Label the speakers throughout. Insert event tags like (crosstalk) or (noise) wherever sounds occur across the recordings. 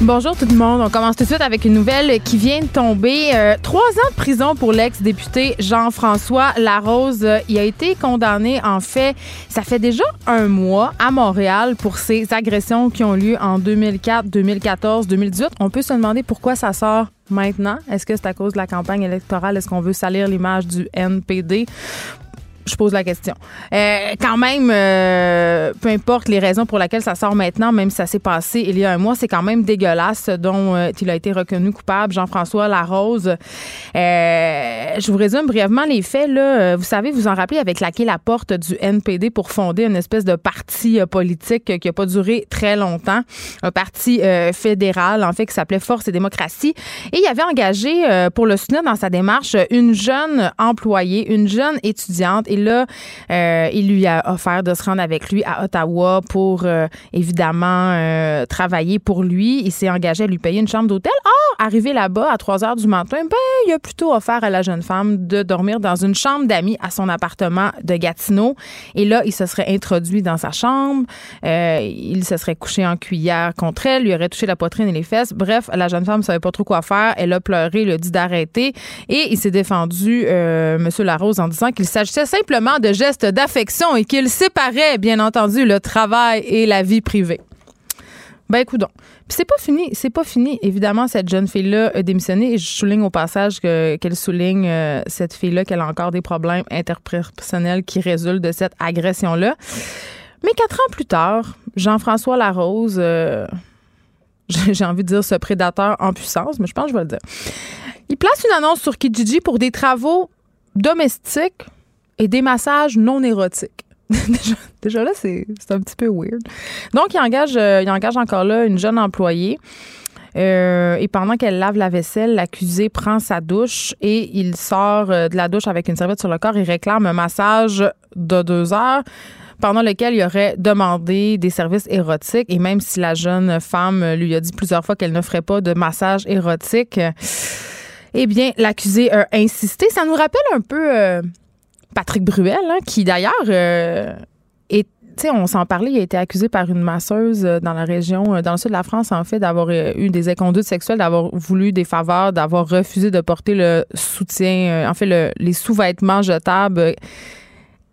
Speaker 1: Bonjour tout le monde. On commence tout de suite avec une nouvelle qui vient de tomber. Euh, trois ans de prison pour l'ex-député Jean-François Larose. Il a été condamné, en fait, ça fait déjà un mois à Montréal pour ses agressions qui ont lieu en 2004, 2014, 2018. On peut se demander pourquoi ça sort maintenant. Est-ce que c'est à cause de la campagne électorale? Est-ce qu'on veut salir l'image du NPD? Je pose la question. Euh, quand même, euh, peu importe les raisons pour lesquelles ça sort maintenant, même si ça s'est passé il y a un mois, c'est quand même dégueulasse dont euh, il a été reconnu coupable, Jean-François Larose. je vous résume brièvement les faits. Là. Vous savez, vous en rappelez, avec laquelle la porte du NPD pour fonder une espèce de parti politique qui n'a pas duré très longtemps, un parti fédéral, en fait, qui s'appelait Force et démocratie. Et il avait engagé pour le soutenir dans sa démarche une jeune employée, une jeune étudiante. Là, euh, il lui a offert de se rendre avec lui à Ottawa pour euh, évidemment euh, travailler pour lui. Il s'est engagé à lui payer une chambre d'hôtel. Ah, arrivé là-bas à 3 heures du matin, ben, il a plutôt offert à la jeune femme de dormir dans une chambre d'amis à son appartement de Gatineau. Et là, il se serait introduit dans sa chambre. il se serait couché en cuillère contre elle, lui aurait touché la poitrine et les fesses. Bref, la jeune femme ne savait pas trop quoi faire. Elle a pleuré, il a dit d'arrêter. Et il s'est défendu, M. Larose, en disant qu'il s'agissait simplement de gestes d'affection et qu'il séparait, bien entendu, le travail et la vie privée. Ben, écoute Puis c'est pas fini, c'est pas fini. Évidemment, cette jeune fille-là a démissionné et je souligne au passage qu'elle souligne, euh, cette fille-là, qu'elle a encore des problèmes interpersonnels qui résultent de cette agression-là. Mais quatre ans plus tard, Jean-François Larose, euh, (laughs) j'ai envie de dire ce prédateur en puissance, mais je pense que je vais le dire. Il place une annonce sur Kijiji pour des travaux domestiques et des massages non érotiques. (laughs) déjà, là, c'est un petit peu weird. Donc, il engage, euh, il engage encore là une jeune employée. Euh, et pendant qu'elle lave la vaisselle, l'accusé prend sa douche et il sort euh, de la douche avec une serviette sur le corps et réclame un massage de deux heures pendant lequel il aurait demandé des services érotiques. Et même si la jeune femme lui a dit plusieurs fois qu'elle ne ferait pas de massage érotique, eh bien, l'accusé a insisté. Ça nous rappelle un peu Patrick Bruel, hein, qui d'ailleurs euh, est on s'en parlait, il a été accusé par une masseuse euh, dans la région, euh, dans le sud de la France, en fait, d'avoir eu des inconduites sexuelles, d'avoir voulu des faveurs, d'avoir refusé de porter le soutien, en fait, les sous-vêtements jetables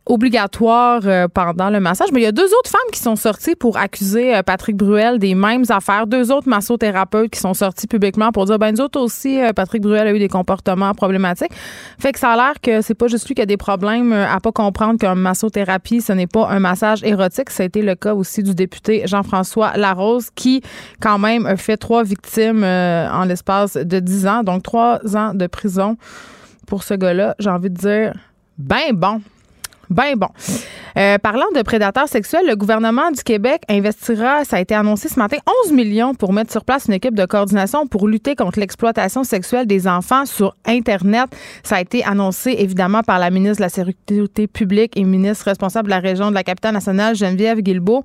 Speaker 1: obligatoire euh, pendant le massage. Mais il y a deux autres femmes qui sont sorties pour accuser euh, Patrick Bruel des mêmes affaires. Deux autres massothérapeutes qui sont sortis publiquement pour dire, ben nous autres aussi, euh, Patrick Bruel a eu des comportements problématiques. Fait que ça a l'air que c'est pas juste lui qui a des problèmes à pas comprendre qu'un massothérapie, ce n'est pas un massage érotique. Ça a été le cas aussi du député Jean-François Larose qui, quand même, a fait trois victimes en l'espace de dix ans. Donc, trois ans de prison pour ce gars-là. J'ai envie de dire, ben bon. Ben bon. Euh, parlant de prédateurs sexuels, le gouvernement du Québec investira, ça a été annoncé ce matin, 11 millions pour mettre sur place une équipe de coordination pour lutter contre l'exploitation sexuelle des enfants sur Internet. Ça a été annoncé évidemment par la ministre de la Sécurité publique et ministre responsable de la région de la capitale nationale, Geneviève Guilbeault.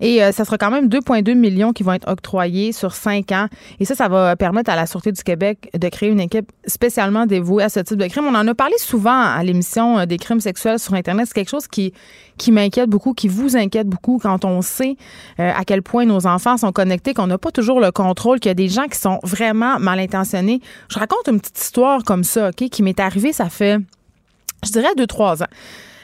Speaker 1: Et euh, ça sera quand même 2,2 millions qui vont être octroyés sur cinq ans. Et ça, ça va permettre à la Sûreté du Québec de créer une équipe spécialement dévouée à ce type de crime. On en a parlé souvent à l'émission euh, des crimes sexuels sur Internet. C'est quelque chose qui qui m'inquiète beaucoup, qui vous inquiète beaucoup quand on sait euh, à quel point nos enfants sont connectés, qu'on n'a pas toujours le contrôle, qu'il y a des gens qui sont vraiment mal intentionnés. Je raconte une petite histoire comme ça, OK, qui m'est arrivée, ça fait, je dirais, deux, trois ans.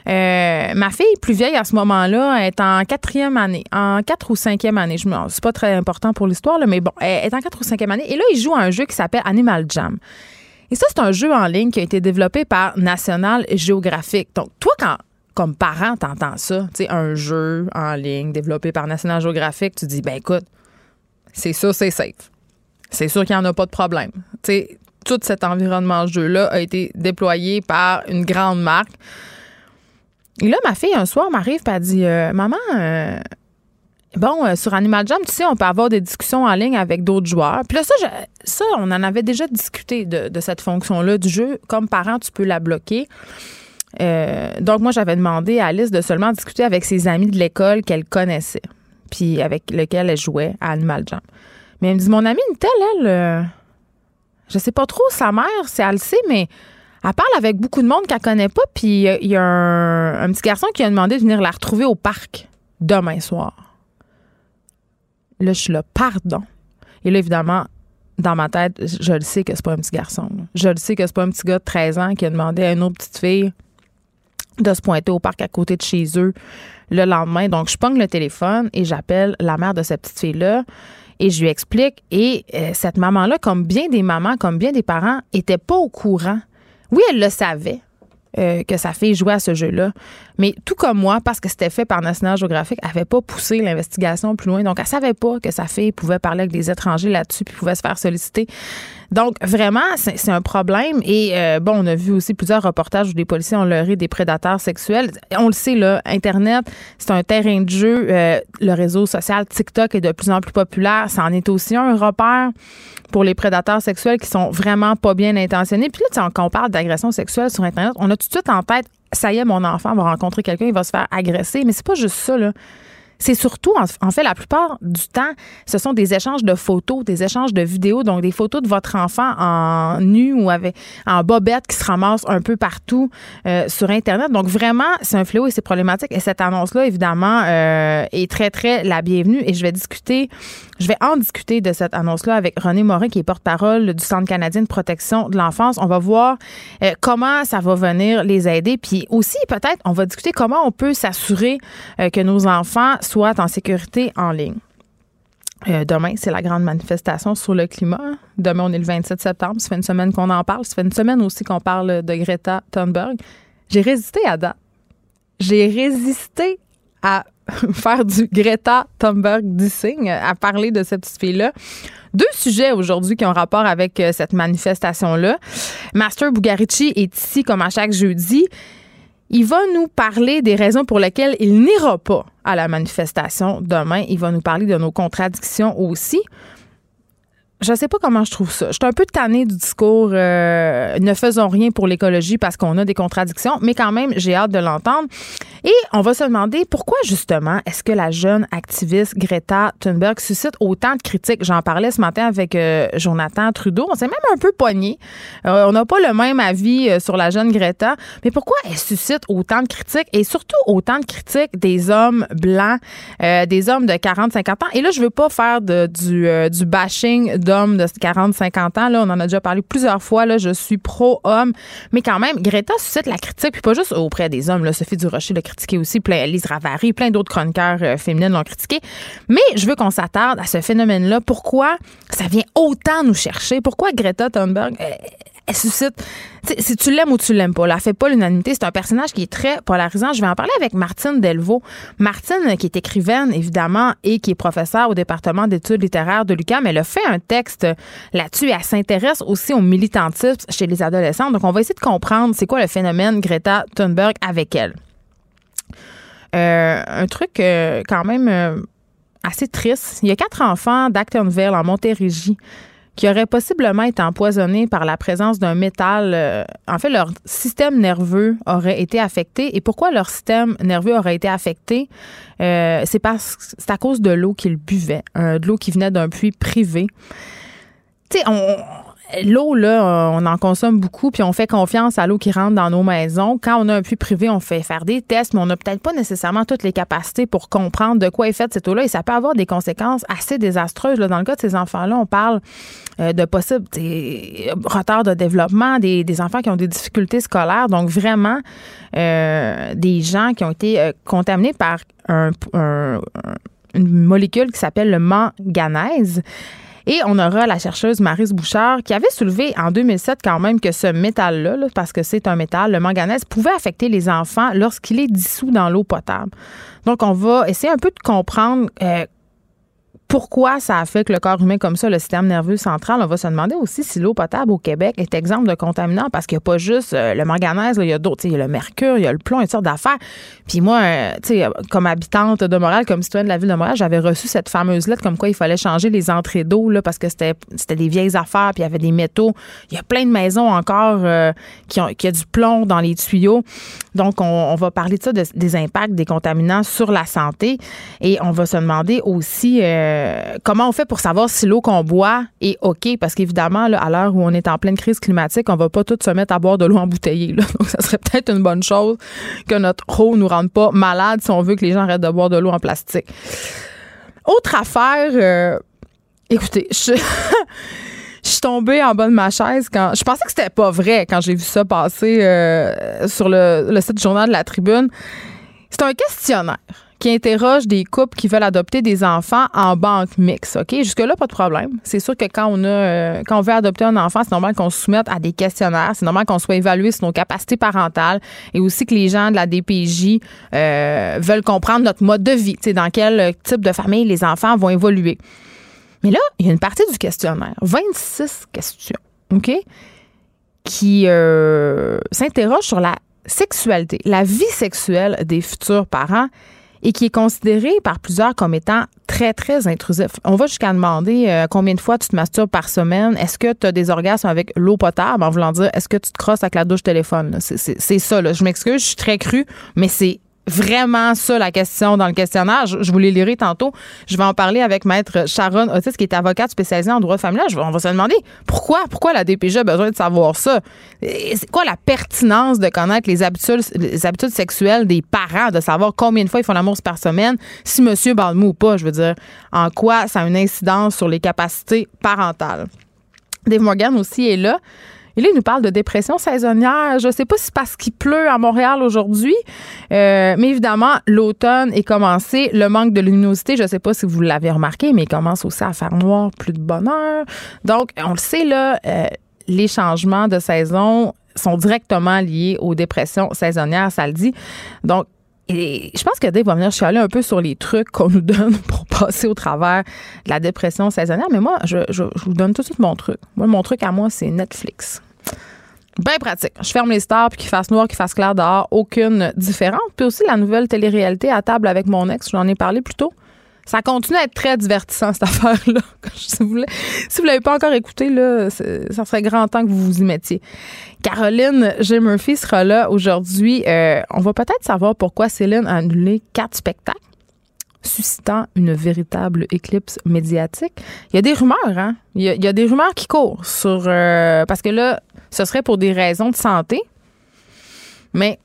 Speaker 1: Euh, ma fille plus vieille à ce moment-là est en quatrième année, en quatre ou cinquième année. Je c'est pas très important pour l'histoire, mais bon, elle est en quatre ou cinquième année. Et là, il joue à un jeu qui s'appelle Animal Jam. Et ça, c'est un jeu en ligne qui a été développé par National Geographic. Donc, toi, quand comme parent, t'entends ça, tu sais, un jeu en ligne développé par National Geographic, tu dis, ben écoute, c'est ça, c'est safe. C'est sûr qu'il n'y en a pas de problème. Tu sais, tout cet environnement jeu-là a été déployé par une grande marque. Et là, ma fille, un soir, m'arrive et elle dit euh, Maman, euh, bon, euh, sur Animal Jam, tu sais, on peut avoir des discussions en ligne avec d'autres joueurs. Puis là, ça, ça, on en avait déjà discuté de, de cette fonction-là du jeu. Comme parent, tu peux la bloquer. Euh, donc, moi, j'avais demandé à Alice de seulement discuter avec ses amis de l'école qu'elle connaissait, puis avec lesquels elle jouait à Animal Jam. Mais elle me dit, mon amie, une telle, elle, euh, je sais pas trop, sa mère, c'est elle sait, mais elle parle avec beaucoup de monde qu'elle connaît pas, puis il y a un, un, petit garçon qui a demandé de venir la retrouver au parc demain soir. Là, je suis là, pardon. Et là, évidemment, dans ma tête, je le sais que c'est pas un petit garçon. Je le sais que c'est pas un petit gars de 13 ans qui a demandé à une autre petite fille de se pointer au parc à côté de chez eux le lendemain. Donc, je pogne le téléphone et j'appelle la mère de cette petite fille-là et je lui explique. Et euh, cette maman-là, comme bien des mamans, comme bien des parents, était pas au courant. Oui, elle le savait. Euh, que sa fille jouait à ce jeu-là. Mais tout comme moi, parce que c'était fait par National Geographic, elle n'avait pas poussé l'investigation plus loin. Donc, elle savait pas que sa fille pouvait parler avec des étrangers là-dessus puis pouvait se faire solliciter. Donc, vraiment, c'est un problème. Et euh, bon, on a vu aussi plusieurs reportages où des policiers ont leurré des prédateurs sexuels. On le sait, là, Internet, c'est un terrain de jeu. Euh, le réseau social TikTok est de plus en plus populaire. Ça en est aussi un repère pour les prédateurs sexuels qui sont vraiment pas bien intentionnés. Puis là, quand on parle d'agression sexuelle sur Internet, on a tout de suite en tête, ça y est, mon enfant va rencontrer quelqu'un, il va se faire agresser. Mais c'est pas juste ça, là. C'est surtout, en fait, la plupart du temps, ce sont des échanges de photos, des échanges de vidéos, donc des photos de votre enfant en nu ou avec en bobette qui se ramassent un peu partout euh, sur Internet. Donc vraiment, c'est un fléau et c'est problématique. Et cette annonce-là, évidemment, euh, est très, très la bienvenue. Et je vais discuter, je vais en discuter de cette annonce-là avec René Morin, qui est porte-parole du Centre canadien de protection de l'enfance. On va voir euh, comment ça va venir les aider. Puis aussi, peut-être, on va discuter comment on peut s'assurer que nos enfants soit en sécurité en ligne. Euh, demain, c'est la grande manifestation sur le climat. Demain, on est le 27 septembre. Ça fait une semaine qu'on en parle. Ça fait une semaine aussi qu'on parle de Greta Thunberg. J'ai résisté à date. J'ai résisté à (laughs) faire du Greta Thunberg dissing, à parler de cette fille-là. Deux sujets aujourd'hui qui ont rapport avec euh, cette manifestation-là. Master Bugarici est ici comme à chaque jeudi. Il va nous parler des raisons pour lesquelles il n'ira pas à la manifestation demain. Il va nous parler de nos contradictions aussi je sais pas comment je trouve ça. Je suis un peu tannée du discours euh, ne faisons rien pour l'écologie parce qu'on a des contradictions, mais quand même, j'ai hâte de l'entendre. Et on va se demander pourquoi justement est-ce que la jeune activiste Greta Thunberg suscite autant de critiques? J'en parlais ce matin avec euh, Jonathan Trudeau. On s'est même un peu pogné. Euh, on n'a pas le même avis sur la jeune Greta, mais pourquoi elle suscite autant de critiques et surtout autant de critiques des hommes blancs, des hommes de 40-50 ans? Et là, je veux pas faire du, bashing de de 40-50 ans. Là, on en a déjà parlé plusieurs fois. Là, je suis pro-homme. Mais quand même, Greta suscite la critique, puis pas juste auprès des hommes. Là. Sophie Durocher l'a critiqué aussi, plein, Lise plein d'autres chroniqueurs euh, féminines l'ont critiqué. Mais je veux qu'on s'attarde à ce phénomène-là. Pourquoi ça vient autant nous chercher? Pourquoi Greta Thunberg elle suscite? Si tu l'aimes ou tu l'aimes pas, elle fait pas l'unanimité. C'est un personnage qui est très polarisant. Je vais en parler avec Martine Delvaux. Martine, qui est écrivaine, évidemment, et qui est professeure au département d'études littéraires de l'UQAM, elle a fait un texte là-dessus elle s'intéresse aussi au militantisme chez les adolescents. Donc, on va essayer de comprendre c'est quoi le phénomène Greta Thunberg avec elle. Euh, un truc euh, quand même euh, assez triste. Il y a quatre enfants d'Actonville en Montérégie qui auraient possiblement été empoisonnés par la présence d'un métal. En fait, leur système nerveux aurait été affecté. Et pourquoi leur système nerveux aurait été affecté? C'est parce c'est à cause de l'eau qu'ils buvaient, de l'eau qui venait d'un puits privé. Tu sais, on, l'eau, là, on en consomme beaucoup, puis on fait confiance à l'eau qui rentre dans nos maisons. Quand on a un puits privé, on fait faire des tests, mais on n'a peut-être pas nécessairement toutes les capacités pour comprendre de quoi est faite cette eau-là, et ça peut avoir des conséquences assez désastreuses. Dans le cas de ces enfants-là, on parle euh, de possibles retards de développement, des, enfants qui ont des difficultés scolaires, donc vraiment euh, des gens qui ont été euh, contaminés par une molécule qui s'appelle le manganèse. Et on aura la chercheuse Marise Bouchard qui avait soulevé en 2007 quand même que ce métal-là, parce que c'est un métal, le manganèse, pouvait affecter les enfants lorsqu'il est dissous dans l'eau potable. Donc, on va essayer un peu de comprendre euh, pourquoi ça affecte le corps humain comme ça, le système nerveux central? On va se demander aussi si l'eau potable au Québec est exemple de contaminant parce qu'il n'y a pas juste euh, le manganèse, il y a d'autres. Il y a le mercure, il y a le plomb, une sorte d'affaires. Puis moi, euh, comme habitante de Montréal, comme citoyenne de la ville de Montréal, j'avais reçu cette fameuse lettre comme quoi il fallait changer les entrées d'eau parce que c'était des vieilles affaires, puis il y avait des métaux. Il y a plein de maisons encore euh, qui, ont, a du plomb dans les tuyaux. Donc, on, va parler de ça, des impacts des contaminants sur la santé. Et on va se demander aussi comment on fait pour savoir si l'eau qu'on boit est OK? Parce qu'évidemment, à l'heure où on est en pleine crise climatique, on va pas tous se mettre à boire de l'eau embouteillée. (laughs) Donc, ça serait peut-être une bonne chose que notre eau nous rende pas malade si on veut que les gens arrêtent de boire de l'eau en plastique. Autre affaire, euh, écoutez, je, suis (laughs) tombée en bas de ma chaise quand. Je pensais que c'était pas vrai quand j'ai vu ça passer euh, sur le, le site du Journal de la Tribune. C'est un questionnaire qui interroge des couples qui veulent adopter des enfants en banque mixte. OK? Jusque-là, pas de problème. C'est sûr que quand on a euh, quand on veut adopter un enfant, c'est normal qu'on se soumette à des questionnaires. C'est normal qu'on soit évalué sur nos capacités parentales et aussi que les gens de la DPJ euh, veulent comprendre notre mode de vie, dans quel type de famille les enfants vont évoluer. Mais là, il y a une partie du questionnaire, 26 questions, OK? Qui euh, s'interroge sur la sexualité, la vie sexuelle des futurs parents et qui est considéré par plusieurs comme étant très, très intrusif. On va jusqu'à demander euh, combien de fois tu te masturbes par semaine? Est-ce que tu as des orgasmes avec l'eau potable? En voulant dire est-ce que tu te crosses avec la douche téléphone? C'est ça. Là. Je m'excuse, je suis très cru, mais c'est vraiment ça la question dans le questionnaire. Je, vous l'ai liré tantôt. Je vais en parler avec maître Sharon Otis, qui est avocate spécialisée en droit familial. on va se demander pourquoi, pourquoi la DPJ a besoin de savoir ça? C'est quoi la pertinence de connaître les habitudes, les habitudes sexuelles des parents, de savoir combien de fois ils font l'amour par semaine, si monsieur balme ou pas, je veux dire, en quoi ça a une incidence sur les capacités parentales? Dave Morgan aussi est là. Et il nous parle de dépression saisonnière. Je ne sais pas si c'est parce qu'il pleut à Montréal aujourd'hui, euh, mais évidemment, l'automne est commencé. Le manque de luminosité, je ne sais pas si vous l'avez remarqué, mais il commence aussi à faire noir, plus de bonheur. Donc, on le sait, là, euh, les changements de saison sont directement liés aux dépressions saisonnières, ça le dit. Donc, et je pense que Dave va venir chialer un peu sur les trucs qu'on nous donne (laughs) pour passer au travers de la dépression saisonnière. Mais moi, je, vous donne tout de suite mon truc. Moi, mon truc à moi, c'est Netflix. Bien pratique. Je ferme les stars, puis qu'il fasse noir, qu'il fasse clair dehors, aucune différence. Puis aussi la nouvelle télé-réalité à table avec mon ex, j'en ai parlé plus tôt. Ça continue à être très divertissant, cette affaire-là. (laughs) si vous ne l'avez pas encore écouté, là, ça serait grand temps que vous vous y mettiez. Caroline J. Murphy sera là aujourd'hui. Euh, on va peut-être savoir pourquoi Céline a annulé quatre spectacles suscitant une véritable éclipse médiatique. Il y a des rumeurs, hein? Il y a, des rumeurs qui courent sur... Euh, parce que là, ce serait pour des raisons de santé. Mais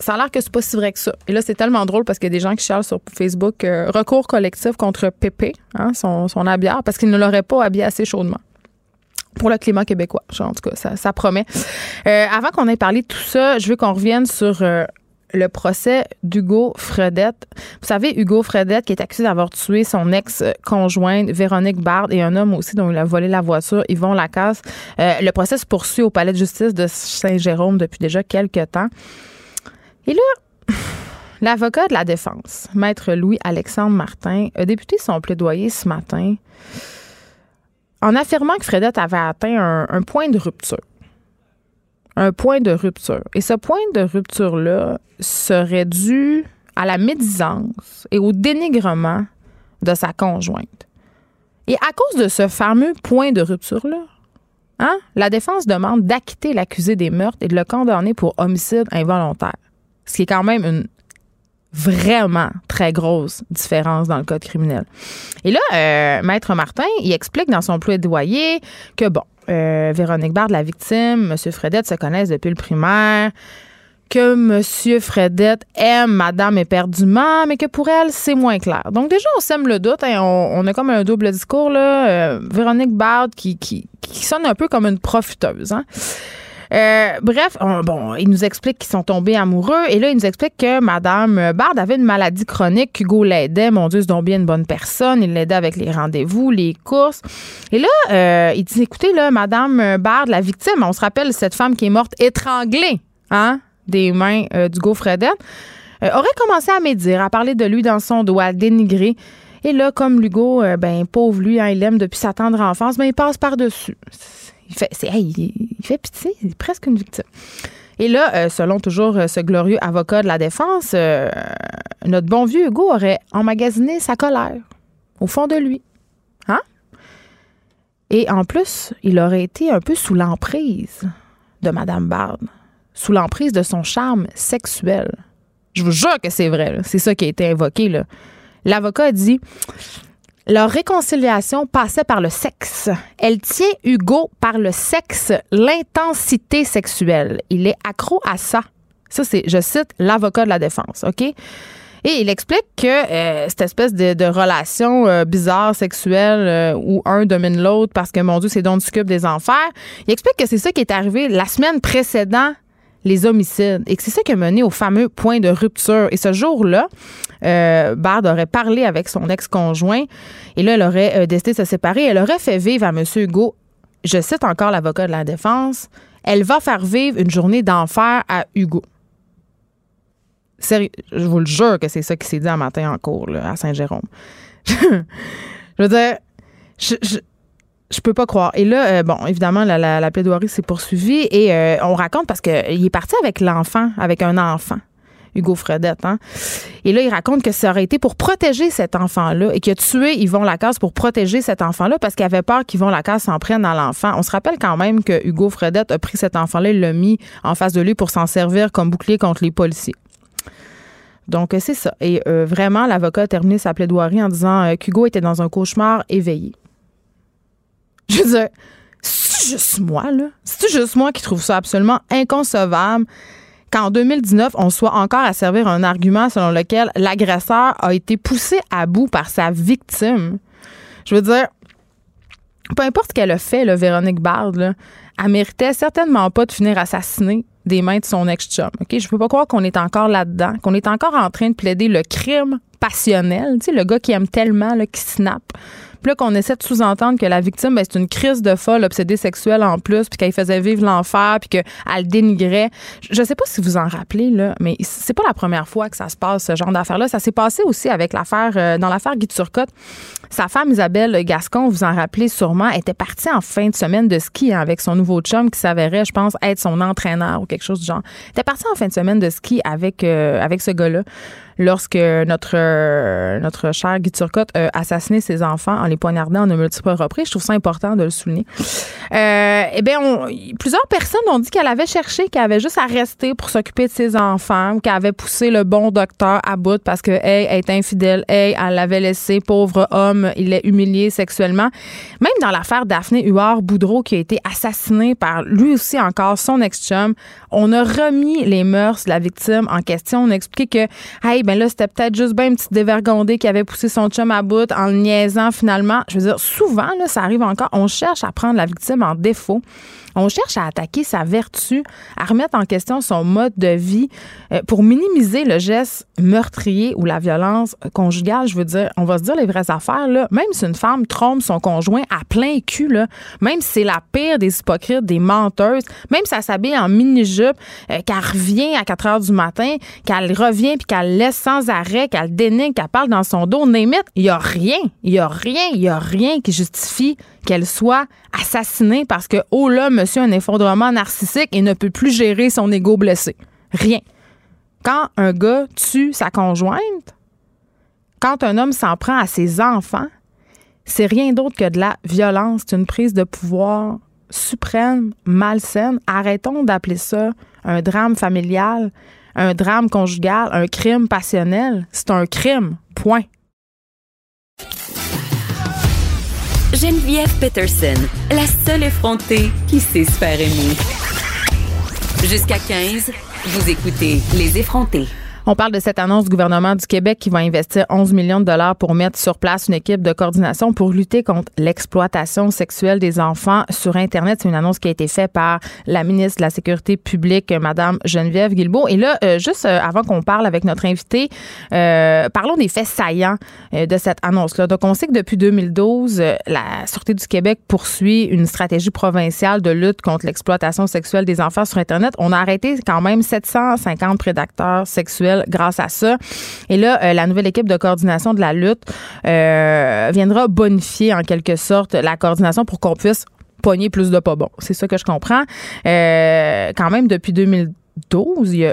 Speaker 1: ça a l'air que c'est pas si vrai que ça. Et là, c'est tellement drôle parce qu'il y a des gens qui cherchent sur Facebook euh, recours collectif contre Pépé, hein, son, son habillard, parce qu'il ne l'aurait pas habillé assez chaudement pour le climat québécois. En tout cas, ça, ça promet. Euh, avant qu'on ait parlé de tout ça, je veux qu'on revienne sur le procès d'Hugo Fredette. Vous savez, Hugo Fredette, qui est accusé d'avoir tué son ex-conjointe Véronique Bard et un homme aussi dont il a volé la voiture, Yvon Lacasse. Euh, le procès se poursuit au palais de justice de Saint-Jérôme depuis déjà quelques temps. Et là, (laughs) l'avocat de la défense, maître Louis-Alexandre Martin, a débuté son plaidoyer ce matin en affirmant que Fredette avait atteint un point de rupture un point de rupture. Et ce point de rupture-là serait dû à la médisance et au dénigrement de sa conjointe. Et à cause de ce fameux point de rupture-là, hein, la défense demande d'acquitter l'accusé des meurtres et de le condamner pour homicide involontaire. Ce qui est quand même une vraiment très grosse différence dans le code criminel. Et là, euh, Maître Martin, il explique dans son plaidoyer que, bon, euh, Véronique Bard, la victime, M. Fredette se connaissent depuis le primaire, que M. Fredette aime Madame éperdument, mais que pour elle, c'est moins clair. Donc déjà, on sème le doute. Hein, on, a comme un double discours. Là. Euh, Véronique Bard qui, qui, qui, sonne un peu comme une profiteuse. Hein. Euh, bref, bon, il nous explique qu'ils sont tombés amoureux et là, il nous explique que Madame Bard avait une maladie chronique. Hugo l'aidait. Mon Dieu, c'est donc bien une bonne personne. Il l'aidait avec les rendez-vous, les courses. Et là, euh, il dit, écoutez, là, Madame Bard, la victime, on se rappelle cette femme qui est morte étranglée, hein, des mains euh, d'Hugo Fredette, aurait commencé à médire, à parler de lui dans son doigt, à dénigrer. Et là, comme euh, ben pauvre lui, hein, il l'aime depuis sa tendre enfance, ben il passe par-dessus. Il fait, il, fait pitié, il est presque une victime. Et là, euh, selon toujours euh, ce glorieux avocat de la défense, notre bon vieux Hugo aurait emmagasiné sa colère au fond de lui. Hein? Et en plus, il aurait été un peu sous l'emprise de Madame Bard, sous l'emprise de son charme sexuel. Je vous jure que c'est vrai. C'est ça qui a été invoqué. L'avocat a dit leur réconciliation passait par le sexe. Elle tient Hugo par le sexe, l'intensité sexuelle. Il est accro à ça. Ça, c'est, je cite, l'avocat de la défense, OK? Et il explique que euh, cette espèce de, relation euh, bizarre sexuelle euh, où un domine l'autre parce que, mon Dieu, c'est donc du des enfers, il explique que c'est ça qui est arrivé la semaine précédant les homicides et c'est ça qui a mené au fameux point de rupture. Et ce jour-là, euh, Bard aurait parlé avec son ex-conjoint et là, elle aurait euh, décidé de se séparer. Elle aurait fait vivre à M. Hugo, je cite encore l'avocat de la défense, elle va faire vivre une journée d'enfer à Hugo. Sérieux, je vous le jure que c'est ça qui s'est dit un matin en cours à Saint-Jérôme. (laughs) je veux dire, je peux pas croire. Et là, euh, bon, évidemment, la, plaidoirie s'est poursuivie et euh, on raconte parce qu'il est parti avec l'enfant, avec un enfant. Hugo Fredette. Hein? Et là, il raconte que ça aurait été pour protéger cet enfant-là et qu'il a tué Yvon Lacasse pour protéger cet enfant-là parce qu'il avait peur qu'Yvon Lacasse s'en prenne à l'enfant. On se rappelle quand même que Hugo Fredette a pris cet enfant-là, il l'a mis en face de lui pour s'en servir comme bouclier contre les policiers. Donc, c'est ça. Et euh, vraiment, l'avocat a terminé sa plaidoirie en disant qu'Hugo était dans un cauchemar éveillé. Je veux dire, c'est juste moi, là? C'est juste moi qui trouve ça absolument inconcevable qu'en 2019, on soit encore à servir un argument selon lequel l'agresseur a été poussé à bout par sa victime? Je veux dire, peu importe ce qu'elle a fait, Véronique Bard, là, elle méritait certainement pas de finir assassinée des mains de son ex-chum. OK? Je peux pas croire qu'on est encore là-dedans, qu'on est encore en train de plaider le crime passionnel. Tu sais, le gars qui aime tellement, là, qui snap puis qu'on essaie de sous-entendre que la victime, ben, c'est une crise de folle obsédée sexuelle en plus, puis qu'elle faisait vivre l'enfer, puis qu'elle dénigrait. Je sais pas si vous en rappelez, là, mais c'est pas la première fois que ça se passe, ce genre d'affaire-là. Ça s'est passé aussi avec l'affaire, euh, dans l'affaire Guy Turcotte. Sa femme Isabelle Gascon, vous en rappelez sûrement, était partie en fin de semaine de ski hein, avec son nouveau chum qui s'avérait, je pense, être son entraîneur ou quelque chose du genre. Elle était partie en fin de semaine de ski avec, euh, avec ce gars-là lorsque notre, euh, notre cher Guy Turcotte a assassiné ses enfants en les poignardant en de multiples reprises. Je trouve ça important de le souligner. Euh, eh bien, plusieurs personnes ont dit qu'elle avait cherché, qu'elle avait juste à rester pour s'occuper de ses enfants, qu'elle avait poussé le bon docteur à bout parce que, hey, elle est infidèle, hey, elle l'avait laissé, pauvre homme, il l'a humilié sexuellement. Même dans l'affaire Daphné Huard-Boudreau qui a été assassinée par lui aussi encore son ex-chum, on a remis les mœurs de la victime en question. On a expliqué que, hey, ben là, c'était peut-être juste bien une petite dévergondée qui avait poussé son chum à bout en le niaisant finalement. Je veux dire, souvent, là, ça arrive encore. On cherche à prendre la victime en défaut. On cherche à attaquer sa vertu, à remettre en question son mode de vie euh, pour minimiser le geste meurtrier ou la violence conjugale. Je veux dire, on va se dire les vraies affaires. Là. Même si une femme trompe son conjoint à plein cul, là, même si c'est la pire des hypocrites, des menteuses, même si elle s'habille en mini-jupe, euh, qu'elle revient à 4 heures du matin, qu'elle revient puis qu'elle laisse sans arrêt, qu'elle dénigre, qu'elle parle dans son dos, némite, il n'y a rien, il n'y a rien, il n'y a rien qui justifie qu'elle soit assassinée parce que, oh là, monsieur a un effondrement narcissique et ne peut plus gérer son ego blessé. Rien. Quand un gars tue sa conjointe, quand un homme s'en prend à ses enfants, c'est rien d'autre que de la violence, c'est une prise de pouvoir suprême, malsaine. Arrêtons d'appeler ça un drame familial, un drame conjugal, un crime passionnel. C'est un crime, point.
Speaker 2: Geneviève Peterson, la seule effrontée qui sait se faire aimer. Jusqu'à 15, vous écoutez Les effrontés.
Speaker 1: On parle de cette annonce du gouvernement du Québec qui va investir 11 millions de dollars pour mettre sur place une équipe de coordination pour lutter contre l'exploitation sexuelle des enfants sur Internet. C'est une annonce qui a été faite par la ministre de la Sécurité publique, Madame Geneviève Guilbeault. Et là, euh, juste euh, avant qu'on parle avec notre invité, euh, parlons des faits saillants de cette annonce-là. Donc, on sait que depuis 2012, la Sûreté du Québec poursuit une stratégie provinciale de lutte contre l'exploitation sexuelle des enfants sur Internet. On a arrêté quand même 750 prédateurs sexuels grâce à ça. Et là, la nouvelle équipe de coordination de la lutte viendra bonifier en quelque sorte la coordination pour qu'on puisse pogner plus de pas bon. C'est ça que je comprends. quand même, depuis 2012,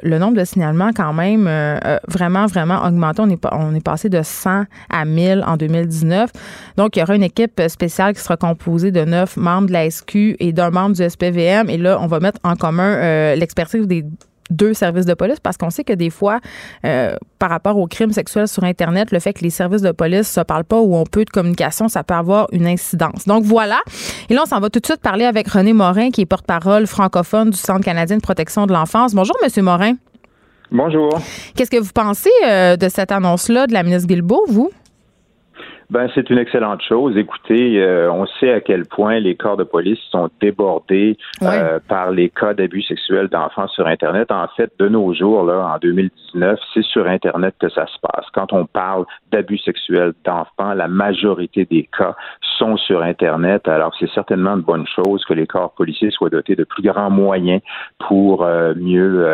Speaker 1: le nombre de signalements quand même euh, euh, vraiment, vraiment augmenté. On est, passé de 100 à 1000 en 2019. Donc, il y aura une équipe spéciale qui sera composée de neuf membres de la SQ et d'un membre du SPVM. Et là, on va mettre en commun euh, l'expertise des deux services de police parce qu'on sait que des fois, euh, par rapport aux crimes sexuels sur Internet, le fait que les services de police ne se parlent pas ou ont peu de communication, ça peut avoir une incidence. Donc voilà. Et là, on s'en va tout de suite parler avec René Morin, qui est porte-parole francophone du Centre canadien de protection de l'enfance. Bonjour, Monsieur Morin.
Speaker 3: Bonjour.
Speaker 1: Qu'est-ce que vous pensez euh, de cette annonce-là de la ministre Guilbeault, vous?
Speaker 3: Ben, c'est une excellente chose. Écoutez, euh, on sait à quel point les corps de police sont débordés euh, par les cas d'abus sexuels d'enfants sur Internet. En fait, de nos jours, là, en 2019, c'est sur Internet que ça se passe. Quand on parle d'abus sexuels d'enfants, la majorité des cas sont sur Internet. Alors, c'est certainement une bonne chose que les corps policiers soient dotés de plus grands moyens pour euh, mieux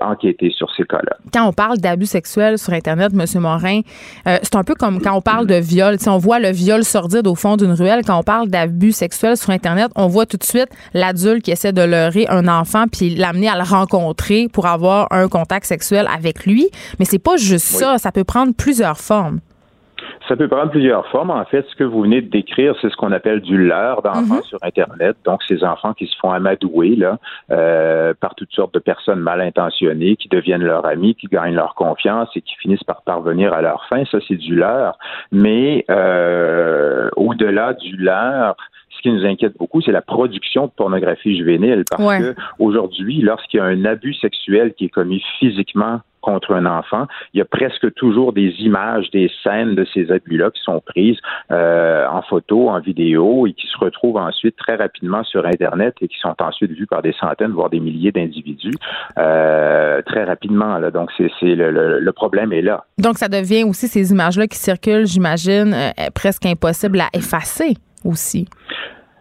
Speaker 3: enquêter sur ces cas-là.
Speaker 1: Quand on parle d'abus sexuels sur Internet, M. Morin, c'est un peu comme quand on parle de viol on voit le viol sordide au fond d'une ruelle. Quand on parle d'abus sexuels sur Internet, on voit tout de suite l'adulte qui essaie de leurrer un enfant puis l'amener à le rencontrer pour avoir un contact sexuel avec lui. Mais c'est pas juste ça. Ça peut prendre plusieurs formes.
Speaker 3: Ça peut prendre plusieurs formes. En fait, ce que vous venez de décrire, c'est ce qu'on appelle du leurre d'enfants mhm. sur Internet. Donc, ces enfants qui se font amadouer là, euh, par toutes sortes de personnes mal intentionnées, qui deviennent leurs amis, qui gagnent leur confiance et qui finissent par parvenir à leur fin. Ça, c'est du leurre. Mais euh, au-delà du leurre, ce qui nous inquiète beaucoup, c'est la production de pornographie juvénile. Parce que aujourd'hui, lorsqu'il y a un abus sexuel qui est commis physiquement contre un enfant, il y a presque toujours des images, des scènes de ces abus-là qui sont prises euh, en photo, en vidéo et qui se retrouvent ensuite très rapidement sur Internet et qui sont ensuite vues par des centaines, voire des milliers d'individus euh, très rapidement. Là. Donc, c'est le, le, problème est là.
Speaker 1: Donc, ça devient aussi ces images-là qui circulent, j'imagine, euh, presque impossible à effacer aussi.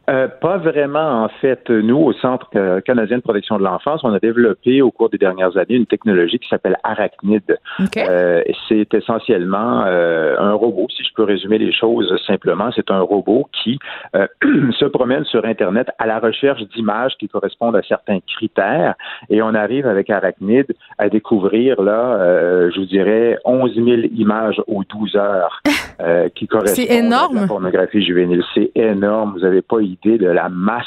Speaker 3: Euh, pas vraiment, en fait. Nous, au Centre canadien de protection de l'enfance, on a développé au cours des dernières années une technologie qui s'appelle Arachnid. Euh, c'est essentiellement euh, un robot, si je peux résumer les choses simplement. C'est un robot qui (clears throat) se promène sur Internet à la recherche d'images qui correspondent à certains critères et on arrive avec Arachnid à découvrir, là, je vous dirais, 11 000 images aux 12 heures (laughs) qui correspondent
Speaker 1: énorme.
Speaker 3: à la pornographie juvénile. C'est énorme. Vous n'avez pas idée de la masse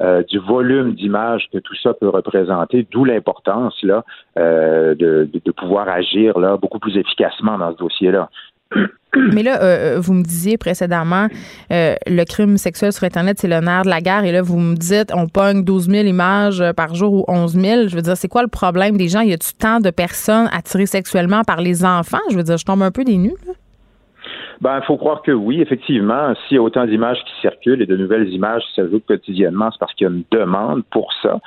Speaker 3: euh, du volume d'images que tout ça peut représenter, d'où l'importance là euh, de, pouvoir agir là beaucoup plus efficacement dans ce dossier-là. (clears throat)
Speaker 1: Mais là, euh, vous me disiez précédemment, le crime sexuel sur Internet, c'est le nerf de la guerre. Et là, vous me dites, on pogne 12 000 images par jour ou 11 000. Je veux dire, c'est quoi le problème des gens? Y a-tu tant de personnes attirées sexuellement par les enfants? Je veux dire, je tombe un peu des.
Speaker 3: Ben, il faut croire que oui, effectivement. S'il y a autant d'images qui circulent et de nouvelles images qui s'ajoutent quotidiennement, c'est parce qu'il y a une demande pour ça.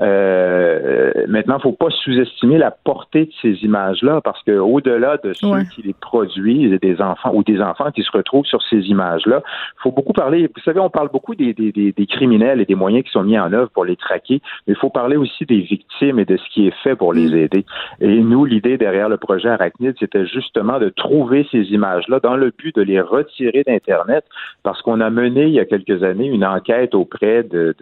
Speaker 3: Euh, maintenant, il ne faut pas sous-estimer la portée de ces images-là, parce que au-delà de ceux qui les produisent, des enfants ou des enfants qui se retrouvent sur ces images-là, il faut beaucoup parler. Vous savez, on parle beaucoup des, des, des, des, criminels et des moyens qui sont mis en œuvre pour les traquer, mais il faut parler aussi des victimes et de ce qui est fait pour les mm. aider. Et nous, l'idée derrière le projet Arachnid, c'était justement de trouver ces images-là dans le de les retirer d'Internet parce qu'on a mené il y a quelques années une enquête auprès de,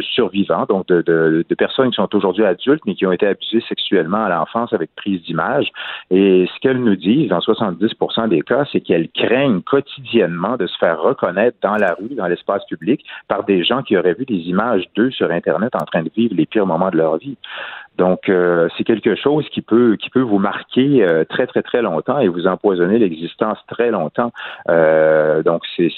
Speaker 3: survivants, donc de, personnes qui sont aujourd'hui adultes mais qui ont été abusées sexuellement à l'enfance avec prise d'image. Et ce qu'elles nous disent, dans 70% des cas, c'est qu'elles craignent quotidiennement de se faire reconnaître dans la rue, dans l'espace public, par des gens qui auraient vu des images d'eux sur Internet en train de vivre les pires moments de leur vie. Donc, euh, c'est quelque chose qui peut qui peut vous marquer euh, très très très longtemps et vous empoisonner l'existence très longtemps. Euh, donc, c'est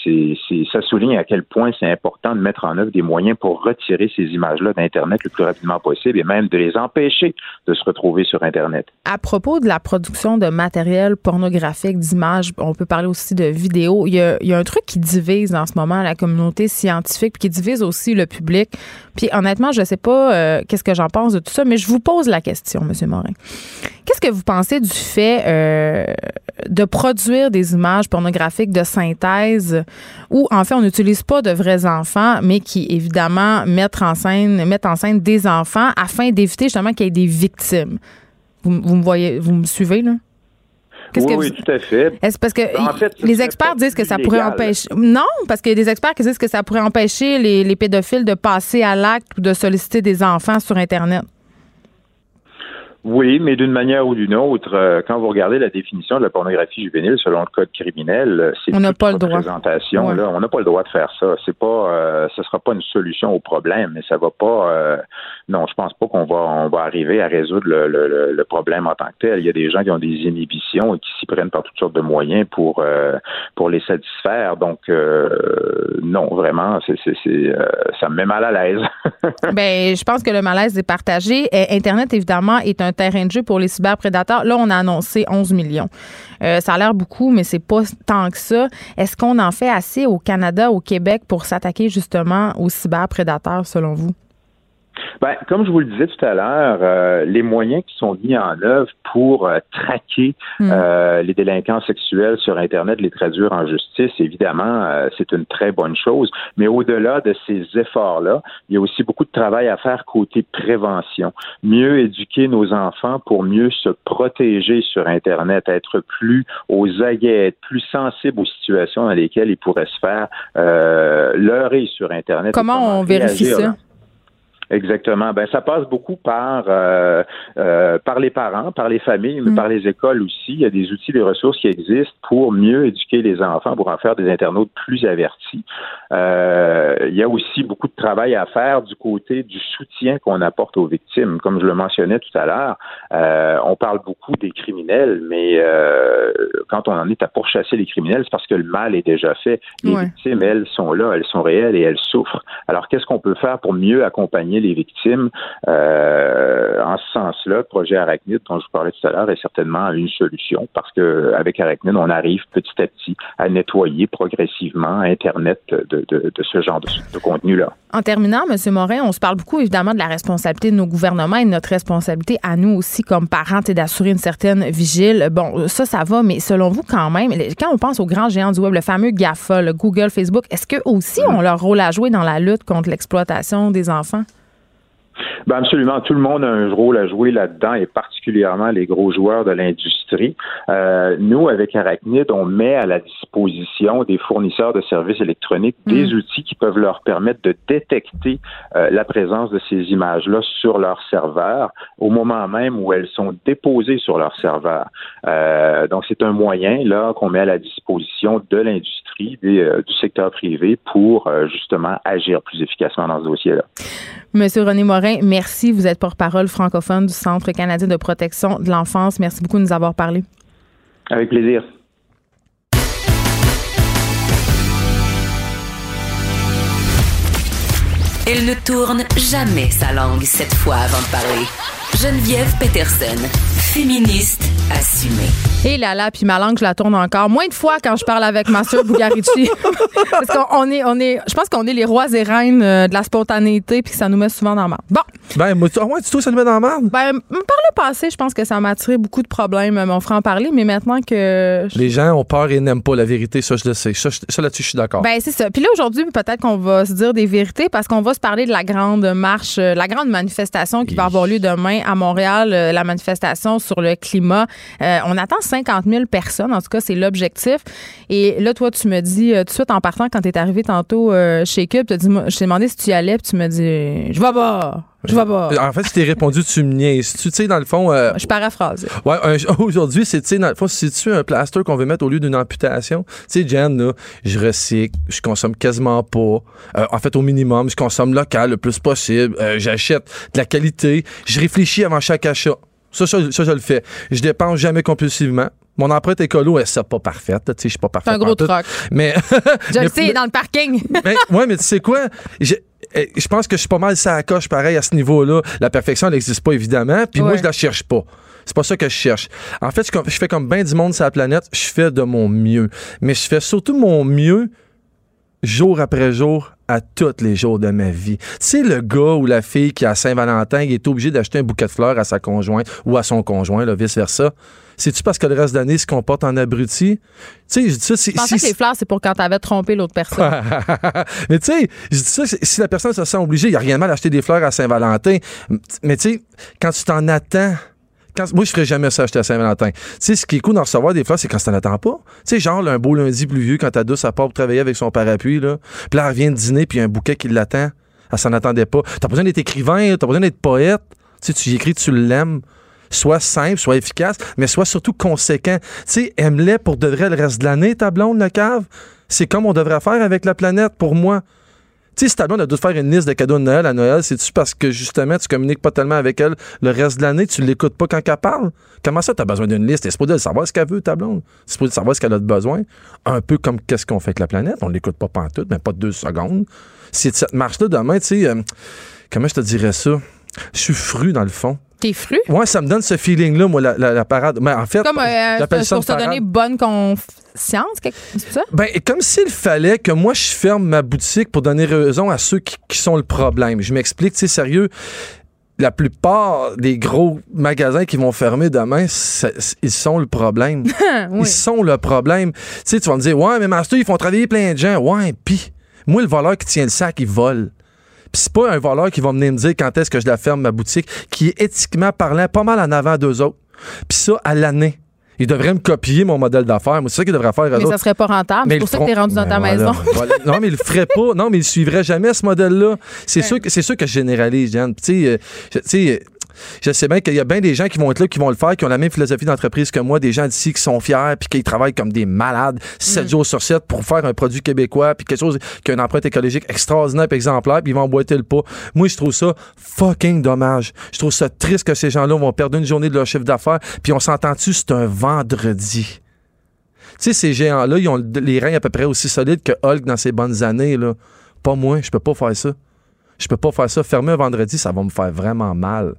Speaker 3: ça souligne à quel point c'est important de mettre en œuvre des moyens pour retirer ces images-là d'Internet le plus rapidement possible et même de les empêcher de se retrouver sur Internet.
Speaker 1: À propos de la production de matériel pornographique, d'images, on peut parler aussi de vidéos. Il y, a, il y a un truc qui divise en ce moment la communauté scientifique, puis qui divise aussi le public. Puis honnêtement, je sais pas qu'est-ce que j'en pense de tout ça, mais je je vous pose la question, M. Morin. Qu'est-ce que vous pensez du fait euh, de produire des images pornographiques de synthèse où, en fait, on n'utilise pas de vrais enfants, mais qui, évidemment, mettent en scène, mettent en scène des enfants afin d'éviter justement qu'il y ait des victimes? Vous, vous me voyez, vous me suivez, là?
Speaker 3: Oui, oui, tout à fait.
Speaker 1: Est-ce parce que
Speaker 3: en fait, ce
Speaker 1: les experts disent que ça pourrait empêcher. Non, parce qu'il y a des experts qui disent que ça pourrait empêcher les, les pédophiles de passer à l'acte ou de solliciter des enfants sur Internet.
Speaker 3: Oui, mais d'une manière ou d'une autre, euh, quand vous regardez la définition de la pornographie juvénile selon le code criminel, euh, c'est
Speaker 1: On n'a
Speaker 3: toute
Speaker 1: pas le droit.
Speaker 3: représentation.
Speaker 1: Ouais.
Speaker 3: Là, on n'a pas le droit de faire ça. C'est pas, euh, ce sera pas une solution au problème, mais ça va pas. euh, non, je pense pas qu'on va, on va arriver à résoudre le, le- le- le problème en tant que tel. Il y a des gens qui ont des inhibitions et qui s'y prennent par toutes sortes de moyens pour euh, pour les satisfaire. Donc, non, vraiment, c'est, c'est, c'est, ça me met mal à l'aise. (laughs)
Speaker 1: ben, je pense que le malaise est partagé. Internet, évidemment, est un terrain de pour les cyberprédateurs. Là, on a annoncé 11 millions. Euh, ça a l'air beaucoup, mais c'est pas tant que ça. Est-ce qu'on en fait assez au Canada, au Québec, pour s'attaquer justement aux cyberprédateurs, selon vous?
Speaker 3: Ben, comme je vous le disais tout à l'heure, euh, les moyens qui sont mis en œuvre pour euh, traquer
Speaker 1: Mm.
Speaker 3: euh, les délinquants sexuels sur Internet, les traduire en justice, évidemment, euh, c'est une très bonne chose. Mais au-delà de ces efforts-là, il y a aussi beaucoup de travail à faire côté prévention. Mieux éduquer nos enfants pour mieux se protéger sur Internet, être plus aux aguets, être plus sensibles aux situations dans lesquelles ils pourraient se faire euh, leurrer sur Internet. et
Speaker 1: Comment on vérifie ça?
Speaker 3: Exactement. Ben ça passe beaucoup par euh, euh, par les parents, par les familles, mais
Speaker 1: Mm.
Speaker 3: par les écoles aussi. Il y a des outils, des ressources qui existent pour mieux éduquer les enfants, pour en faire des internautes plus avertis. Euh, il y a aussi beaucoup de travail à faire du côté du soutien qu'on apporte aux victimes. Comme je le mentionnais tout à l'heure, euh, on parle beaucoup des criminels, mais euh, quand on en est à pourchasser les criminels, c'est parce que le mal est déjà fait. Les
Speaker 1: Ouais.
Speaker 3: victimes, elles, sont là, elles sont réelles et elles souffrent. Alors, qu'est-ce qu'on peut faire pour mieux accompagner les victimes? Euh, en ce sens-là, le projet Arachnid, dont je vous parlais tout à l'heure, est certainement une solution parce que avec Arachnid, on arrive petit à petit à nettoyer progressivement Internet de, de- de ce genre de, de contenu-là.
Speaker 1: En terminant, M. Morin, on se parle beaucoup évidemment de la responsabilité de nos gouvernements et de notre responsabilité à nous aussi comme parents et d'assurer une certaine vigile. Bon, ça, ça va, mais selon vous, quand même, quand on pense aux grands géants du web, le fameux GAFA, le Google, Facebook, est-ce qu'eux aussi ont leur rôle à jouer dans la lutte contre l'exploitation des enfants?
Speaker 3: Ben absolument, tout le monde a un rôle à jouer là-dedans et particulièrement les gros joueurs de l'industrie. Euh, nous, avec Arachnid, on met à la disposition des fournisseurs de services électroniques des outils qui peuvent leur permettre de détecter euh, la présence de ces images-là sur leur serveur au moment même où elles sont déposées sur leur serveur. Euh, donc, c'est un moyen là qu'on met à la disposition de l'industrie, du secteur privé pour justement agir plus efficacement dans ce dossier-là.
Speaker 1: Monsieur René Morin, merci. Vous êtes porte-parole francophone du Centre canadien de protection de l'enfance. Merci beaucoup de nous avoir parlé.
Speaker 3: Avec plaisir.
Speaker 2: Elle ne tourne jamais sa langue cette fois avant de parler. Geneviève Peterson, féministe assumée.
Speaker 1: Et là là, puis ma langue, je la tourne encore moins de fois quand je parle avec Mathieu Bugarici. (laughs) Parce qu'on est, on est, je pense qu'on est les rois et reines euh, de la spontanéité, puis que ça nous met souvent dans la merde. Bon,
Speaker 4: Ben, moi, tu- ouais, tu trouves que ça nous met dans la merde?
Speaker 1: ben, par le passé, je pense que ça m'a attiré beaucoup de problèmes, euh, mais on fera en parler, mais maintenant que. je-
Speaker 4: Les gens ont peur et n'aiment pas la vérité, ça, je le sais. Ça, là-dessus, je suis d'accord.
Speaker 1: Ben, c'est ça. Puis là, aujourd'hui, peut-être qu'on va se dire des vérités parce qu'on va se parler de la grande marche, euh, la grande manifestation qui va avoir lieu demain à Montréal, la manifestation sur le climat. Euh, on attend 50 000 personnes. En tout cas, c'est l'objectif. Et là, toi, tu me dis, euh, tout de suite en partant, quand tu es arrivé tantôt euh, chez Cube, dit, je t'ai demandé si tu y allais, puis tu me dis, je vais pas. Je vais pas.
Speaker 4: En fait, si t'es répondu, tu me niaises. Tu sais, dans le fond, euh,
Speaker 1: Je paraphrase.
Speaker 4: ouais, aujourd'hui, c'est, tu sais, dans le fond, c'est-tu un plaster qu'on veut mettre au lieu d'une amputation? Tu sais, Jen, là, je recycle, je consomme quasiment pas. Euh, en fait, au minimum, je consomme local le plus possible. Euh, j'achète de la qualité. Je réfléchis avant chaque achat. Ça, ça, ça, je le fais. Je dépense jamais compulsivement. Mon empreinte écolo, elle, c'est pas parfaite. Tu sais, je suis pas parfait.
Speaker 1: C'est un gros troc.
Speaker 4: Mais, (laughs)
Speaker 1: Je
Speaker 4: mais-
Speaker 1: le sais, dans le parking. (laughs)
Speaker 4: ben, ouais, mais tu sais quoi? J'ai- eh, Je pense que je suis pas mal ça à coche pareil à ce niveau-là. La perfection, elle n'existe pas, évidemment. Puis moi, je la cherche pas. C'est pas ça que je cherche. En fait, je, je fais comme bien du monde sur la planète. Je fais de mon mieux. Mais je fais surtout mon mieux jour après jour à tous les jours de ma vie. Tu sais, le gars ou la fille qui, à Saint-Valentin, est obligé d'acheter un bouquet de fleurs à sa conjointe ou à son conjoint, là, vice-versa. C'est-tu parce que le reste de l'année, se comporte en abruti? Tu sais, je dis ça, c'est...
Speaker 1: Je pensais
Speaker 4: si-
Speaker 1: que les fleurs, c'est pour quand t'avais trompé l'autre personne. (laughs)
Speaker 4: mais tu sais, je dis ça, c'est- si la personne se sent obligée, il n'y a rien de mal d'acheter des fleurs à Saint-Valentin. Mais tu sais, quand tu t'en attends, moi, je ferais jamais ça acheter à Saint-Valentin. Tu sais, ce qui est cool d'en recevoir des fleurs, c'est quand ça n'attend pas. Tu sais, genre, là, un beau lundi pluvieux, quand ta douce, elle part pour travailler avec son parapluie, là. Puis là, elle vient de dîner, puis un bouquet qui l'attend. Elle s'en attendait pas. T'as besoin d'être écrivain, t'as pas besoin d'être poète. Tu tu écris, tu l'aimes. Sois simple, sois efficace, mais sois surtout conséquent. Tu sais, aime-les pour de vrai le reste de l'année, ta blonde, le cave. C'est comme on devrait faire avec la planète, pour moi. Tu sais, si ta blonde a dû faire une liste de cadeaux de Noël à Noël, c'est-tu parce que justement tu communiques pas tellement avec elle le reste de l'année, tu l'écoutes pas quand elle parle? Comment ça, t'as besoin d'une liste? T'es supposé savoir ce qu'elle veut, ta blonde. T'es supposé savoir ce qu'elle a de besoin. Un peu comme qu'est-ce qu'on fait avec la planète. On l'écoute pas pantoute, mais pas deux secondes. C'est de cette marche-là demain, tu sais, euh, comment je te dirais ça? Je suis fru dans le fond.
Speaker 1: T'es fru?
Speaker 4: Ouais, ça me donne ce feeling-là, moi, la, la- la parade. Mais en fait,
Speaker 1: Comme euh,
Speaker 4: j'appelle ça
Speaker 1: pour se donner bonne conscience, quelque- c'est ça?
Speaker 4: Ben, comme s'il fallait que moi, je ferme ma boutique pour donner raison à ceux qui, qui sont le problème. Je m'explique, tu sais, sérieux. La plupart des gros magasins qui vont fermer demain, ils sont le problème. (laughs)
Speaker 1: oui.
Speaker 4: Ils sont le problème. Tu sais, tu vas me dire, ouais, mais Master, ils font travailler plein de gens. Ouais, pis, moi, le voleur qui tient le sac, il vole. C'est pas un voleur qui va venir me dire quand est-ce que je la ferme, ma boutique, qui est éthiquement parlant pas mal en avant d'eux autres. Puis ça, à l'année. Il devrait me copier mon modèle d'affaires. Moi, c'est ça qu'il devrait faire.
Speaker 1: Mais ça serait pas rentable. C'est
Speaker 4: ils
Speaker 1: pour ça que t'es rendu dans
Speaker 4: Ben
Speaker 1: ta
Speaker 4: voilà,
Speaker 1: maison.
Speaker 4: voilà. (laughs) Non, mais il le ferait pas. Non, mais il suivrait jamais ce modèle-là. C'est sûr que c'est sûr que je généralise, Jeanne. Puis, Tu sais, euh, je- sais, bien qu'il y a bien des gens qui vont être là, qui vont le faire, qui ont la même philosophie d'entreprise que moi, des gens d'ici qui sont fiers, puis qui travaillent comme des malades, 7 jours sur 7 pour faire un produit québécois, puis quelque chose qui a une empreinte écologique extraordinaire, puis exemplaire, puis ils vont emboîter le pas. Moi, je trouve ça fucking dommage. Je trouve ça triste que ces gens-là vont perdre une journée de leur chiffre d'affaires, puis on s'entend-tu, c'est un vendredi? Tu sais, ces géants-là, ils ont les reins à peu près aussi solides que Hulk dans ses bonnes années. Là. Pas moi, je peux pas faire ça. Je peux pas faire ça. Fermer un vendredi, ça va me faire vraiment mal.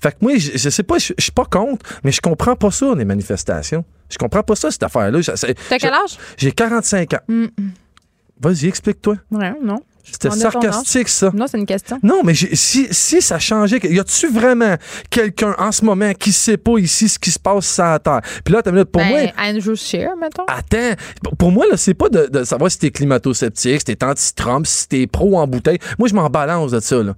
Speaker 4: Fait que moi, je, je sais pas, je, je suis pas contre, mais je comprends pas ça, les manifestations. Je comprends pas ça, cette affaire-là.
Speaker 1: T'as quel âge?
Speaker 4: J'ai 45 ans.
Speaker 1: Mm,
Speaker 4: Vas-y, explique-toi.
Speaker 1: Ouais, non.
Speaker 4: C'était sarcastique, ça.
Speaker 1: Non, c'est une question.
Speaker 4: Non, mais si, si ça changeait, y a-tu vraiment quelqu'un en ce moment qui sait pas ici ce qui se passe sur la Terre? Puis là, t'as minute, pour
Speaker 1: ben,
Speaker 4: moi,
Speaker 1: Andrew Scheer, mettons.
Speaker 4: Attends, pour moi, là, c'est pas de, de savoir si t'es climato-sceptique, si t'es anti-Trump, si t'es pro en bouteille. Moi, je m'en balance de ça, là.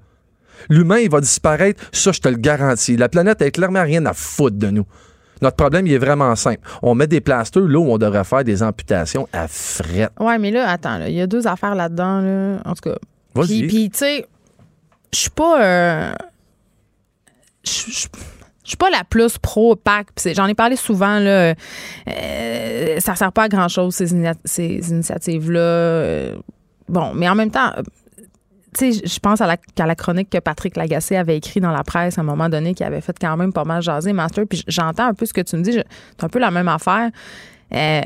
Speaker 4: L'humain, il va disparaître, ça, je te le garantis. La planète a clairement rien à foutre de nous. Notre problème, il est vraiment simple. On met des plasteurs là où on devrait faire des amputations à fret.
Speaker 1: Ouais, mais là, attends, là, il y a deux affaires là-dedans, là. En tout cas.
Speaker 4: Vas-y.
Speaker 1: Puis, tu sais, je suis pas. euh, Je suis pas la plus pro PAC. Puis c'est- J'en ai parlé souvent, là. Euh, ça sert pas à grand-chose, ces, ces initiatives-là. Euh, bon, mais en même temps. Tu sais, je pense à la, à la chronique que Patrick Lagacé avait écrit dans la presse à un moment donné, qui avait fait quand même pas mal jaser Master. Puis j'entends un peu ce que tu me dis. C'est un peu la même affaire. Euh,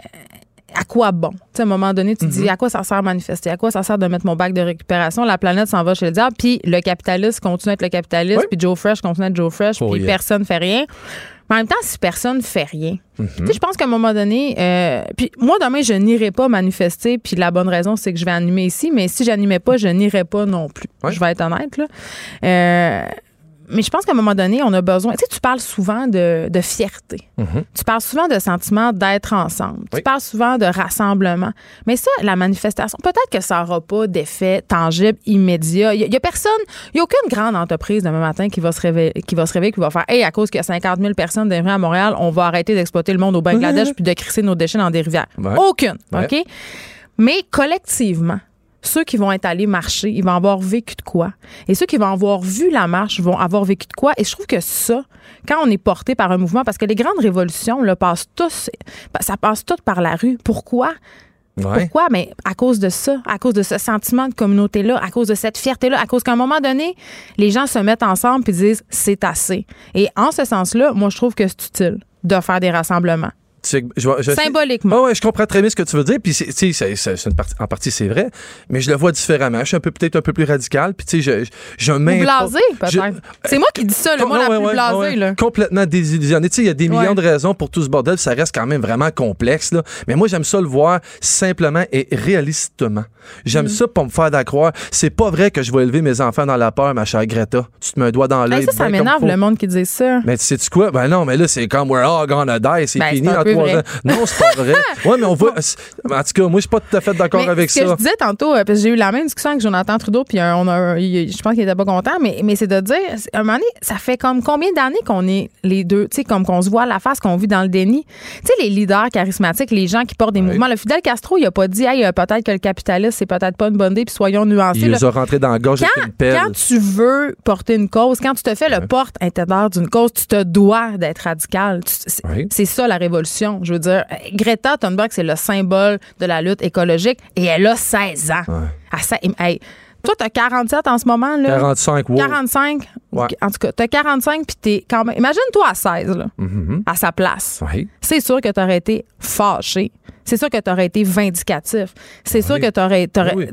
Speaker 1: à quoi bon? Tu sais, à un moment donné, tu te dis à quoi ça sert à manifester? À quoi ça sert de mettre mon bac de récupération? La planète s'en va chez le diable. Puis le capitaliste continue à être le capitaliste.
Speaker 4: Oui.
Speaker 1: Puis Joe Fresh continue à être Joe Fresh.
Speaker 4: Oh,
Speaker 1: puis
Speaker 4: yeah.
Speaker 1: personne fait rien. Mais en même temps, si personne fait rien,
Speaker 4: Mhm.
Speaker 1: tu sais, je pense qu'à un moment donné, euh, puis moi, demain, je n'irai pas manifester. Puis la bonne raison, c'est que je vais animer ici. Mais si j'animais pas, je n'irai pas non plus.
Speaker 4: Ouais.
Speaker 1: Je vais être honnête, là. Euh, mais je pense qu'à un moment donné, on a besoin. Tu sais, tu parles souvent de, de fierté.
Speaker 4: Mhm.
Speaker 1: Tu parles souvent de sentiment d'être ensemble.
Speaker 4: Oui.
Speaker 1: Tu parles souvent de rassemblement. Mais ça, la manifestation, peut-être que ça n'aura pas d'effet tangible, immédiat. Il n'y a, personne, il n'y a aucune grande entreprise demain matin qui va se réveiller, qui va se réveiller, qui va faire Hey, à cause qu'il y a 50 000 personnes dans à Montréal, on va arrêter d'exploiter le monde au Bangladesh puis de crisser nos déchets dans des rivières.
Speaker 4: Ouais.
Speaker 1: Aucune.
Speaker 4: Ouais.
Speaker 1: OK? Mais collectivement, ceux qui vont être allés marcher, ils vont avoir vécu de quoi? Et ceux qui vont avoir vu la marche vont avoir vécu de quoi? Et je trouve que ça, quand on est porté par un mouvement, parce que les grandes révolutions, là, passent tous, ça passe tout par la rue. Pourquoi?
Speaker 4: Ouais.
Speaker 1: Pourquoi? Mais à cause de ça, à cause de ce sentiment de communauté-là, à cause de cette fierté-là, à cause qu'à un moment donné, les gens se mettent ensemble et disent c'est assez. Et en ce sens-là, moi, je trouve que c'est utile de faire des rassemblements.
Speaker 4: Je je
Speaker 1: Symboliquement.
Speaker 4: Ah ouais, je comprends très bien ce que tu veux dire. Puis, tu sais, en partie, c'est vrai. Mais je le vois différemment. Je suis un peu, peut-être un peu plus radical. Puis, tu sais, je, je,
Speaker 1: blasé, peut-être. C'est moi qui dis ça, le moi, la
Speaker 4: ouais,
Speaker 1: plus
Speaker 4: ouais,
Speaker 1: là.
Speaker 4: Complètement désillusionné. Tu sais, il y a des millions de raisons pour tout ce bordel. Ça reste quand même vraiment complexe, là. Mais moi, j'aime ça le voir simplement et réalistement. J'aime
Speaker 1: Mm.
Speaker 4: ça pour me faire d'accroire. C'est pas vrai que je vais élever mes enfants dans la peur, ma chère Greta. Tu te mets un doigt dans l'œil.
Speaker 1: Hey, ça, ça
Speaker 4: ben
Speaker 1: m'énerve, le monde qui dit ça.
Speaker 4: Mais tu sais quoi? Ben non, mais là, c'est comme we're all gonna die. C'est
Speaker 1: Ben,
Speaker 4: fini trois
Speaker 1: vrai.
Speaker 4: ans. Non, c'est pas vrai. (laughs) Ouais, mais on voit. En tout cas, moi, je suis pas tout à fait d'accord avec
Speaker 1: ce que
Speaker 4: ça.
Speaker 1: je disais tantôt, euh, parce que j'ai eu la même discussion avec Jonathan Trudeau, puis euh, on a, je pense qu'il était pas content, mais, mais c'est de dire, à un moment donné, ça fait comme combien d'années qu'on est les deux, tu sais, comme qu'on se voit à la face, qu'on vit dans le déni? Tu sais, les leaders charismatiques, les gens qui portent des mouvements. Le Fidel Castro, il a pas dit, hey, euh, peut-être que le capitalisme, c'est peut-être pas une bonne idée, puis soyons nuancés.
Speaker 4: Il
Speaker 1: là.
Speaker 4: les a rentrés dans la gorge avec une pelle.
Speaker 1: Quand tu veux porter une cause, quand tu te fais le porte-intérieur d'une cause, tu te dois d'être radical.
Speaker 4: Oui.
Speaker 1: c'est ça la révolution. Je veux dire, euh, Greta Thunberg, c'est le symbole de la lutte écologique et elle a 16 ans.
Speaker 4: Ouais.
Speaker 1: À ça- hey, toi, t'as 47 en ce moment, là?
Speaker 4: 45, wow.
Speaker 1: 45.
Speaker 4: Ouais.
Speaker 1: En tout cas, t'as 45 puis t'es quand même. Imagine-toi à 16, là,
Speaker 4: Mhm.
Speaker 1: à sa place.
Speaker 4: Oui.
Speaker 1: C'est sûr que t'aurais été fâché. C'est sûr que t'aurais été vindicatif. C'est sûr que t'aurais.
Speaker 4: Oui.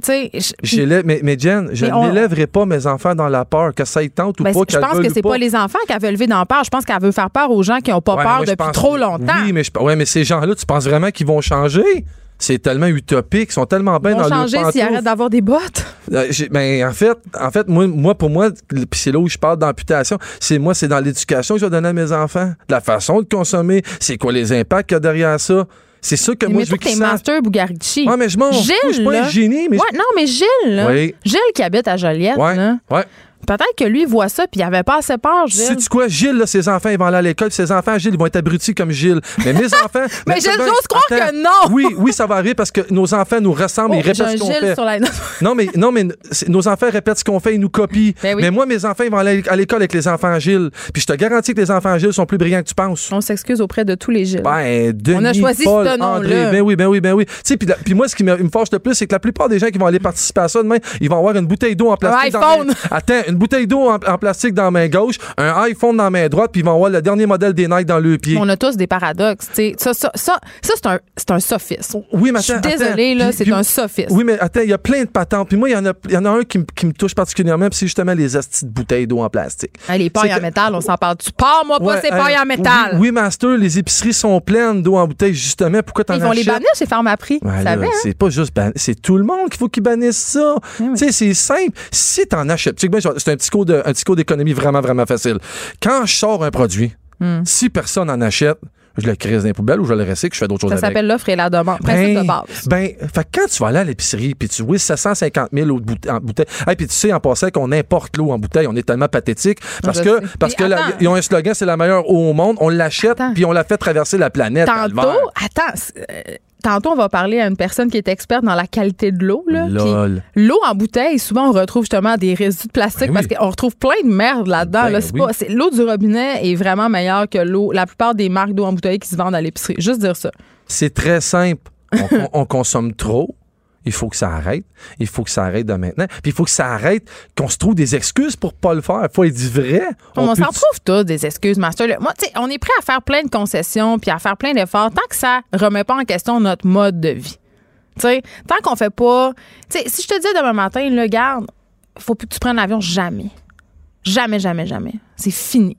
Speaker 1: Je-
Speaker 4: mais, mais Jen, je
Speaker 1: on-
Speaker 4: n'élèverai pas mes enfants dans la peur, que ça y tente ou
Speaker 1: Ben,
Speaker 4: pas.
Speaker 1: je pense que c'est pas les enfants qu'elle veut lever dans la peur. Je pense qu'elle veut faire peur aux gens qui n'ont pas
Speaker 4: Ouais,
Speaker 1: peur
Speaker 4: moi,
Speaker 1: depuis
Speaker 4: pense-
Speaker 1: trop longtemps.
Speaker 4: Oui, mais, je, ouais, mais ces gens-là, tu penses vraiment qu'ils vont changer? C'est tellement utopique, ils sont tellement bien
Speaker 1: Ils vont
Speaker 4: dans
Speaker 1: changer s'ils arrêtent d'avoir des bottes.
Speaker 4: Euh, ben, en fait, en fait, moi, moi pour moi, c'est là où je parle d'amputation, c'est moi, c'est dans l'éducation que je vais donner à mes enfants, de la façon de consommer, c'est quoi les impacts qu'il y a derrière ça. C'est ça que moi
Speaker 1: mais
Speaker 4: je veux sachent.
Speaker 1: Master Bugarici.
Speaker 4: Ouais, mais je m'en fous, je suis pas un génie, mais je-
Speaker 1: non, mais Gilles, là.
Speaker 4: Oui.
Speaker 1: Gilles qui habite à Joliette,
Speaker 4: Ouais,
Speaker 1: là,
Speaker 4: ouais.
Speaker 1: Peut-être que lui il voit ça puis il avait pas assez peur, Gilles.
Speaker 4: Sais-tu quoi, Gilles, là, ses enfants, ils vont aller à l'école, ses enfants, Gilles, ils vont être abrutis comme Gilles. Mais mes (laughs) enfants.
Speaker 1: Mais j'ose croire
Speaker 4: Attends.
Speaker 1: que non.
Speaker 4: Oui, oui, ça va arriver parce que nos enfants nous ressemblent,
Speaker 1: Oh,
Speaker 4: ils répètent ce qu'on fait.
Speaker 1: sur la. (laughs)
Speaker 4: Non, mais, non, mais nos enfants répètent ce qu'on fait, ils nous copient.
Speaker 1: Ben oui.
Speaker 4: Mais moi, mes enfants, ils vont aller à l'école avec les enfants Gilles. Puis je te garantis que les enfants Gilles sont plus brillants que tu penses.
Speaker 1: On s'excuse auprès de tous les Gilles.
Speaker 4: Ben, Denis,
Speaker 1: On a choisi
Speaker 4: Paul,
Speaker 1: ce nom-là.
Speaker 4: André, ben oui, ben oui, ben oui. Tu sais, puis puis moi, ce qui me, me fâche le plus, c'est que la plupart des gens qui vont aller participer à ça demain, ils vont avoir une bouteille d'eau en plastique.
Speaker 1: Un
Speaker 4: dans
Speaker 1: iPhone.
Speaker 4: Attends, une bouteille d'eau en, en plastique dans la main gauche, un iPhone dans la main droite, puis ils vont avoir le dernier modèle des Nike dans le pied.
Speaker 1: On a tous des paradoxes. Ça, ça, ça, ça, c'est un, c'est un sophisme.
Speaker 4: Oui, mais
Speaker 1: Je suis
Speaker 4: attends,
Speaker 1: désolée,
Speaker 4: attends.
Speaker 1: là, c'est un sophisme.
Speaker 4: Oui, mais attends, il y a plein de patentes. Puis moi, il y en a, il y en a un qui, me- qui me touche particulièrement, puis c'est justement les astis de bouteilles d'eau en plastique.
Speaker 1: Les pailles en métal, on s'en parle. Tu pars, moi, pas
Speaker 4: Ouais,
Speaker 1: ces
Speaker 4: euh,
Speaker 1: pailles en métal.
Speaker 4: Oui, oui, Master, les épiceries sont pleines d'eau en bouteille, justement. Pourquoi t'en
Speaker 1: Ils vont les
Speaker 4: achètes?
Speaker 1: bannir chez Pharmaprix. Hein?
Speaker 4: c'est pas juste ban- c'est tout le monde qu'il faut qu'ils bannissent ça.
Speaker 1: oui.
Speaker 4: Tu sais, c'est simple. Si t'en achètes, tu sais moi, c'est un petit cours de, un petit cours d'économie vraiment, vraiment facile. Quand je sors un produit,
Speaker 1: Hmm.
Speaker 4: si personne en achète, je le crée dans les poubelles ou je le recycle, je fais d'autres choses
Speaker 1: Ça s'appelle l'offre et la demande. Principe de base.
Speaker 4: ben, fait que quand tu vas aller à l'épicerie, puis tu vois 750 000 eau de boute- en bouteille, hey, puis tu sais, en passant qu'on importe l'eau en bouteille, on est tellement pathétique, parce
Speaker 1: Je
Speaker 4: que,
Speaker 1: sais.
Speaker 4: parce
Speaker 1: Mais
Speaker 4: que la- ils ont un slogan, c'est la meilleure eau au monde, on l'achète, puis on la fait traverser la planète.
Speaker 1: Tantôt, attends, tantôt, on va parler à une personne qui est experte dans la qualité de l'eau. là. L'eau en bouteille, souvent, on retrouve justement des résidus de plastique
Speaker 4: Ben
Speaker 1: parce qu'on retrouve plein de merde là-dedans.
Speaker 4: Ben
Speaker 1: là.
Speaker 4: Oui.
Speaker 1: L'eau du robinet est vraiment meilleure que l'eau. La plupart des marques d'eau en bouteille qui se vendent à l'épicerie. Juste dire ça.
Speaker 4: C'est très simple. On, (laughs) on- on consomme trop. Il faut que ça arrête. Il faut que ça arrête de maintenant. Puis il faut que ça arrête, qu'on se trouve des excuses pour pas le faire. Il faut être vrai.
Speaker 1: On, s'en trouve tous des excuses, Master. Moi, tu sais, on est prêt à faire plein de concessions puis à faire plein d'efforts tant que ça remet pas en question notre mode de vie. Tu sais, tant qu'on fait pas. Tu sais, si je te dis demain matin, le garde, faut plus que tu prennes l'avion jamais. Jamais, jamais, jamais. C'est fini.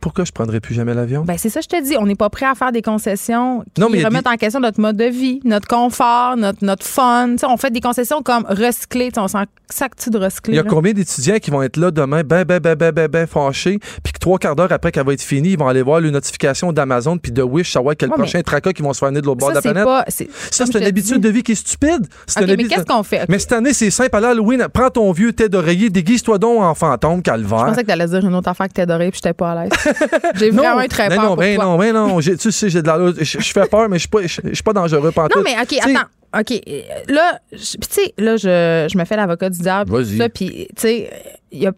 Speaker 4: Pourquoi je prendrais plus jamais l'avion?
Speaker 1: Ben, c'est ça, je te dis. On n'est pas prêt à faire des concessions qui
Speaker 4: Non, mais
Speaker 1: remettent en question notre mode de vie, notre confort, notre, notre fun. On fait des concessions comme recycler. On s'en sac-tu de recycler.
Speaker 4: Il y a
Speaker 1: là?
Speaker 4: combien d'étudiants qui vont être là demain, ben, ben, ben, ben, ben, ben, fâchés, puis que trois quarts d'heure après qu'elle va être finie, ils vont aller voir les notifications d'Amazon puis de Wish, savoir quel
Speaker 1: Ouais,
Speaker 4: prochain tracas qui vont se faire venir de l'autre bord de la planète?
Speaker 1: pas. c'est-
Speaker 4: Ça, c'est une habitude
Speaker 1: dis.
Speaker 4: de vie qui est stupide. C'est
Speaker 1: OK,
Speaker 4: une
Speaker 1: mais qu'est-ce qu'on fait?
Speaker 4: Mais cette année, c'est simple. À l'Halloween, prends ton vieux tête d'oreiller, déguise-toi donc en fantôme, calvaire.
Speaker 1: Je pensais que t'allais dire une autre affaire que t'es adorée, puis j'étais pas à l'aise. (laughs) J'ai
Speaker 4: Non,
Speaker 1: vraiment très peur
Speaker 4: non,
Speaker 1: pour
Speaker 4: ben
Speaker 1: toi.
Speaker 4: non, ben non. Tu sais, j'ai de la, je, fais peur, mais je suis pas, je, je suis pas dangereux.
Speaker 1: Non, mais OK, attends. OK, euh, là, tu sais, là, je, je me fais l'avocat du diable.
Speaker 4: Vas-y.
Speaker 1: Puis, tu sais, il y a.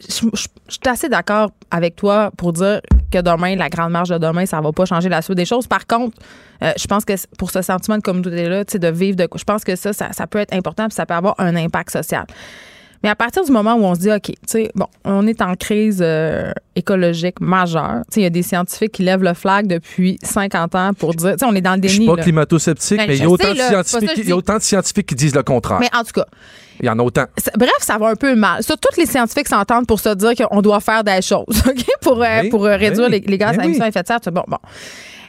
Speaker 1: Je je- je suis assez d'accord avec toi pour dire que demain, la grande marge de demain, ça va pas changer la suite des choses. Par contre, euh, je pense que pour ce sentiment de communauté-là, tu sais, de vivre de. Je pense que ça, ça, ça peut être important puis ça peut avoir un impact social. Mais à partir du moment où on se dit, OK, tu sais, bon, on est en crise euh, écologique majeure. Tu sais, il y a des scientifiques qui lèvent le flag depuis 50 ans pour dire, tu sais, on est dans le
Speaker 4: Je suis
Speaker 1: déni.
Speaker 4: pas
Speaker 1: là.
Speaker 4: climato-sceptique,
Speaker 1: Ben,
Speaker 4: mais il y, a autant de scientifiques, qui disent le contraire.
Speaker 1: Mais en tout cas,
Speaker 4: Il y en a autant.
Speaker 1: bref, ça va un peu mal. Ça, tous les scientifiques s'entendent pour se dire qu'on doit faire des choses, (laughs) OK? Pour, euh,
Speaker 4: Oui,
Speaker 1: pour euh, réduire
Speaker 4: oui,
Speaker 1: les, les gaz à émission
Speaker 4: oui.
Speaker 1: à effet de serre. Bon, bon.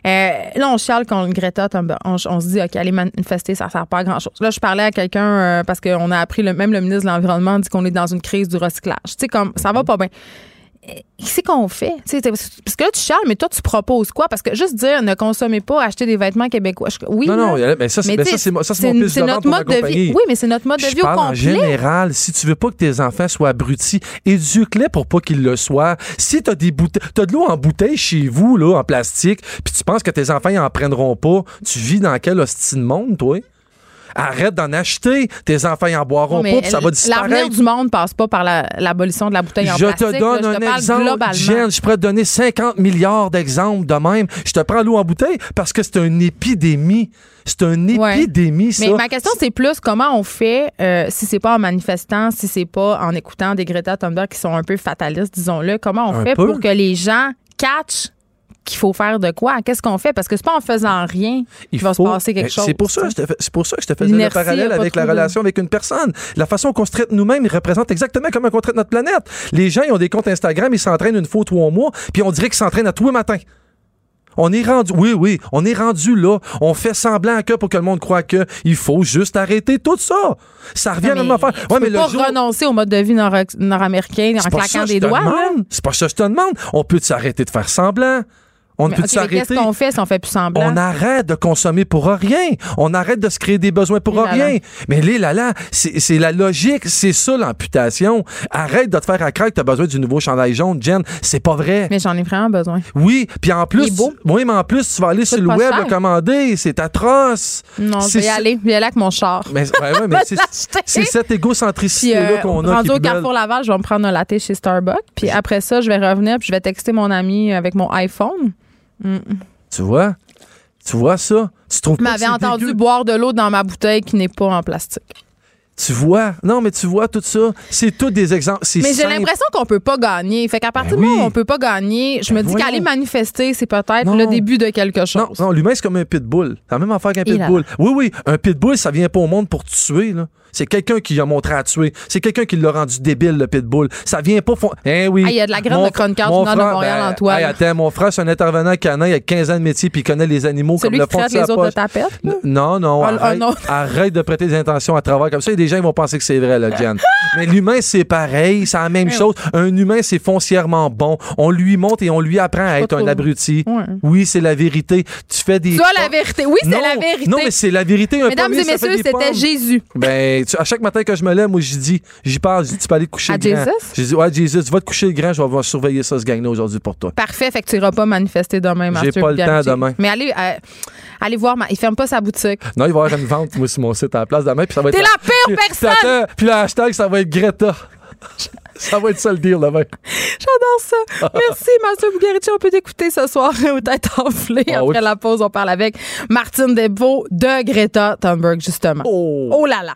Speaker 1: Euh, là, on chiale contre Greta Thunberg. On, on se dit, OK, aller manifester, ça sert pas à grand-chose. Là, je parlais à quelqu'un euh, parce qu'on a appris, le, même le ministre de l'Environnement dit qu'on est dans une crise du recyclage. Tu sais, comme, ça va pas bien. Qu'est-ce qu'on fait? Parce que là, tu charles, mais toi, tu proposes quoi? Parce que juste dire ne consommez pas, achetez des vêtements québécois. je- oui,
Speaker 4: Non, non, mais ça, c'est
Speaker 1: tu
Speaker 4: ça, c'est mon
Speaker 1: c'est notre mode de vie. Oui, mais c'est notre mode de
Speaker 4: Je
Speaker 1: vie au
Speaker 4: parle en
Speaker 1: complet.
Speaker 4: général, si tu veux pas que tes enfants soient abrutis, éduque-les pour pas qu'ils le soient. Si t'as des bouteilles, t'as de l'eau en bouteille chez vous, là, en plastique, puis tu penses que tes enfants, ils en prendront pas, tu vis dans quel hostie de monde, toi? Arrête d'en acheter. Tes enfants, ils en boiront pas, puis ça va
Speaker 1: L'avenir
Speaker 4: disparaître.
Speaker 1: du monde passe pas par la- l'abolition de la bouteille en
Speaker 4: Je
Speaker 1: plastique.
Speaker 4: te donne
Speaker 1: là.
Speaker 4: un
Speaker 1: je te parle
Speaker 4: exemple. Jen. Je pourrais te donner 50 milliards d'exemples de même. Je te prends l'eau en bouteille parce que c'est une épidémie. C'est une
Speaker 1: Ouais.
Speaker 4: épidémie, ça.
Speaker 1: Mais ma question, c'est plus comment on fait euh, si c'est pas en manifestant, si c'est pas en écoutant des Greta Thunberg qui sont un peu fatalistes, disons-le. Comment on
Speaker 4: Un
Speaker 1: fait
Speaker 4: peu.
Speaker 1: pour que les gens catchent qu'il faut faire de quoi? Qu'est-ce qu'on fait? Parce que c'est pas en faisant rien qu'il va
Speaker 4: faut-
Speaker 1: se passer quelque
Speaker 4: Ben,
Speaker 1: chose.
Speaker 4: C'est pour, ça que je te fais- c'est pour ça que je te faisais le parallèle avec la relation avec une personne. La façon qu'on se traite nous-mêmes représente exactement comment on traite notre planète. Les gens, ils ont des comptes Instagram, ils s'entraînent une fois ou trois mois, puis on dirait qu'ils s'entraînent à tous les matins. On est rendu, oui, oui, on est rendu là. On fait semblant que pour que le monde croit que il faut juste arrêter tout ça. Ça revient à la même affaire.
Speaker 1: Peux pas
Speaker 4: jour-
Speaker 1: renoncer au mode de vie nord- nord-américain en
Speaker 4: ça
Speaker 1: claquant
Speaker 4: je
Speaker 1: des doigts.
Speaker 4: C'est pas ça que je te demande. On peut s'arrêter de faire semblant? On
Speaker 1: Mais,
Speaker 4: peut
Speaker 1: OK, mais
Speaker 4: s'arrêter.
Speaker 1: qu'est-ce qu'on fait si on fait plus semblant?
Speaker 4: On arrête de consommer pour rien. On arrête de se créer des besoins pour
Speaker 1: là.
Speaker 4: rien. Mais là, là, là, c'est la logique. C'est ça, l'amputation. Arrête de te faire à que tu as besoin du nouveau chandail jaune, Jen. C'est pas vrai.
Speaker 1: Mais j'en ai vraiment besoin.
Speaker 4: Oui, puis en plus,
Speaker 1: beau.
Speaker 4: oui, mais en plus, tu vas aller sur le web le commander. C'est atroce.
Speaker 1: Non, je vais y aller. Je vais y aller avec mon char.
Speaker 4: Mais, ouais, ouais, mais (laughs) c'est cette égocentricité-là
Speaker 1: euh,
Speaker 4: qu'on a.
Speaker 1: rendu au. Carrefour Laval, je vais me prendre un latte chez Starbucks. Puis après ça, je vais revenir puis je vais texter mon ami avec mon iPhone.
Speaker 4: Tu vois? Tu vois ça? Tu trouves pas
Speaker 1: m'avais entendu
Speaker 4: dégueu?
Speaker 1: boire de l'eau dans ma bouteille qui n'est pas en plastique.
Speaker 4: Tu vois? Non, mais tu vois tout ça. C'est tous des exemples.
Speaker 1: Mais j'ai l'impression qu'on peut pas gagner. Fait qu'à partir
Speaker 4: Ben
Speaker 1: du moment
Speaker 4: oui.
Speaker 1: où on peut pas gagner, je
Speaker 4: Ben
Speaker 1: me dis qu'aller manifester, c'est peut-être le début de quelque chose.
Speaker 4: Non, non l'humain, c'est comme un pitbull. C'est la même affaire qu'un pitbull. Oui, oui, un pitbull, ça vient pas au monde pour te tuer, là. C'est quelqu'un qui l'a montré à tuer. C'est quelqu'un qui l'a rendu débile, le pitbull. Ça vient pas... fon- Eh oui.
Speaker 1: Ah, il y a de la graine de chroniqueur du Nord de Montréal,
Speaker 4: ben,
Speaker 1: Antoine.
Speaker 4: hey, attends, mon frère, c'est un intervenant canin, il a 15 ans de métier, puis il connaît les animaux
Speaker 1: Celui
Speaker 4: comme le
Speaker 1: qui
Speaker 4: fond de
Speaker 1: traite les autres de.
Speaker 4: N- Non, non,
Speaker 1: Ah,
Speaker 4: arrête,
Speaker 1: non. (laughs)
Speaker 4: arrête de prêter des intentions à travers comme ça. Il y a des gens qui vont penser que c'est vrai, là, Jen. Mais l'humain, c'est pareil, c'est la même chose. Un humain, c'est foncièrement bon. On lui montre et on lui apprend à être un abruti. Oui, c'est la vérité. Tu fais des...
Speaker 1: Ça, la vérité. Oui, c'est la vérité.
Speaker 4: Non, mais c'est la vérité. Un
Speaker 1: Mesdames et messieurs, c'était. Jésus.
Speaker 4: Ben, tu- à chaque matin que je me lève, moi, j'y dis, j'y parle, je dis, tu peux aller te coucher
Speaker 1: À
Speaker 4: le grand.
Speaker 1: Jesus?
Speaker 4: J'ai dit, ouais, Jesus, va te coucher le grand, je vais, surveiller ça, ce gang-là, aujourd'hui pour toi.
Speaker 1: Parfait, fait que tu iras pas manifester demain,
Speaker 4: J'ai
Speaker 1: Mathieu
Speaker 4: pas le temps demain.
Speaker 1: Mais allez, euh, allez voir, ma- il ferme pas sa boutique.
Speaker 4: Non, il va y avoir une vente, moi, sur mon site à la place demain, puis ça va être.
Speaker 1: T'es la pire (laughs) personne!
Speaker 4: Puis, le hashtag, ça va être Greta. (laughs) ça va être ça le deal demain.
Speaker 1: J'adore ça. Merci, Mathieu Bugarici. On peut t'écouter ce soir (laughs) au tête enflée.
Speaker 4: Ah
Speaker 1: Après
Speaker 4: oui.
Speaker 1: la pause, on parle avec Martine Desvaux de Greta Thunberg, justement.
Speaker 4: Oh!
Speaker 1: Oh là là.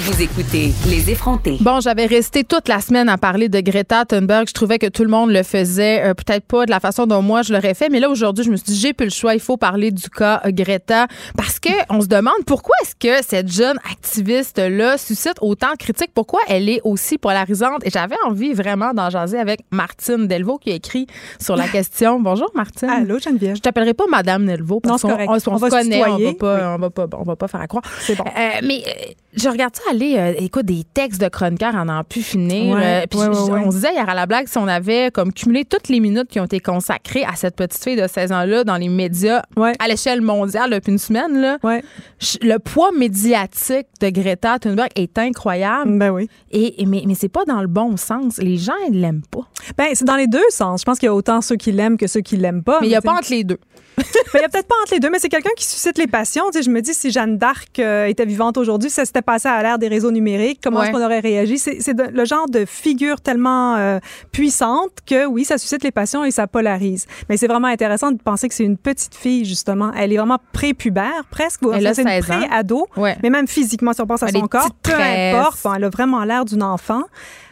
Speaker 2: vous écoutez Les effrontés.
Speaker 1: Bon, j'avais resté toute la semaine à parler de Greta Thunberg. Je trouvais que tout le monde le faisait, euh, peut-être pas de la façon dont moi je l'aurais fait, mais là aujourd'hui, je me suis dit j'ai plus le choix, il faut parler du cas euh, Greta parce que on se demande pourquoi est-ce que cette jeune activiste là suscite autant de critiques, pourquoi elle est aussi polarisante? Et j'avais envie vraiment d'en jaser avec Martine Delvaux qui a écrit sur la (laughs) question. Bonjour Martine.
Speaker 5: Allô, Geneviève.
Speaker 1: Je t'appellerai pas Madame Nelvaux parce qu'on on- on
Speaker 5: On
Speaker 1: se connaît, on va pas,
Speaker 5: Oui.
Speaker 1: on va pas, on va pas faire à croire.
Speaker 5: C'est bon.
Speaker 1: Euh, mais euh, je regarde ça aller, euh, écoute, des textes de chroniqueurs en en pu finir.
Speaker 5: Ouais,
Speaker 1: Euh, puis
Speaker 5: ouais, ouais,
Speaker 1: on se disait hier à la blague si on avait comme cumulé toutes les minutes qui ont été consacrées à cette petite fille de 16 ans-là dans les médias à l'échelle mondiale depuis une semaine, là, le poids médiatique de Greta Thunberg est incroyable.
Speaker 5: Ben oui.
Speaker 1: Et, et- mais, mais c'est pas dans le bon sens. Les gens, ils l'aiment pas.
Speaker 5: Ben, c'est dans les deux sens. Je pense qu'il y a autant ceux qui l'aiment que ceux qui l'aiment pas.
Speaker 1: Mais il y a pas entre les deux.
Speaker 5: ben, il y a peut-être pas entre les deux, mais c'est quelqu'un qui suscite les passions. Tu sais, je me dis, si Jeanne d'Arc euh, était vivante aujourd'hui, ça s'était passé à l'ère des réseaux numériques, comment
Speaker 1: Ouais.
Speaker 5: est-ce qu'on aurait réagi? C'est le genre de figure tellement euh, puissante que, oui, ça suscite les passions et ça polarise. Mais c'est vraiment intéressant de penser que c'est une petite fille, justement. Elle est vraiment prépubère, presque.
Speaker 1: Elle a
Speaker 5: c'est une
Speaker 1: 16 ans.
Speaker 5: pré-ado.
Speaker 1: Ouais.
Speaker 5: Mais même physiquement, si on pense à
Speaker 1: Elle
Speaker 5: son corps, peu
Speaker 1: tresses.
Speaker 5: importe, bon, elle a vraiment l'air d'une enfant.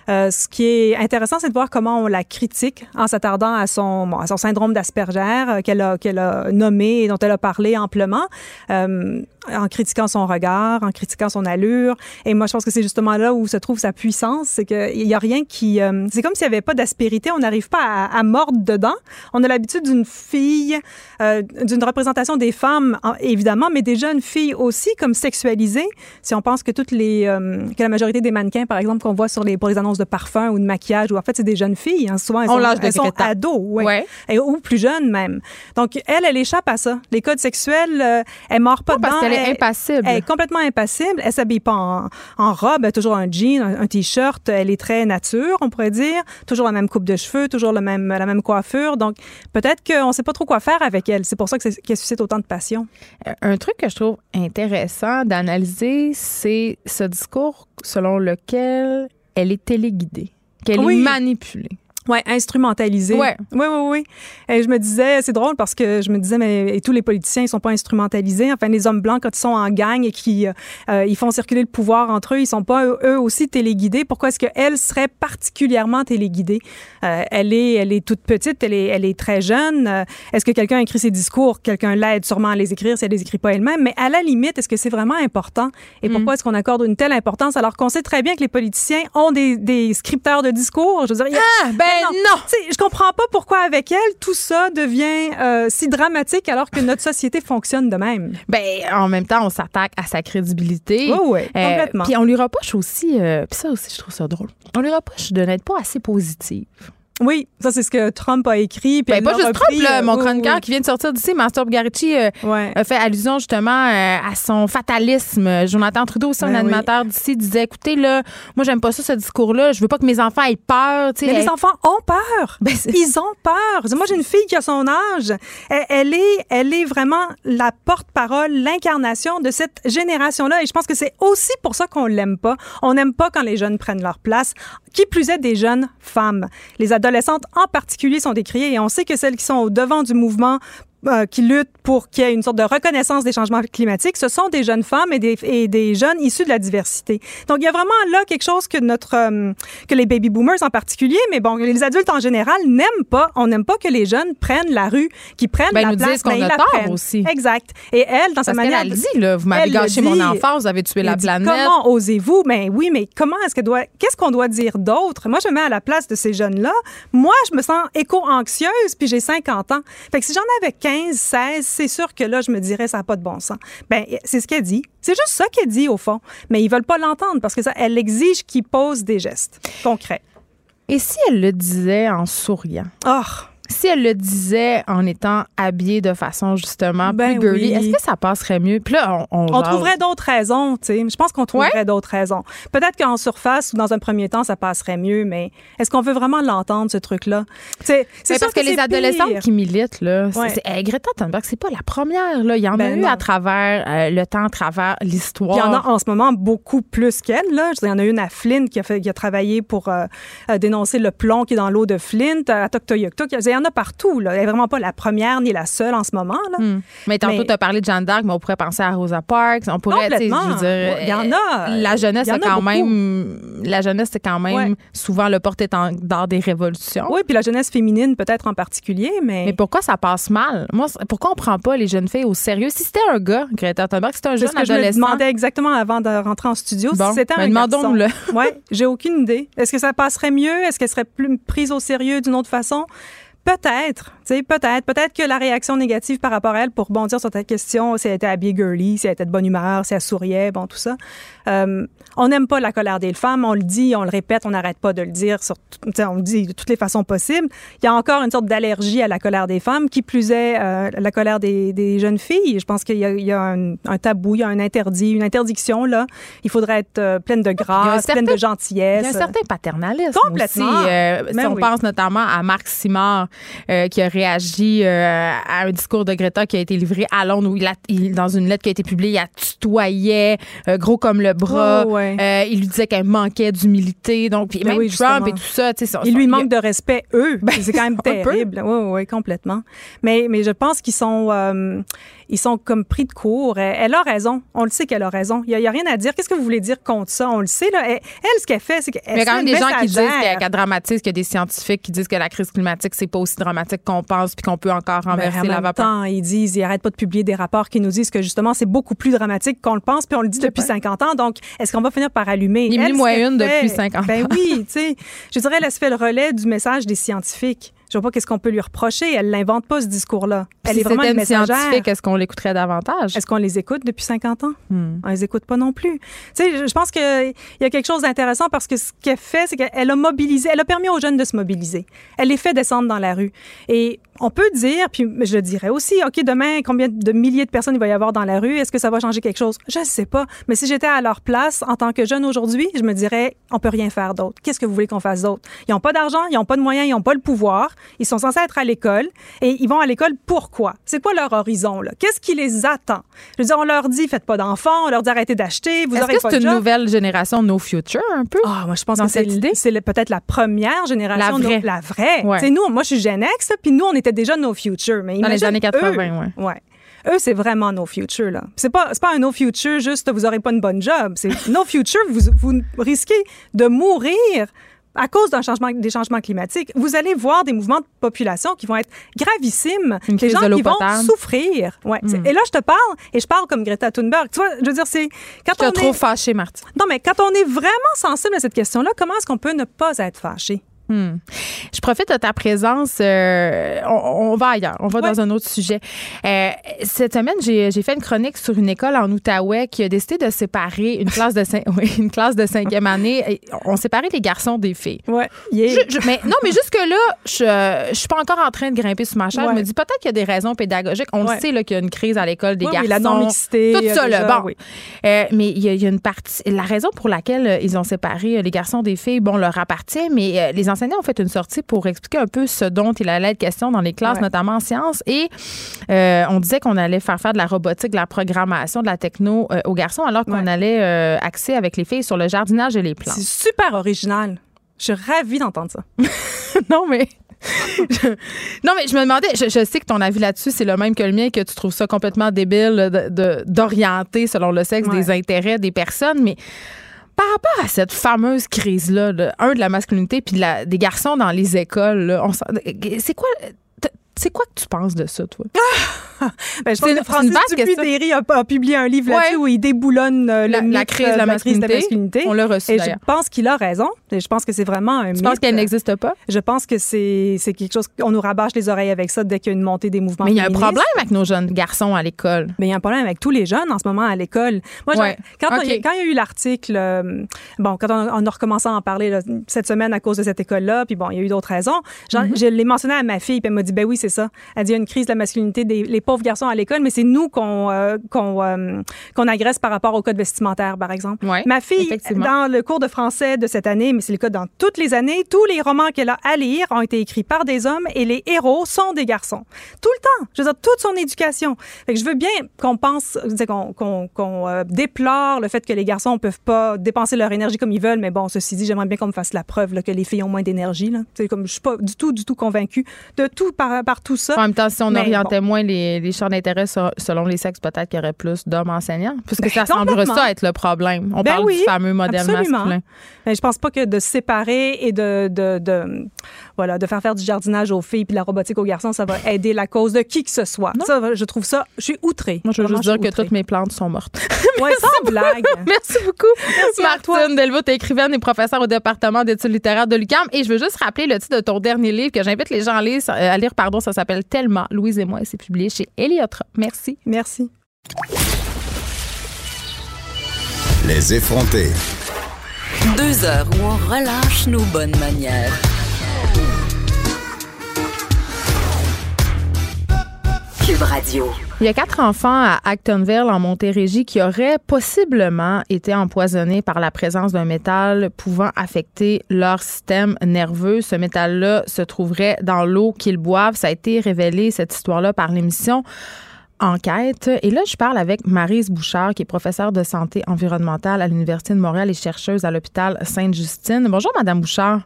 Speaker 5: Euh, ce qui est intéressant, c'est de voir comment on la critique en s'attardant à son, bon, à son syndrome d'Asperger euh, qu'elle a, qu'elle a nommé et dont elle a parlé amplement. Euh, en critiquant son regard, en critiquant son allure. Et moi, je pense que c'est justement là où se trouve sa puissance, c'est qu'il y a rien qui, euh, c'est comme s'il n'y avait pas d'aspérité, on n'arrive pas à, à, mordre dedans. On a l'habitude d'une fille, euh, d'une représentation des femmes, évidemment, mais des jeunes filles aussi comme sexualisées. Si on pense que toutes les, euh, que la majorité des mannequins, par exemple, qu'on voit sur les, pour les annonces de parfum ou de maquillage, ou en fait, c'est des jeunes filles, hein, souvent elles,
Speaker 1: on
Speaker 5: sont,
Speaker 1: elles
Speaker 5: sont ados, ouais.
Speaker 1: ouais.
Speaker 5: Et, ou plus jeunes même. Donc, elle, elle échappe à ça. Les codes sexuels, euh, elle mord pas,
Speaker 1: pas
Speaker 5: dedans.
Speaker 1: Est impassible.
Speaker 5: Elle est complètement impassible. Elle s'habille pas en, en, robe, toujours un jean, un, un t-shirt. Elle est très nature, on pourrait dire. Toujours la même coupe de cheveux, toujours le même, la même coiffure. Donc, peut-être qu'on sait pas trop quoi faire avec elle. C'est pour ça qu'elle suscite autant de passion.
Speaker 1: Euh, Un truc que je trouve intéressant d'analyser, c'est ce discours selon lequel elle est téléguidée, qu'elle
Speaker 5: Oui.
Speaker 1: est manipulée.
Speaker 5: Ouais, instrumentalisé.
Speaker 1: Ouais.
Speaker 5: Oui, oui, oui. Et je me disais, c'est drôle parce que je me disais, mais et tous les politiciens, ils sont pas instrumentalisés. Enfin, les hommes blancs, quand ils sont en gang et qui euh, ils font circuler le pouvoir entre eux, ils sont pas eux, aussi téléguidés. Pourquoi est-ce qu'elle serait particulièrement téléguidée? Euh, elle est, elle est toute petite, elle est, elle est très jeune. Euh, est-ce que quelqu'un écrit ses discours? Quelqu'un l'aide sûrement à les écrire si elle les écrit pas elle-même. Mais à la limite, est-ce que c'est vraiment important? Et pourquoi est-ce qu'on accorde une telle importance alors qu'on sait très bien que les politiciens ont des, des scripteurs de discours? Je veux dire, il y a-
Speaker 1: Ah, ben non!
Speaker 5: tu sais, je comprends pas pourquoi avec elle tout ça devient euh, si dramatique alors que notre société fonctionne de même.
Speaker 1: Ben, en même temps, on s'attaque à sa crédibilité.
Speaker 5: Oui, oui,
Speaker 1: Euh,
Speaker 5: complètement.
Speaker 1: Puis on lui reproche aussi, euh, puis ça aussi, je trouve ça drôle. On lui reproche de n'être pas assez positive.
Speaker 5: Oui, ça c'est ce que Trump a écrit. Puis
Speaker 1: Ben, pas juste
Speaker 5: repris,
Speaker 1: Trump, là,
Speaker 5: euh,
Speaker 1: mon chroniqueur
Speaker 5: oui.
Speaker 1: qui vient de sortir d'ici, Master Bugarici, euh,
Speaker 5: Ouais.
Speaker 1: a fait allusion justement euh, à son fatalisme. Jonathan Trudeau, aussi un
Speaker 5: Ben oui.
Speaker 1: animateur d'ici, disait écoutez, là, moi, j'aime pas ça, ce discours-là. Je veux pas que mes enfants aient peur. tu sais.
Speaker 5: Mais les
Speaker 1: Elle-
Speaker 5: enfants ont peur.
Speaker 1: Ben,
Speaker 5: Ils ont peur. Moi, j'ai une fille qui a son âge. Elle, elle est, elle est vraiment la porte-parole, l'incarnation de cette génération-là. Et je pense que c'est aussi pour ça qu'on l'aime pas. On n'aime pas quand les jeunes prennent leur place. Qui plus est des jeunes femmes. Les en particulier sont décriées et on sait que celles qui sont au devant du mouvement euh, qui luttent pour qu'il y ait une sorte de reconnaissance des changements climatiques, ce sont des jeunes femmes et des, et des jeunes issus de la diversité. Donc, il y a vraiment là quelque chose que notre euh, que les baby boomers en particulier, mais bon, les adultes en général n'aiment pas. On n'aime pas que les jeunes prennent la rue, qui prennent
Speaker 1: Ben,
Speaker 5: la
Speaker 1: nous
Speaker 5: place,
Speaker 1: disent qu'on
Speaker 5: mais ils
Speaker 1: a
Speaker 5: la
Speaker 1: tort
Speaker 5: prennent.
Speaker 1: aussi.
Speaker 5: Exact. Et elle, dans sa
Speaker 1: Parce
Speaker 5: manière
Speaker 1: qu'elle
Speaker 5: de-
Speaker 1: elle dit, là, vous m'avez gâché mon enfance, vous avez tué la
Speaker 5: dit,
Speaker 1: planète.
Speaker 5: Comment osez-vous? Mais oui, mais comment est-ce que doit, qu'est-ce qu'on doit dire d'autre? Moi, je me mets à la place de ces jeunes-là. Moi, je me sens éco-anxieuse, puis j'ai 50 ans. Fait que si j'en avais 15, 16, c'est sûr que là, je me dirais, ça n'a pas de bon sens. Ben, c'est ce qu'elle dit. C'est juste ça qu'elle dit, au fond. Mais ils veulent pas l'entendre parce que ça, elle exige qu'ils posent des gestes concrets.
Speaker 1: Et si elle le disait en souriant?
Speaker 5: Oh!
Speaker 1: Si elle le disait en étant habillée de façon justement
Speaker 5: Ben
Speaker 1: plus girly,
Speaker 5: oui.
Speaker 1: est-ce que ça passerait mieux? Puis là, on, on,
Speaker 5: trouverait d'autres raisons, tu sais. Je pense qu'on trouverait d'autres raisons. Peut-être qu'en surface ou dans un premier temps, ça passerait mieux, mais est-ce qu'on veut vraiment l'entendre, ce truc-là? C'est sûr
Speaker 1: parce que, les
Speaker 5: c'est
Speaker 1: adolescentes
Speaker 5: pire.
Speaker 1: qui militent, là, c'est-
Speaker 5: Ouais.
Speaker 1: Greta Thunberg, c'est pas la première. Là. Il y en a
Speaker 5: Ben
Speaker 1: eu
Speaker 5: non.
Speaker 1: à travers euh, le temps, à travers l'histoire.
Speaker 5: Il y en a en ce moment beaucoup plus qu'elle. Là. Je veux dire, Il y en a une à Flint qui a, fait, qui a travaillé pour euh, euh, dénoncer le plomb qui est dans l'eau de Flint, à Toktoyaktuk. Il y en a partout. Là. Elle n'est vraiment pas la première ni la seule en ce moment. Là.
Speaker 1: Hmm. Mais tantôt, tu as parlé de Jeanne d'Arc, mais on pourrait penser à Rosa Parks. On pourrait, tu sais, je veux dire,
Speaker 5: Il y en a.
Speaker 1: euh, La jeunesse, a quand
Speaker 5: beaucoup.
Speaker 1: même. La jeunesse, c'est quand même
Speaker 5: Ouais.
Speaker 1: souvent le porte-étendard des révolutions.
Speaker 5: Oui, puis la jeunesse féminine peut-être en particulier, mais,
Speaker 1: Mais pourquoi ça passe mal? Moi, c'est- pourquoi on prend pas les jeunes filles au sérieux? Si c'était un gars, Greta Thunberg, si c'était un
Speaker 5: c'est
Speaker 1: jeune
Speaker 5: ce que je me
Speaker 1: adolescent.
Speaker 5: demandais exactement avant de rentrer en studio.
Speaker 1: Bon,
Speaker 5: si c'était
Speaker 1: ben
Speaker 5: un
Speaker 1: demandons-le.
Speaker 5: garçon. Ouais, j'ai aucune idée. Est-ce que ça passerait mieux? Est-ce qu'elle serait plus prise au sérieux d'une autre façon? Peut-être, tu sais, peut-être. Peut-être que la réaction négative par rapport à elle, pour rebondir sur ta question, si elle était habillée girly, si elle était de bonne humeur, si elle souriait, bon, tout ça. Euh, on n'aime pas la colère des femmes, on le dit, on le répète, on n'arrête pas de le dire, sur, on le dit de toutes les façons possibles. Il y a encore une sorte d'allergie à la colère des femmes, qui plus est euh, la colère des, des jeunes filles. Je pense qu'il y a, il y a un, un tabou, il y a un interdit, une interdiction, là. Il faudrait être euh, pleine de grâce, pleine de
Speaker 1: certain-
Speaker 5: gentillesse.
Speaker 1: Il y a un certain paternalisme
Speaker 5: Complètement.
Speaker 1: aussi. Euh, si
Speaker 5: Ben
Speaker 1: on
Speaker 5: oui.
Speaker 1: pense notamment à Marc Simard qui a réagi à un discours de Greta qui a été livré à Londres où il, a, il- dans une lettre qui a été publiée, il a euh, gros comme le bras.
Speaker 5: Oh, ouais.
Speaker 1: Euh, il lui disait qu'elle manquait d'humilité. Donc, puis
Speaker 5: Ben
Speaker 1: même
Speaker 5: oui,
Speaker 1: Trump
Speaker 5: justement.
Speaker 1: et tout ça. tu sais, son-
Speaker 5: Il lui
Speaker 1: son-
Speaker 5: manque de respect, eux. c'est quand même (laughs) terrible. Oui, oui, complètement. Mais, mais je pense qu'ils sont, euh, ils sont comme pris de court. Elle, a raison. On le sait qu'elle a raison. Il n'y a, rien à dire. Qu'est-ce que vous voulez dire contre ça? On le sait. Là. Elle, elle, ce qu'elle fait, c'est qu'elle
Speaker 1: il y a quand même des gens qui disent qu'elle qu'elle dramatise, qu'il y a des scientifiques qui disent que la crise climatique, c'est pas aussi dramatique qu'on pense puis qu'on peut encore
Speaker 5: Ben,
Speaker 1: renverser
Speaker 5: en
Speaker 1: la vapeur.
Speaker 5: temps, ils disent, ils arrêtent pas de publier des rapports qui nous disent que justement, c'est beaucoup plus dramatique qu'on le pense, puis on le dit depuis 50 ans. Donc, est-ce qu'on va finir par allumer? Ce
Speaker 1: moins
Speaker 5: qu'elle
Speaker 1: une depuis 50
Speaker 5: Ben
Speaker 1: ans.
Speaker 5: oui, tu sais. Je dirais, elle se fait le relais du message des scientifiques. Je vois pas qu'est-ce qu'on peut lui reprocher. Elle l'invente pas, ce discours-là. Elle
Speaker 1: Si
Speaker 5: est vraiment une messagère.
Speaker 1: scientifique, est-ce qu'on l'écouterait davantage?
Speaker 5: Est-ce qu'on les écoute depuis 50 ans?
Speaker 1: Hmm.
Speaker 5: On les écoute pas non plus. Tu sais, je je pense qu'il y a quelque chose d'intéressant parce que ce qu'elle fait, c'est qu'elle a mobilisé, elle a permis aux jeunes de se mobiliser. Elle les fait descendre dans la rue. Et on peut dire, puis je dirais aussi, OK, demain, combien de milliers de personnes il va y avoir dans la rue? Est-ce que ça va changer quelque chose? Je ne sais pas. Mais si j'étais à leur place en tant que jeune aujourd'hui, je me dirais, on peut rien faire d'autre. Qu'est-ce que vous voulez qu'on fasse d'autre? Ils n'ont pas d'argent, ils n'ont pas de moyens, ils n'ont pas le pouvoir. Ils sont censés être à l'école et ils vont à l'école pourquoi? C'est quoi leur horizon, là? Qu'est-ce qui les attend? Je veux dire, on leur dit, faites pas d'enfants, on leur dit, arrêtez d'acheter, vous
Speaker 1: Est-ce
Speaker 5: aurez
Speaker 1: que
Speaker 5: pas
Speaker 1: c'est une
Speaker 5: job.
Speaker 1: nouvelle génération No Future, un peu?
Speaker 5: Ah, moi, je pense
Speaker 1: Dans
Speaker 5: que c'est peut-être la première génération.
Speaker 1: La vraie.
Speaker 5: no- la vraie.
Speaker 1: Ouais.
Speaker 5: Nous, moi, je suis Gen X, puis nous, on était déjà No Future. Mais
Speaker 1: Dans les années 80,
Speaker 5: eux,
Speaker 1: ouais.
Speaker 5: ouais. Eux, c'est vraiment No Future, là. C'est pas, pas un No Future juste vous aurez pas une bonne job. C'est (laughs) No Future, vous, vous risquez de mourir à cause d'un changement, des changements climatiques. Vous allez voir des mouvements de population qui vont être gravissimes.
Speaker 1: Une
Speaker 5: des gens
Speaker 1: de
Speaker 5: qui vont
Speaker 1: potable. Hmm.
Speaker 5: souffrir. Ouais. c'est- Et là, je te parle, et je parle comme Greta Thunberg. Tu vois, je veux dire, c'est... Quand
Speaker 1: Je
Speaker 5: on
Speaker 1: suis trop
Speaker 5: est-
Speaker 1: fâchée, Martine.
Speaker 5: non, mais quand on est vraiment sensible à cette question-là, comment est-ce qu'on peut ne pas être fâché?
Speaker 1: Hmm. Je profite de ta présence. euh, on, on va ailleurs. On va
Speaker 5: Ouais.
Speaker 1: dans un autre sujet. Euh, cette semaine, j'ai fait une chronique sur une école en Outaouais qui a décidé de séparer une classe de, cin- (laughs) oui, une classe de cinquième année. On séparait les garçons des filles.
Speaker 5: Ouais.
Speaker 1: Je- je- mais non, mais jusque-là, je, je suis pas encore en train de grimper sur ma chaise.
Speaker 5: Ouais.
Speaker 1: Je me dis peut-être qu'il y a des raisons pédagogiques. On
Speaker 5: Ouais.
Speaker 1: le sait là, qu'il y a une crise à l'école des garçons.
Speaker 5: oui, la non-mixité.
Speaker 1: Tout ça, là. Bon.
Speaker 5: oui.
Speaker 1: Euh, mais il y, y a une partie. La raison pour laquelle ils ont séparé les garçons des filles, bon, leur appartient, mais les enseignants ont fait une sortie pour expliquer un peu ce dont il allait être question dans les classes,
Speaker 5: Ouais.
Speaker 1: notamment en sciences. Et euh, on disait qu'on allait faire faire de la robotique, de la programmation, de la techno euh, aux garçons, alors qu'on
Speaker 5: Ouais.
Speaker 1: allait euh, axer avec les filles sur le jardinage et les plantes.
Speaker 5: C'est super original. Je suis ravie d'entendre ça. (laughs)
Speaker 1: non, mais. (laughs) je- non, mais je me demandais, je, je sais que ton avis là-dessus, c'est le même que le mien, que tu trouves ça complètement débile de- de- d'orienter selon le sexe
Speaker 5: Ouais.
Speaker 1: des intérêts des personnes, mais par rapport à cette fameuse crise-là, de, un, de la masculinité, puis des garçons dans les écoles, c'est quoi. C'est quoi que tu penses de ça, toi? (laughs)
Speaker 5: Ben, je pense que Francis. Dupuis-Derry a, a publié un livre
Speaker 1: Ouais.
Speaker 5: là-dessus où il déboulonne euh,
Speaker 1: La,
Speaker 5: le
Speaker 1: la
Speaker 5: mythe,
Speaker 1: crise de la
Speaker 5: crise
Speaker 1: masculinité. On l'a reçu
Speaker 5: Et je pense qu'il a raison. Et je pense que c'est vraiment un
Speaker 1: Tu penses
Speaker 5: mythe.
Speaker 1: qu'elle n'existe pas?
Speaker 5: Je pense que c'est quelque chose qu'on nous rabâche les oreilles avec ça dès qu'il y a une montée des mouvements
Speaker 1: Mais il y a un problème avec nos jeunes garçons à l'école.
Speaker 5: Mais il y a un problème avec tous les jeunes en ce moment à l'école. Moi,
Speaker 1: Ouais.
Speaker 5: quand, on- il y a eu l'article, euh, bon, quand on, on a recommencé à en parler là, cette semaine à cause de cette école-là, puis bon, il y a eu d'autres raisons. Genre,
Speaker 1: Mm-hmm.
Speaker 5: Je l'ai mentionné à ma fille, puis elle m'a dit, ben oui, c'est ça. Elle dit, il y a une crise de la masculinité des les pauvres garçons à l'école, mais c'est nous qu'on euh, qu'on euh, qu'on agresse par rapport au code vestimentaire, par exemple.
Speaker 1: Ouais,
Speaker 5: ma fille, dans le cours de français de cette année, mais c'est le cas dans toutes les années, tous les romans qu'elle a à lire ont été écrits par des hommes et les héros sont des garçons. Tout le temps. Je veux dire, toute son éducation. Fait que je veux bien qu'on pense, qu'on qu'on euh, déplore le fait que les garçons ne peuvent pas dépenser leur énergie comme ils veulent, mais bon, ceci dit, j'aimerais bien qu'on me fasse la preuve là, que les filles ont moins d'énergie. sais, comme je suis pas du tout, du tout convaincue de tout par, par tout ça.
Speaker 1: En même temps, si on
Speaker 5: Mais
Speaker 1: orientait moins les, les champs d'intérêt selon les sexes, peut-être qu'il y aurait plus d'hommes enseignants. Puisque
Speaker 5: Ben,
Speaker 1: ça semblerait ça être le problème. On
Speaker 5: Ben
Speaker 1: parle
Speaker 5: oui,
Speaker 1: du fameux modèle
Speaker 5: absolument.
Speaker 1: masculin.
Speaker 5: Mais je pense pas que de séparer et de, de, de, voilà, de faire faire du jardinage aux filles puis de la robotique aux garçons, ça va aider la cause de qui que ce soit. Ça, je trouve ça, je suis outrée.
Speaker 1: Moi, je veux
Speaker 5: Vraiment,
Speaker 1: juste dire que toutes mes plantes sont mortes. (laughs)
Speaker 5: Ouais, sans (laughs) blague.
Speaker 1: Merci beaucoup.
Speaker 5: toi.
Speaker 1: Martine Delvaux, t'es écrivaine et professeure au département d'études littéraires de l'UQAM. Et je veux juste rappeler le titre de ton dernier livre que j'invite les gens à lire. euh, À lire pardon, ça s'appelle Tellement, Louise et moi, et c'est publié chez Eliotra. Merci.
Speaker 5: Merci.
Speaker 6: Les effrontés.
Speaker 2: Deux heures où on relâche nos bonnes manières.
Speaker 1: Il y a quatre enfants à Actonville, en Montérégie, qui auraient possiblement été empoisonnés par la présence d'un métal pouvant affecter leur système nerveux. Ce métal-là se trouverait dans l'eau qu'ils boivent. Ça a été révélé, cette histoire-là, par l'émission Enquête. Et là, je parle avec Marise Bouchard, qui est professeure de santé environnementale à l'Université de Montréal et chercheuse à l'hôpital Sainte-Justine. Bonjour, Madame Bouchard.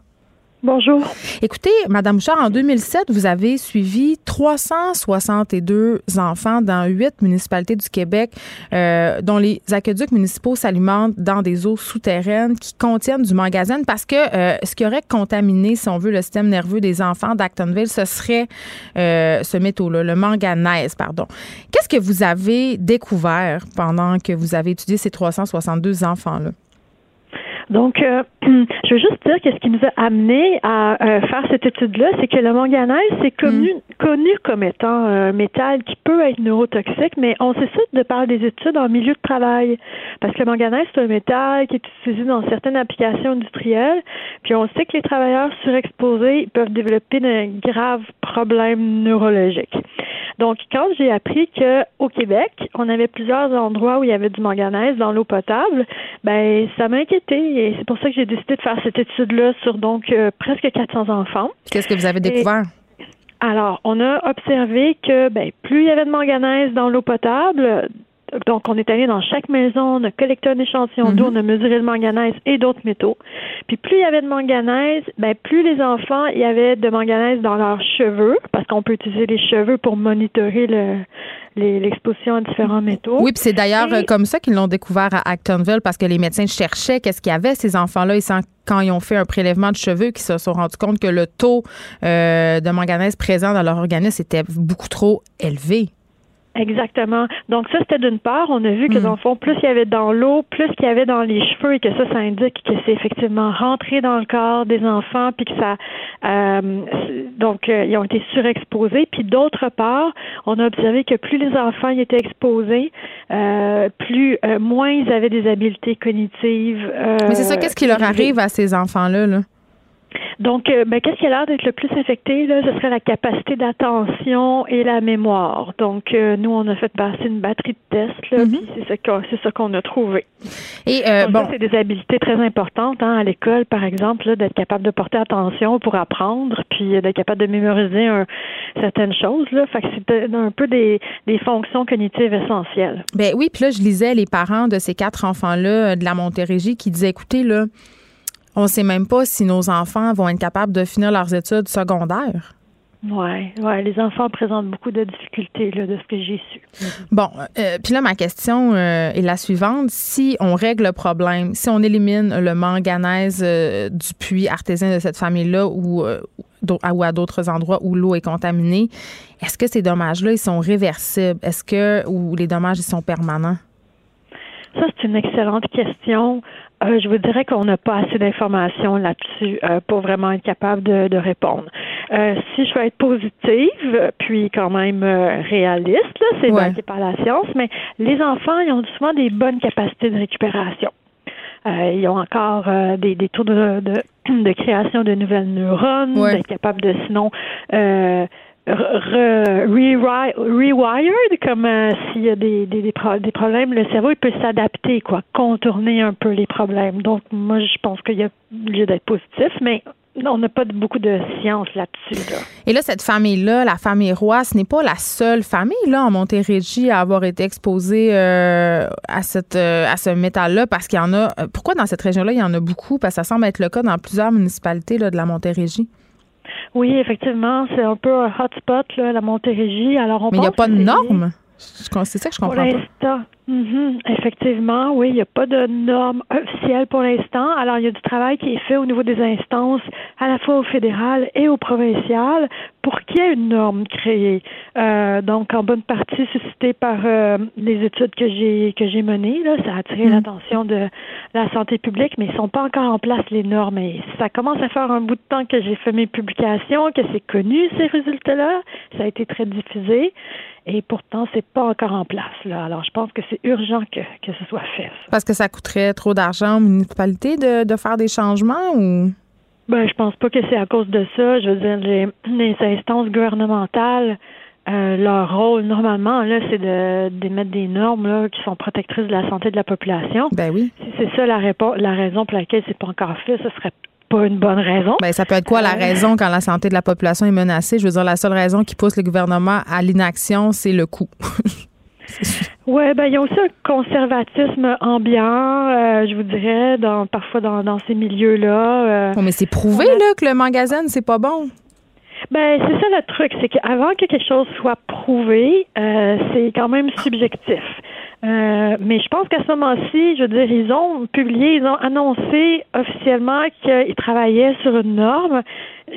Speaker 7: Bonjour.
Speaker 1: Écoutez, Madame Bouchard, en 2007, vous avez suivi 362 enfants dans huit municipalités du Québec euh, dont les aqueducs municipaux s'alimentent dans des eaux souterraines qui contiennent du manganèse parce que euh, ce qui aurait contaminé, si on veut, le système nerveux des enfants d'Actonville, ce serait euh, ce métaux-là, le manganèse, pardon. Qu'est-ce que vous avez découvert pendant que vous avez étudié ces 362 enfants-là?
Speaker 7: Donc, euh, (clears throat) je veux juste dire que ce qui nous a amené à euh, faire cette étude-là, c'est que le manganèse, c'est connu, mm. connu comme étant un métal qui peut être neurotoxique, mais on sait ça de par des études en milieu de travail. Parce que le manganèse, c'est un métal qui est utilisé dans certaines applications industrielles, puis on sait que les travailleurs surexposés peuvent développer de graves problèmes neurologiques. Donc, quand j'ai appris que au Québec, on avait plusieurs endroits où il y avait du manganèse dans l'eau potable, ben ça m'a inquiété et c'est pour ça que j'ai décidé de faire cette étude-là sur donc euh, presque 400 enfants.
Speaker 1: Qu'est-ce que vous avez découvert?
Speaker 7: alors, on a observé que ben, plus il y avait de manganèse dans l'eau potable, donc, on est allé dans chaque maison, on a collecté un échantillon d'eau, mhm. on a mesuré le manganèse et d'autres métaux. Puis plus il y avait de manganèse, ben plus les enfants, il y avait de manganèse dans leurs cheveux, parce qu'on peut utiliser les cheveux pour monitorer le, l'exposition à différents métaux.
Speaker 1: Oui, puis c'est d'ailleurs euh, comme ça qu'ils l'ont découvert à Actonville parce que les médecins cherchaient qu'est-ce qu'il y avait ces enfants-là. Ils quand ils ont fait un prélèvement de cheveux, qu'ils se sont rendus compte que le taux euh, de manganèse présent dans leur organisme était beaucoup trop élevé.
Speaker 7: Exactement. Donc ça, c'était d'une part, on a vu que hmm. dans le fond, plus il y avait dans l'eau, plus qu'il y avait dans les cheveux et que ça, ça indique que c'est effectivement rentré dans le corps des enfants, puis que ça, euh, donc euh, ils ont été surexposés. Puis d'autre part, on a observé que plus les enfants y étaient exposés, euh, plus moins ils avaient des habiletés cognitives.
Speaker 1: Mais c'est ça, qu'est-ce qui leur arrive à ces enfants-là? là?
Speaker 7: Donc, euh, ben, qu'est-ce qui a l'air d'être le plus affecté? Là? Ce serait la capacité d'attention et la mémoire. Donc, euh, nous, on a fait passer une batterie de tests, là, mm-hmm. c'est ça qu'on a trouvé. Et euh, bon, c'est des habiletés très importantes hein, à l'école, par exemple, d'être capable de porter attention pour apprendre, puis d'être capable de mémoriser certaines choses. Là. Fait que c'est un peu des, des fonctions cognitives essentielles.
Speaker 1: Ben oui, puis là, je lisais les parents de ces quatre enfants-là de la Montérégie qui disaient, écoutez, là, on ne sait même pas si nos enfants vont être capables de finir leurs études secondaires.
Speaker 7: Oui, ouais, les enfants présentent beaucoup de difficultés là, de ce que j'ai su.
Speaker 1: Bon, euh, puis là, ma question euh, est la suivante. Si on règle le problème, si on élimine le manganèse euh, du puits artésian de cette famille-là ou, ou à d'autres endroits où l'eau est contaminée, est-ce que ces dommages-là, ils sont réversibles? Est-ce que, ou les dommages, ils sont permanents?
Speaker 7: Ça, c'est une excellente question. Euh, je vous dirais qu'on n'a pas assez d'informations là-dessus euh, pour vraiment être capable de, répondre. Euh, si je veux être positive, puis quand même réaliste, c'est ouais. pas la science, mais les enfants, ils ont souvent des bonnes capacités de récupération. ils ont encore des, des taux de, de, (clears throat) création de nouvelles neurones, d'être capables de sinon rewired, comme euh, s'il y a des, des, des, problèmes, le cerveau il peut s'adapter, quoi, contourner un peu les problèmes. Donc, moi, je pense qu'il y a lieu d'être positif, mais on n'a pas beaucoup de science là-dessus.
Speaker 1: Et là, cette famille-là, la famille Roy, ce n'est pas la seule famille là en Montérégie à avoir été exposée euh, à cette euh, à ce métal-là, parce qu'il y en a. Pourquoi dans cette région-là, il y en a beaucoup? Parce que ça semble être le cas dans plusieurs municipalités là, de la Montérégie.
Speaker 7: Oui, effectivement, c'est un peu un hotspot, là, la Montérégie. Alors, on
Speaker 1: Mais il n'y a pas de normes? C'est ça que je comprends
Speaker 7: pour l'instant, mhm, effectivement, oui, il n'y a pas de normes officielles pour l'instant. Alors, il y a du travail qui est fait au niveau des instances, à la fois au fédéral et au provincial, pour qu'il y ait une norme créée. Euh, donc, en bonne partie suscitée par euh, les études que j'ai que j'ai menées, là, ça a attiré mhm. l'attention de la santé publique, mais ils sont pas encore en place les normes. Et ça commence à faire un bout de temps que j'ai fait mes publications, que c'est connu ces résultats-là. Ça a été très diffusé et pourtant, c'est pas encore en place. Là. Alors, je pense que c'est urgent que, que ce soit fait.
Speaker 1: Parce que ça coûterait trop d'argent aux municipalités de, de faire des changements ou?
Speaker 7: Ben, je pense pas que c'est à cause de ça. Je veux dire, les, les instances gouvernementales, euh, leur rôle, normalement, là, c'est de d'émettre des normes là, qui sont protectrices de la santé de la population.
Speaker 1: Ben oui.
Speaker 7: Si c'est ça la, la raison pour laquelle c'est pas encore fait, ce serait pas une bonne raison.
Speaker 1: Ben, ça peut être quoi la euh, raison quand la santé de la population est menacée? Je veux dire, la seule raison qui pousse le gouvernement à l'inaction, c'est le coût. (laughs)
Speaker 7: Oui, ben il y a aussi un conservatisme ambiant, euh, je vous dirais, dans parfois dans, dans ces milieux-là.
Speaker 1: Euh. mais c'est prouvé là que le magasin c'est pas bon.
Speaker 7: Ben c'est ça le truc, c'est qu'avant que quelque chose soit prouvé, euh, c'est quand même subjectif. Euh, mais je pense qu'à ce moment-ci, je veux dire, ils ont publié, ils ont annoncé officiellement qu'ils travaillaient sur une norme.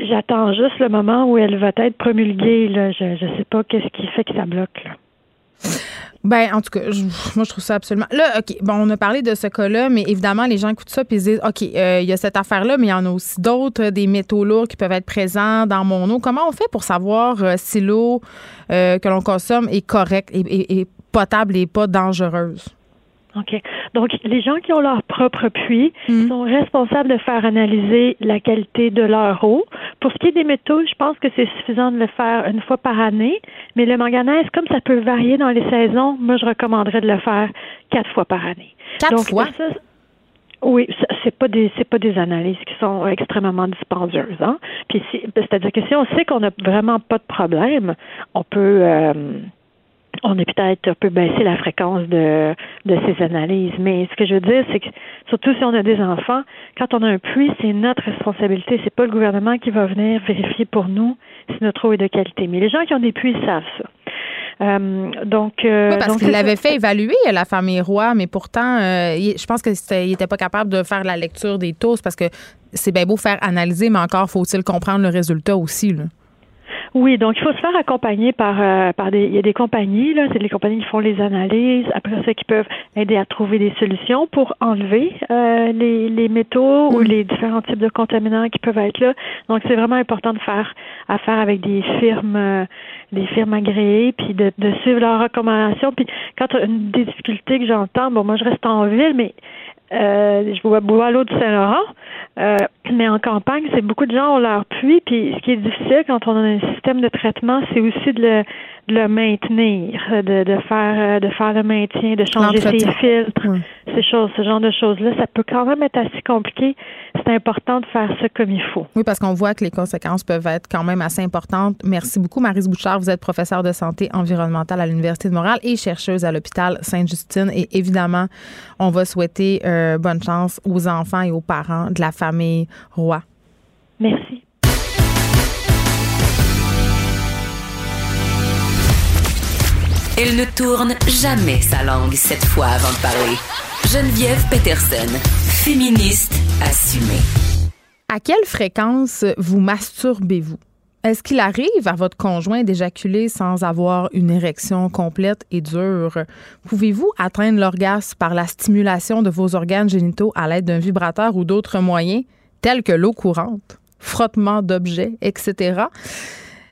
Speaker 7: J'attends juste le moment où elle va être promulguée. Là. Je ne sais pas qu'est-ce qui fait que ça bloque. Là.
Speaker 1: Ben, en tout cas, moi, je trouve ça absolument. Là, OK, bon, on a parlé de ce cas-là, mais évidemment, les gens écoutent ça puis ils disent OK, euh, il y a cette affaire-là, mais il y en a aussi d'autres, des métaux lourds qui peuvent être présents dans mon eau. Comment on fait pour savoir euh, si l'eau que l'on consomme est correcte et potable et pas dangereuse?
Speaker 7: OK. Donc, les gens qui ont leur propre puits hmm. sont responsables de faire analyser la qualité de leur eau. Pour ce qui est des métaux, je pense que c'est suffisant de le faire une fois par année. Mais le manganèse, comme ça peut varier dans les saisons, moi, je recommanderais de le faire quatre fois par année.
Speaker 1: Quatre fois?
Speaker 7: oui, c'est pas des c'est pas des analyses qui sont extrêmement dispendieuses, hein. Puis c'est-à-dire que si on sait qu'on n'a vraiment pas de problème, on peut euh, on est peut-être un peu baissé la fréquence de, de ces analyses. Mais ce que je veux dire, c'est que surtout si on a des enfants, quand on a un puits, c'est notre responsabilité. C'est pas le gouvernement qui va venir vérifier pour nous si notre eau est de qualité. Mais les gens qui ont des puits savent ça.
Speaker 1: Euh, donc, euh, parce qu'il l'avait fait évaluer la famille Roy, mais pourtant, euh, je pense qu'il n'était pas capable de faire la lecture des taux parce que c'est bien beau faire analyser, mais encore faut-il comprendre le résultat aussi. Là.
Speaker 7: Oui, donc il faut se faire accompagner par euh, par des il y a des compagnies là, c'est les compagnies qui font les analyses, après ça qui peuvent aider à trouver des solutions pour enlever euh, les les métaux ou mm. les différents types de contaminants qui peuvent être là. Donc c'est vraiment important de faire affaire avec des firmes euh, des firmes agréées puis de, de suivre leurs recommandations puis quand une des difficultés que j'entends, bon moi je reste en ville mais euh, je vois l'eau du Saint-Laurent, euh, mais en campagne, c'est beaucoup de gens ont leur puits. Puis ce qui est difficile quand on a un système de traitement, c'est aussi de le, de le maintenir, de, de faire euh, de faire le maintien, de changer ses filtres, ces choses, ce genre de choses-là. Ça peut quand même être assez compliqué. C'est important de faire ça comme il faut.
Speaker 1: Oui, parce qu'on voit que les conséquences peuvent être quand même assez importantes. Merci beaucoup, Marise Bouchard. Vous êtes professeure de santé environnementale à l'Université de Montréal et chercheuse à l'hôpital Sainte-Justine. Et évidemment, on va souhaiter euh, bonne chance aux enfants et aux parents de la famille Roy.
Speaker 7: Merci.
Speaker 2: Elle ne tourne jamais sa langue cette fois avant de parler. Geneviève Peterson, féministe assumée.
Speaker 1: À quelle fréquence vous masturbez-vous? Est-ce qu'il arrive à votre conjoint d'éjaculer sans avoir une érection complète et dure? Pouvez-vous atteindre l'orgasme par la stimulation de vos organes génitaux à l'aide d'un vibrateur ou d'autres moyens, tels que l'eau courante, frottement d'objets, etc.?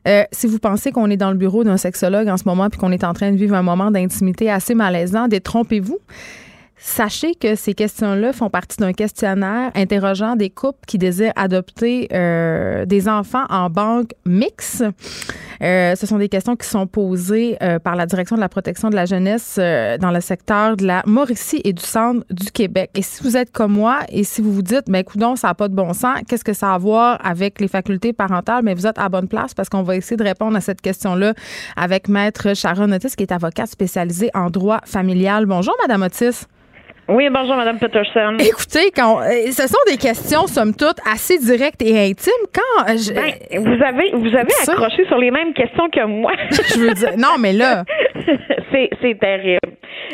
Speaker 1: Euh, si vous pensez qu'on est dans le bureau d'un sexologue en ce moment puis qu'on est en train de vivre un moment d'intimité assez malaisant, détrompez-vous. Sachez que ces questions-là font partie d'un questionnaire interrogeant des couples qui désirent adopter euh, des enfants en banque mixte. Euh, ce sont des questions qui sont posées euh, par la Direction de la protection de la jeunesse dans le secteur de la Mauricie et du centre du Québec. Et si vous êtes comme moi et si vous vous dites, ben coudon, ça n'a pas de bon sens, qu'est-ce que ça a à voir avec les facultés parentales? Mais vous êtes à bonne place parce qu'on va essayer de répondre à cette question-là avec Maître Sharon Otis, qui est avocate spécialisée en droit familial. Bonjour, Madame Otis.
Speaker 8: Oui, bonjour, Madame Peterson.
Speaker 1: Écoutez, quand, euh, ce sont des questions, somme toute, assez directes et intimes. Quand euh,
Speaker 8: ben, vous avez, vous avez accroché sur les mêmes questions que moi.
Speaker 1: je veux dire, non, mais là, (laughs)
Speaker 8: c'est terrible.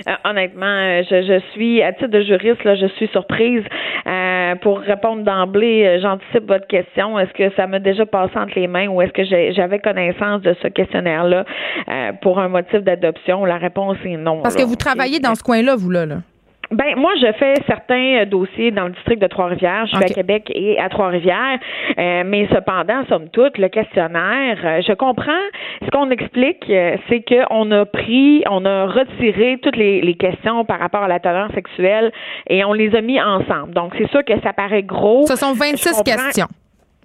Speaker 8: Euh, honnêtement, je, je, suis, à titre de juriste, là, je suis surprise. pour répondre d'emblée, j'anticipe votre question. Est-ce que ça m'a déjà passé entre les mains ou est-ce que j'avais connaissance de ce questionnaire-là pour un motif d'adoption? La réponse est non.
Speaker 1: Parce que vous travaillez dans ce coin-là, vous, là. là.
Speaker 8: Ben moi, je fais certains euh, dossiers dans le district de Trois-Rivières. Je suis à Québec et à Trois-Rivières, euh, mais cependant, somme toute, le questionnaire, euh, je comprends. Ce qu'on explique, c'est qu'on a pris, on a retiré toutes les, les, questions par rapport à la tolérance sexuelle et on les a mis ensemble. Donc c'est sûr que ça paraît gros.
Speaker 1: Ce sont 26 questions.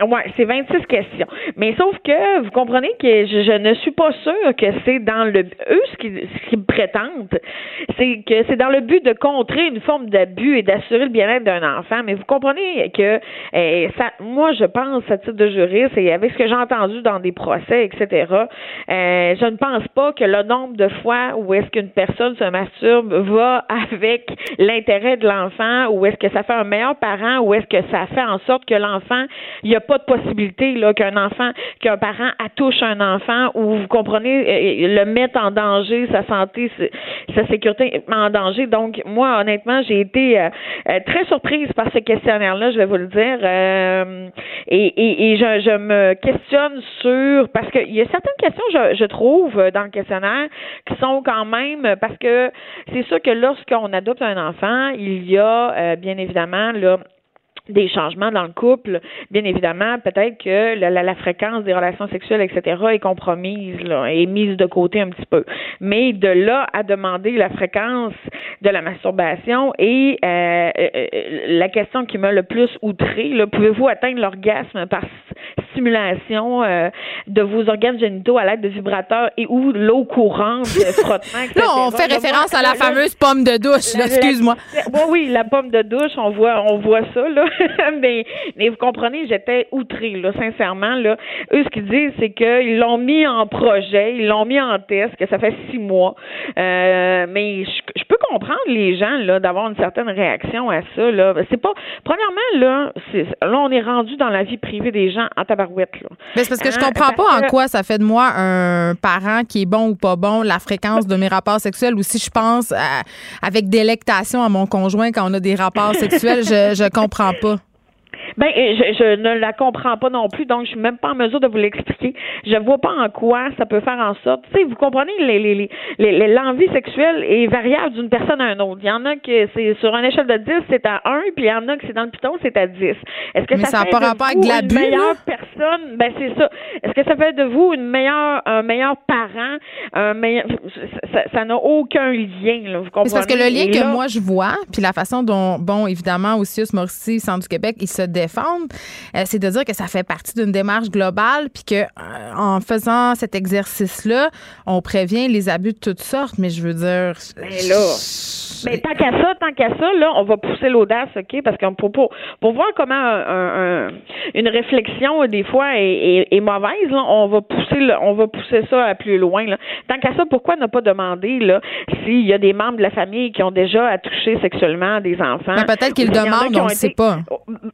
Speaker 8: Ouais, c'est 26 questions. Mais sauf que vous comprenez que je, je ne suis pas sûre que c'est dans le eux ce qu'ils prétendent, c'est que c'est dans le but de contrer une forme d'abus et d'assurer le bien-être d'un enfant. Mais vous comprenez que eh, ça, moi je pense à titre de juriste et avec ce que j'ai entendu dans des procès, etc. euh, je ne pense pas que le nombre de fois où est-ce qu'une personne se masturbe va avec l'intérêt de l'enfant ou est-ce que ça fait un meilleur parent ou est-ce que ça fait en sorte que l'enfant il n'y a de possibilité là qu'un enfant, qu'un parent attouche un enfant ou vous comprenez euh, le mettre en danger, sa santé, sa sécurité en danger. Donc moi honnêtement j'ai été euh, euh, très surprise par ce questionnaire-là, je vais vous le dire, euh, et, et, et je, me questionne sur parce qu'il y a certaines questions je trouve dans le questionnaire qui sont quand même parce que c'est sûr que lorsqu'on adopte un enfant, il y a bien évidemment là des changements dans le couple, bien évidemment, peut-être que la, la, fréquence des relations sexuelles, etc., est compromise, là, est mise de côté un petit peu. Mais de là à demander la fréquence de la masturbation et euh, euh, la question qui m'a le plus outré, pouvez-vous atteindre l'orgasme par stimulation euh, de vos organes génitaux à l'aide de vibrateurs et ou l'eau courante, (laughs) le frottement, etc.
Speaker 1: là, on fait référence à la fameuse pomme de douche, excuse-moi.
Speaker 8: Oui, oui, la pomme de douche, on voit, on voit ça, là. (laughs) mais, mais vous comprenez, j'étais outrée, là, sincèrement. Là. Eux, ce qu'ils disent, c'est qu'ils l'ont mis en projet, ils l'ont mis en test, que ça fait six mois. Euh, mais je, je, peux comprendre les gens là d'avoir une certaine réaction à ça. Là. C'est pas. Premièrement, là, c'est, là, on est rendu dans la vie privée des gens en tabarouette. Là.
Speaker 1: Mais c'est parce que je comprends pas en quoi ça fait de moi un parent qui est bon ou pas bon, la fréquence de mes rapports sexuels, ou si je pense à, avec délectation à mon conjoint quand on a des rapports sexuels, je, je comprends pas.
Speaker 8: Ben, je, je, ne la comprends pas non plus, donc je suis même pas en mesure de vous l'expliquer. Je vois pas en quoi ça peut faire en sorte. Tu sais, vous comprenez, les, les, les, l'envie sexuelle est variable d'une personne à une autre. Il y en a que c'est sur une échelle de 10, c'est à 1, puis il y en a que c'est dans le piton, c'est à 10. Est-ce que
Speaker 1: Mais
Speaker 8: ça,
Speaker 1: ça
Speaker 8: fait
Speaker 1: pas
Speaker 8: de
Speaker 1: rapport
Speaker 8: vous
Speaker 1: avec
Speaker 8: une meilleure personne? Ben, c'est ça. Est-ce que ça fait de vous une meilleure, un meilleur parent? Un meilleur, ça n'a aucun lien, là, vous comprenez?
Speaker 1: C'est parce que le lien que moi je vois, puis la façon dont, bon, évidemment, aussi, Mauricie, Centre du Québec, ils se euh, c'est de dire que ça fait partie d'une démarche globale, puis que euh, en faisant cet exercice-là, on prévient les abus de toutes sortes. Mais je veux dire,
Speaker 8: Mais là, mais tant qu'à ça, tant qu'à ça, là, on va pousser l'audace, ok, parce qu'on pour, pour voir comment un, un, une réflexion des fois est, est, est mauvaise, là, on va pousser, le, on va pousser ça à plus loin. Là. Tant qu'à ça, pourquoi ne pas demander là s'il y a des membres de la famille qui ont déjà touché sexuellement des enfants?
Speaker 1: Ben, peut-être qu'ils le demandent, on ne sait pas.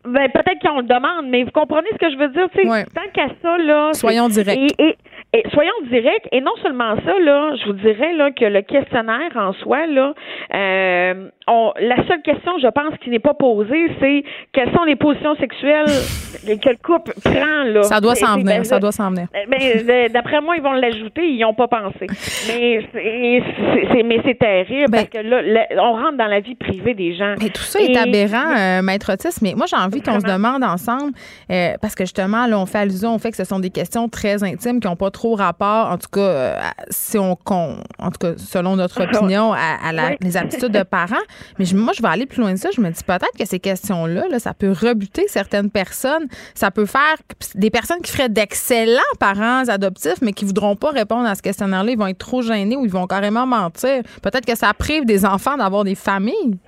Speaker 8: Ben, peut-être qu'on le demande, mais vous comprenez ce que je veux dire, tu sais,
Speaker 1: Ouais.
Speaker 8: tant qu'à ça, là.
Speaker 1: Soyons directs.
Speaker 8: Et, et, et soyons directs. Et non seulement ça, là, je vous dirais là, que le questionnaire en soi, là, euh, on, la seule question, je pense, qui n'est pas posée, c'est quelles sont les positions sexuelles (laughs) que le couple prend. Là?
Speaker 1: Ça doit s'en venir,
Speaker 8: ben,
Speaker 1: ça doit s'en venir.
Speaker 8: ben, d'après moi, ils vont l'ajouter, ils n'y ont pas pensé. Mais c'est, mais terrible
Speaker 1: Ben-
Speaker 8: parce que là, là, on rentre dans la vie privée des gens.
Speaker 1: Mais tout ça est aberrant, euh, Maître Otis. Mais moi, j'ai envie qu'on se demande ensemble, euh, parce que justement, là, on fait allusion au fait que ce sont des questions très intimes qui n'ont pas trop rapport, en tout cas, euh, si on, en tout cas, selon notre (laughs) opinion, à, à la-
Speaker 8: Oui.
Speaker 1: les habitudes de parents. Mais moi, je vais aller plus loin que ça. Je me dis peut-être que ces questions-là, là, ça peut rebuter certaines personnes. Ça peut faire des personnes qui feraient d'excellents parents adoptifs, mais qui voudront pas répondre à ce questionnaire-là. Ils vont être trop gênés ou ils vont carrément mentir. Peut-être que ça prive des enfants d'avoir des familles.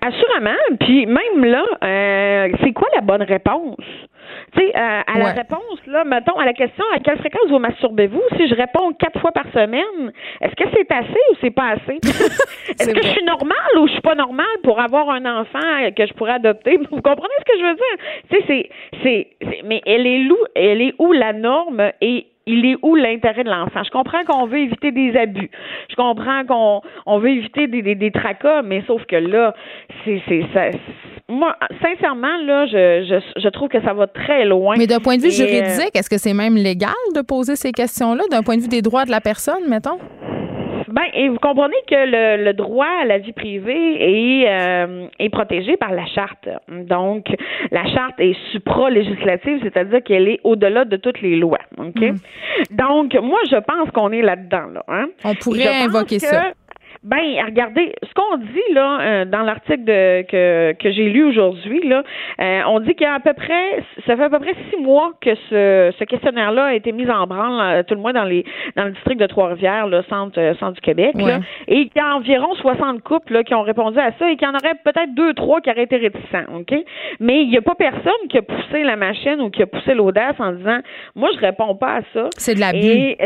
Speaker 8: Assurément. Puis même là, euh, c'est quoi la bonne réponse? Tu sais, euh, à la
Speaker 1: Ouais.
Speaker 8: réponse, là, mettons, à la question à quelle fréquence vous masturbez-vous, si je réponds quatre fois par semaine, est-ce que c'est assez ou c'est pas assez? (laughs) est-ce que
Speaker 1: vrai.
Speaker 8: je suis normale ou je suis pas normale pour avoir un enfant que je pourrais adopter? Vous comprenez ce que je veux dire? Tu sais, c'est, c'est, c'est- mais elle est où, elle est où la norme? Et il est où l'intérêt de l'enfant? Je comprends qu'on veut éviter des abus. Je comprends qu'on on veut éviter des, des, des tracas, mais sauf que là, c'est, c'est, ça, moi, sincèrement, là, je, je, je trouve que ça va très loin.
Speaker 1: Mais d'un point de vue
Speaker 8: Et, euh,
Speaker 1: juridique, est-ce que c'est même légal de poser ces questions-là, d'un point de vue des droits de la personne, mettons?
Speaker 8: Ben, et vous comprenez que le, le droit à la vie privée est, euh, est protégé par la charte. Donc, la charte est supra-législative, c'est-à-dire qu'elle est au-delà de toutes les lois. OK? Donc, moi, je pense qu'on est là-dedans, là. Hein?
Speaker 1: On pourrait invoquer
Speaker 8: que-
Speaker 1: ça.
Speaker 8: Ben, regardez, ce qu'on dit là euh, dans l'article de, que, que j'ai lu aujourd'hui, là, euh, on dit qu'il y a à peu près, ça fait à peu près six mois que ce, ce questionnaire-là a été mis en branle, euh, tout le moins dans les dans le district de Trois-Rivières, le centre, euh, centre du Québec, là, et qu'il y a environ 60 couples là, qui ont répondu à ça et qu'il y en aurait peut-être deux, trois qui auraient été réticents, ok? Mais il n'y a pas personne qui a poussé la machine ou qui a poussé l'audace en disant, moi je réponds pas à ça.
Speaker 1: C'est de l'abus.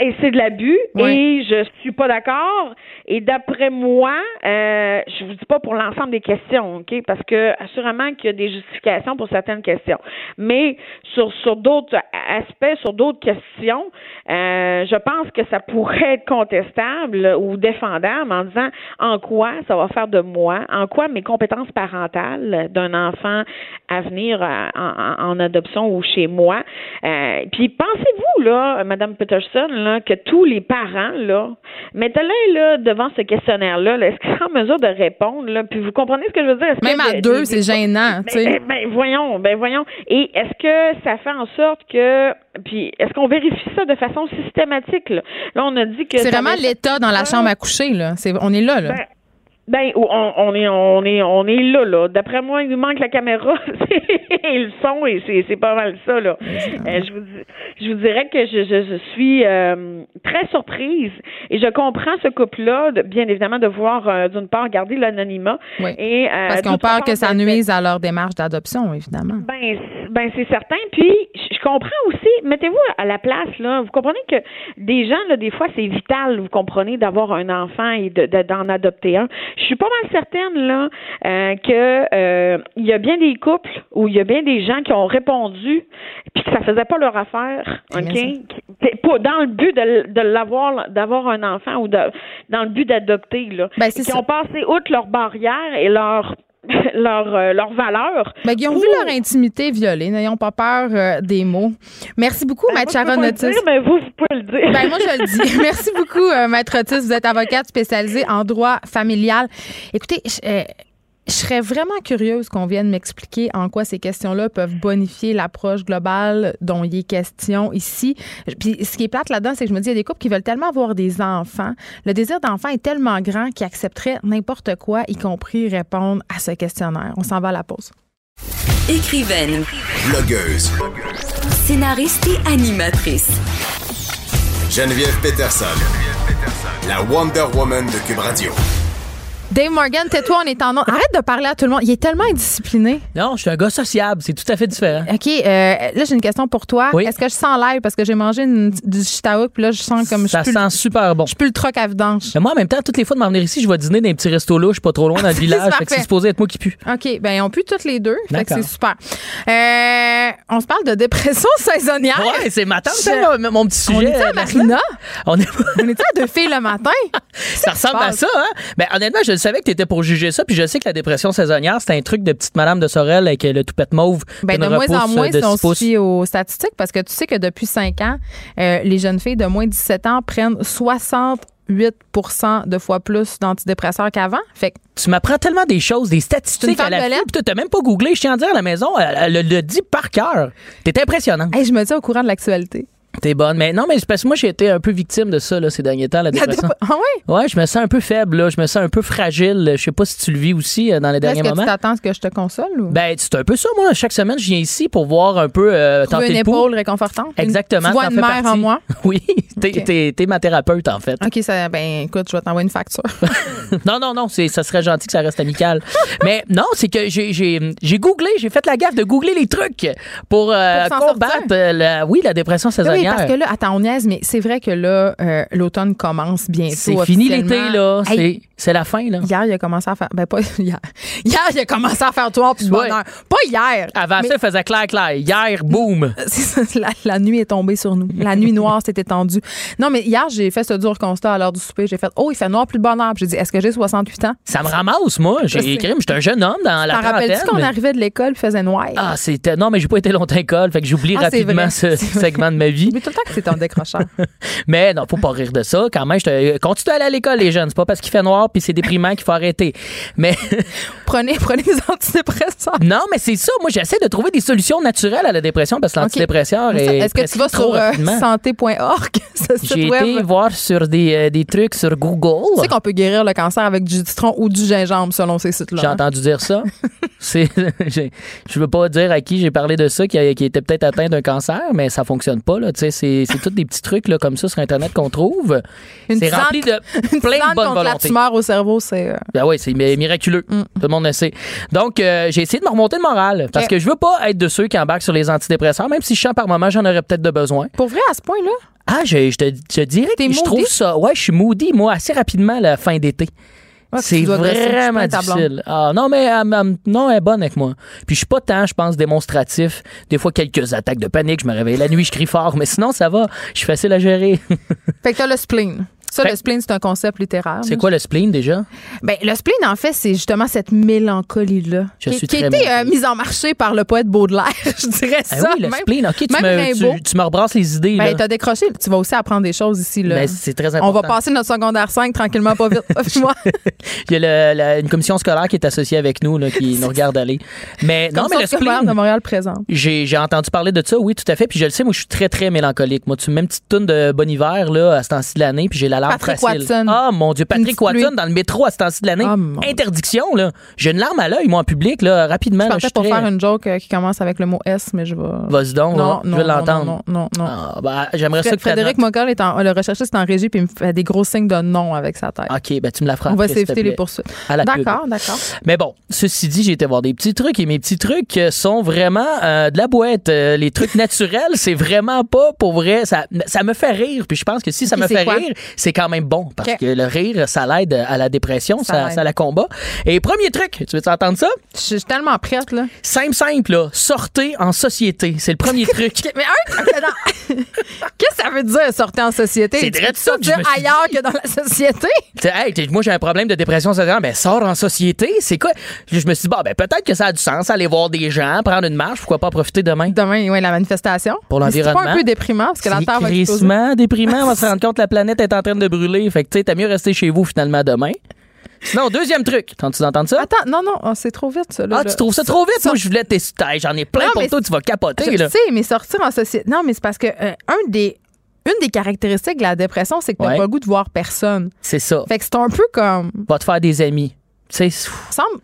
Speaker 8: Et, c'est de l'abus et je suis pas d'accord. Et d'après moi, euh, je vous dis pas pour l'ensemble des questions, ok, parce que assurément qu'il y a des justifications pour certaines questions, mais sur sur d'autres aspects, sur d'autres questions, euh, je pense que ça pourrait être contestable ou défendable en disant en quoi ça va faire de moi, en quoi mes compétences parentales d'un enfant à venir euh, en, en, adoption ou chez moi. Euh, puis pensez-vous là, Madame Peterson, là, que tous les parents là, mettez-les là devant ce questionnaire-là, -là, est ce qu'ils sont en mesure de répondre là, puis vous comprenez ce que je veux dire?
Speaker 1: Même à deux, c'est gênant.
Speaker 8: Ben, ben, ben, voyons, ben voyons. Et est-ce que ça fait en sorte que puis est-ce qu'on vérifie ça de façon systématique là, là on a dit que
Speaker 1: c'est vraiment l'état dans la chambre à coucher là. C'est on est là là.
Speaker 8: Ben, ben, on, on, est, on est, on est là, là. D'après moi, il nous manque la caméra (laughs) et le son, et c'est, c'est pas mal ça, là. Euh, je, vous, je vous dirais que je, je, je suis euh, très surprise et je comprends ce couple-là, de, bien évidemment, de voir, euh, d'une part, garder l'anonymat.
Speaker 1: Oui.
Speaker 8: Et,
Speaker 1: Parce qu'on peur que ça nuise à leur démarche d'adoption, évidemment.
Speaker 8: Ben, ben c'est certain. Puis, je comprends aussi, mettez-vous à la place, là. Vous comprenez que des gens, là, des fois, c'est vital, vous comprenez, d'avoir un enfant et de, de, d'en adopter un je suis pas mal certaine là euh, que euh, il y a bien des couples où il y a bien des gens qui ont répondu puis que ça faisait pas leur affaire, ok, pas dans le but de, de l'avoir d'avoir un enfant ou de dans le but d'adopter là,
Speaker 1: ben,
Speaker 8: qui
Speaker 1: ça.
Speaker 8: ont passé outre leurs barrières et leur (laughs) leur, euh, leur valeur.
Speaker 1: Ben, ils ont vu leur intimité violée. N'ayons pas peur euh, des mots. Merci beaucoup,
Speaker 8: ben,
Speaker 1: Maître Sharon
Speaker 8: Otis.
Speaker 1: Otis.
Speaker 8: mais vous, vous pouvez le dire.
Speaker 1: Ben, moi, je le (laughs) dis. (laughs) Merci beaucoup, euh, Maître Otis. Vous êtes avocate spécialisée en droit familial. Écoutez, je, euh, je serais vraiment curieuse qu'on vienne m'expliquer en quoi ces questions-là peuvent bonifier l'approche globale dont il est question ici. Puis ce qui est plate là-dedans, c'est que je me dis, il y a des couples qui veulent tellement avoir des enfants. Le désir d'enfant est tellement grand qu'ils accepteraient n'importe quoi, y compris répondre à ce questionnaire. On s'en va à la pause.
Speaker 2: Écrivaine,
Speaker 6: Blogueuse.
Speaker 2: scénariste et animatrice.
Speaker 6: Geneviève Peterson. La Wonder Woman de Cube Radio.
Speaker 1: Dave Morgan, tais-toi, on est en onde. Arrête de parler à tout le monde. Il est tellement indiscipliné.
Speaker 9: Non, je suis un gars sociable. C'est tout à fait différent.
Speaker 1: OK, euh, là, j'ai une question pour toi.
Speaker 9: Oui.
Speaker 1: Est-ce que je sens l'air? Parce que j'ai mangé une- du chitaouk puis là, je sens comme
Speaker 9: Ça
Speaker 1: je suis
Speaker 9: sent super bon.
Speaker 1: Je plus le troc à vidange.
Speaker 9: Mais moi, en même temps, toutes les fois de m'en venir ici, je vais dîner dans un petit resto là, je suis pas trop loin dans le (laughs) village. Fait que c'est supposé être moi qui pue.
Speaker 1: OK, ben on pue toutes les deux. Fait que c'est super. Euh, on se parle de dépression (laughs) saisonnière.
Speaker 9: Ouais, c'est ma tante,
Speaker 1: Je-
Speaker 9: ça, mon- petit sujet.
Speaker 1: On est à. Marina?
Speaker 9: On est
Speaker 1: On est à deux filles le matin? (laughs)
Speaker 9: Ça ressemble à ça, hein? Ben, honnêtement, je savais que t'étais pour juger ça, puis je sais que la dépression saisonnière, c'est un truc de petite madame de Sorel avec le toupette mauve.
Speaker 1: Ben, de moins en moins
Speaker 9: euh,
Speaker 1: si on se fie aux statistiques parce que tu sais que depuis 5 ans, euh, les jeunes filles de moins de 17 ans prennent 68% de fois plus d'antidépresseurs qu'avant. Fait que
Speaker 9: Tu m'apprends tellement des choses, des statistiques à la fin, toi, t'as même pas googlé. Je tiens à dire à la maison, elle, elle le dit par cœur. T'es impressionnante.
Speaker 1: hey, je me dis au courant de l'actualité.
Speaker 9: T'es bonne. Mais non, mais parce que moi, j'ai été un peu victime de ça, là, ces derniers temps, la dépression.
Speaker 1: Ah oui?
Speaker 9: Ouais, je me sens un peu faible, là. Je me sens un peu fragile. Je sais pas si tu le vis aussi euh, dans les
Speaker 1: Est-ce
Speaker 9: derniers
Speaker 1: que tu
Speaker 9: moments.
Speaker 1: t'attends à ce que je te console ou?
Speaker 9: Ben, c'est un peu ça, moi. Chaque semaine, je viens ici pour voir un peu euh, tenter
Speaker 1: une
Speaker 9: le pouls.
Speaker 1: épaule réconfortante?
Speaker 9: Exactement.
Speaker 1: Tu vois une mère en moi? (laughs)
Speaker 9: Oui, t'es,
Speaker 1: Ok.
Speaker 9: t'es- t'es ma thérapeute, en fait.
Speaker 1: OK, ça, ben écoute, je vais t'envoyer une facture. (laughs)
Speaker 9: Non, non, non, ça serait gentil que ça reste amical. Mais non, c'est que j'ai, googlé, j'ai fait la gaffe de googler les trucs pour, euh,
Speaker 1: Pour
Speaker 9: combattre, euh, la, oui, la dépression
Speaker 1: oui, parce que là, attends, on niaise, mais c'est vrai que là, euh, l'automne commence bientôt.
Speaker 9: c'est fini l'été, là.
Speaker 1: Hey,
Speaker 9: C'est, la fin, là.
Speaker 1: Hier, il a commencé à faire. Ben, pas (laughs) hier. Hier, il a commencé à faire toi puis bonheur. Pas hier.
Speaker 9: Avant
Speaker 1: mais
Speaker 9: ça, il faisait clair, clair. Hier, boum. (laughs)
Speaker 1: la, la nuit est tombée sur nous. La nuit noire s'est étendue. Non, mais hier, j'ai fait ce dur constat à l'heure du souper. J'ai fait, oh, il fait noir plus de bonheur. J'ai dit, est-ce que j'ai 68 ans?
Speaker 9: Ça me ramasse, moi. J'ai écrit, j'étais un jeune homme dans la
Speaker 1: T'en rappelles-tu qu'on
Speaker 9: mais-
Speaker 1: arrivait de l'école il faisait noir?
Speaker 9: Ah, c'était. Non, mais j'ai pas été longtemps à l'école, fait que j'oublie
Speaker 1: Ah,
Speaker 9: rapidement ce segment de ma vie.
Speaker 1: J'oublie tout le temps que c'est un décrocheur. (laughs)
Speaker 9: Mais non, faut pas rire de ça. Quand même, je te... continue à aller à l'école, les jeunes. C'est pas parce qu'il fait noir puis c'est déprimant qu'il faut arrêter. Mais (laughs)
Speaker 1: Prenez, prenez des antidépresseurs.
Speaker 9: non, mais c'est ça. Moi, j'essaie de trouver des solutions naturelles à la dépression parce que l'antidépresseur est.
Speaker 1: Est-ce que tu vas sur euh, santé.org? (laughs)
Speaker 9: J'ai été voir sur des, euh, des trucs sur Google.
Speaker 1: Tu sais qu'on peut guérir le cancer avec du citron ou du gingembre selon ces sites-là.
Speaker 9: J'ai
Speaker 1: hein?
Speaker 9: entendu dire ça. (laughs) C'est, (laughs) je veux pas dire à qui j'ai parlé de ça, qui, était peut-être atteint d'un cancer, mais ça fonctionne pas. Là. C'est, c'est tous des petits trucs là, comme ça sur Internet qu'on trouve.
Speaker 1: Une
Speaker 9: c'est rempli de (laughs) plein de bonne
Speaker 1: contre la tumeur au cerveau, c'est... euh,
Speaker 9: Ben oui, c'est mi- miraculeux.
Speaker 1: Mm.
Speaker 9: Tout le monde le sait. Donc, euh, j'ai essayé de me remonter le moral parce que je veux pas être de ceux qui embarquent sur les antidépresseurs, même si je sens par moment, j'en aurais peut-être de besoin.
Speaker 1: Pour vrai, à ce point-là?
Speaker 9: Ah, je, je te je dirais que je trouve ça. Ouais, je suis moody, moi, assez rapidement la fin d'été.
Speaker 1: Ah,
Speaker 9: c'est vraiment difficile. Ah, non, mais elle, elle- non, elle est bonne avec moi. Puis je suis pas tant, je pense, démonstratif. Des fois, quelques attaques de panique. Je me réveille la nuit, je crie fort. Mais sinon, ça va. Je suis facile à gérer. (laughs)
Speaker 1: Fait que t'as le spleen. Ça,
Speaker 9: Fait-
Speaker 1: le spleen, c'est un concept littéraire.
Speaker 9: C'est quoi le spleen déjà?
Speaker 1: Ben, le spleen, en fait, c'est justement cette mélancolie-là.
Speaker 9: Je
Speaker 1: qui,
Speaker 9: suis
Speaker 1: qui a été euh, mise en marché par le poète Baudelaire, (laughs) je dirais
Speaker 9: Ah
Speaker 1: ça.
Speaker 9: oui, le
Speaker 1: même.
Speaker 9: spleen. OK, tu me,
Speaker 1: Rimbaud.
Speaker 9: tu, tu me rebrasses les idées.
Speaker 1: Ben, t'as décroché. Tu vas aussi apprendre des choses ici. Là.
Speaker 9: Ben, c'est très
Speaker 1: On
Speaker 9: important.
Speaker 1: va passer notre secondaire 5 tranquillement, pas vite. (laughs) (laughs) Moi,
Speaker 9: Il y a le- la- une commission scolaire qui est associée avec nous, là, qui nous regarde aller. Mais non, mais le spleen,
Speaker 1: de Montréal présent.
Speaker 9: J'ai, entendu parler de ça, oui, tout à fait. Puis je le sais, moi, je suis très, très mélancolique. Moi, tu me mets une petite toune de Bon Hiver, là, à ce temps-ci de l'année, puis j'ai la larme
Speaker 1: Patrick
Speaker 9: facile.
Speaker 1: Watson.
Speaker 9: Ah, mon Dieu, Patrick. Watson dans le métro à ce temps-ci de l'année.
Speaker 1: Ah,
Speaker 9: Interdiction, là. J'ai une larme à l'œil, moi, en public, là, rapidement.
Speaker 1: Je
Speaker 9: là, suis
Speaker 1: pour
Speaker 9: très-
Speaker 1: faire une joke euh, qui commence avec le mot S, mais je vais.
Speaker 9: Vas-y donc,
Speaker 1: non,
Speaker 9: là, je veux l'entendre.
Speaker 1: Non, non, non. non.
Speaker 9: Ah, bah, j'aimerais ça que
Speaker 1: Frédéric. Mocal est en, le recherchiste est en régie puis il me fait des gros signes de non avec sa tête.
Speaker 9: OK, ben tu me la feras
Speaker 1: On va s'éviter les poursuites. D'accord, d'accord.
Speaker 9: Mais bon, ceci dit, j'ai été voir des petits trucs et mes petits trucs euh, sont vraiment euh, de la boîte. Les trucs naturels, c'est vraiment pas pour vrai. Ça, ça me fait rire. Puis je pense que si ça me fait
Speaker 1: quoi?
Speaker 9: rire, c'est quand même bon. Parce que le rire, ça l'aide à la dépression,
Speaker 1: Ça
Speaker 9: ça,
Speaker 1: l'aide.
Speaker 9: ça la combat. Et premier truc, tu veux entendre ça?
Speaker 1: Je suis tellement prête, là.
Speaker 9: Simple, simple, là. Sortez en société. C'est le premier (laughs) truc.
Speaker 1: Mais un, (laughs) qu'est-ce que ça veut dire sortir en société?
Speaker 9: C'est de ça que
Speaker 1: sortir
Speaker 9: suis
Speaker 1: ailleurs que dans la société? (laughs)
Speaker 9: Hey, moi j'ai un problème de dépression sociale, mais sors en société, c'est quoi? Je me suis dit, bon, ben peut-être que ça a du sens, aller voir des gens, prendre une marche, pourquoi pas profiter demain?
Speaker 1: Demain, oui, la manifestation.
Speaker 9: Pour
Speaker 1: Mais C'est pas
Speaker 9: l'environnement.
Speaker 1: un peu déprimant parce que la Terre va
Speaker 9: déprimant. On va se rendre compte que la planète est en train de brûler. Fait que, tu sais, t'as mieux rester chez vous finalement demain. Sinon, deuxième truc. T'entends-tu d'entendre ça?
Speaker 1: Attends, non, non, oh, c'est trop vite, ça. Là,
Speaker 9: ah,
Speaker 1: là.
Speaker 9: tu trouves ça trop vite? Moi, je voulais tester. J'en ai plein
Speaker 1: Non,
Speaker 9: pour toi. Tu vas capoter,
Speaker 1: Je
Speaker 9: là.
Speaker 1: sais, mais sortir en société. Non, mais c'est parce que euh, un des, une des caractéristiques de la dépression, c'est que t'as
Speaker 9: Ouais.
Speaker 1: pas le goût de voir personne.
Speaker 9: C'est ça.
Speaker 1: Fait que c'est un peu comme.
Speaker 9: Va te faire des amis. Tu sais,
Speaker 1: semble-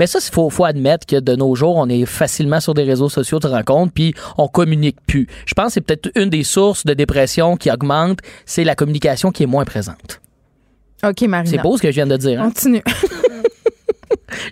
Speaker 9: mais ça, il faut, faut admettre que de nos jours, on est facilement sur des réseaux sociaux de rencontres, puis on communique plus. Je pense que c'est peut-être une des sources de dépression qui augmente, c'est la communication qui est moins présente.
Speaker 1: OK, Marina.
Speaker 9: C'est beau ce que je viens de dire. Hein?
Speaker 1: Continue. (laughs)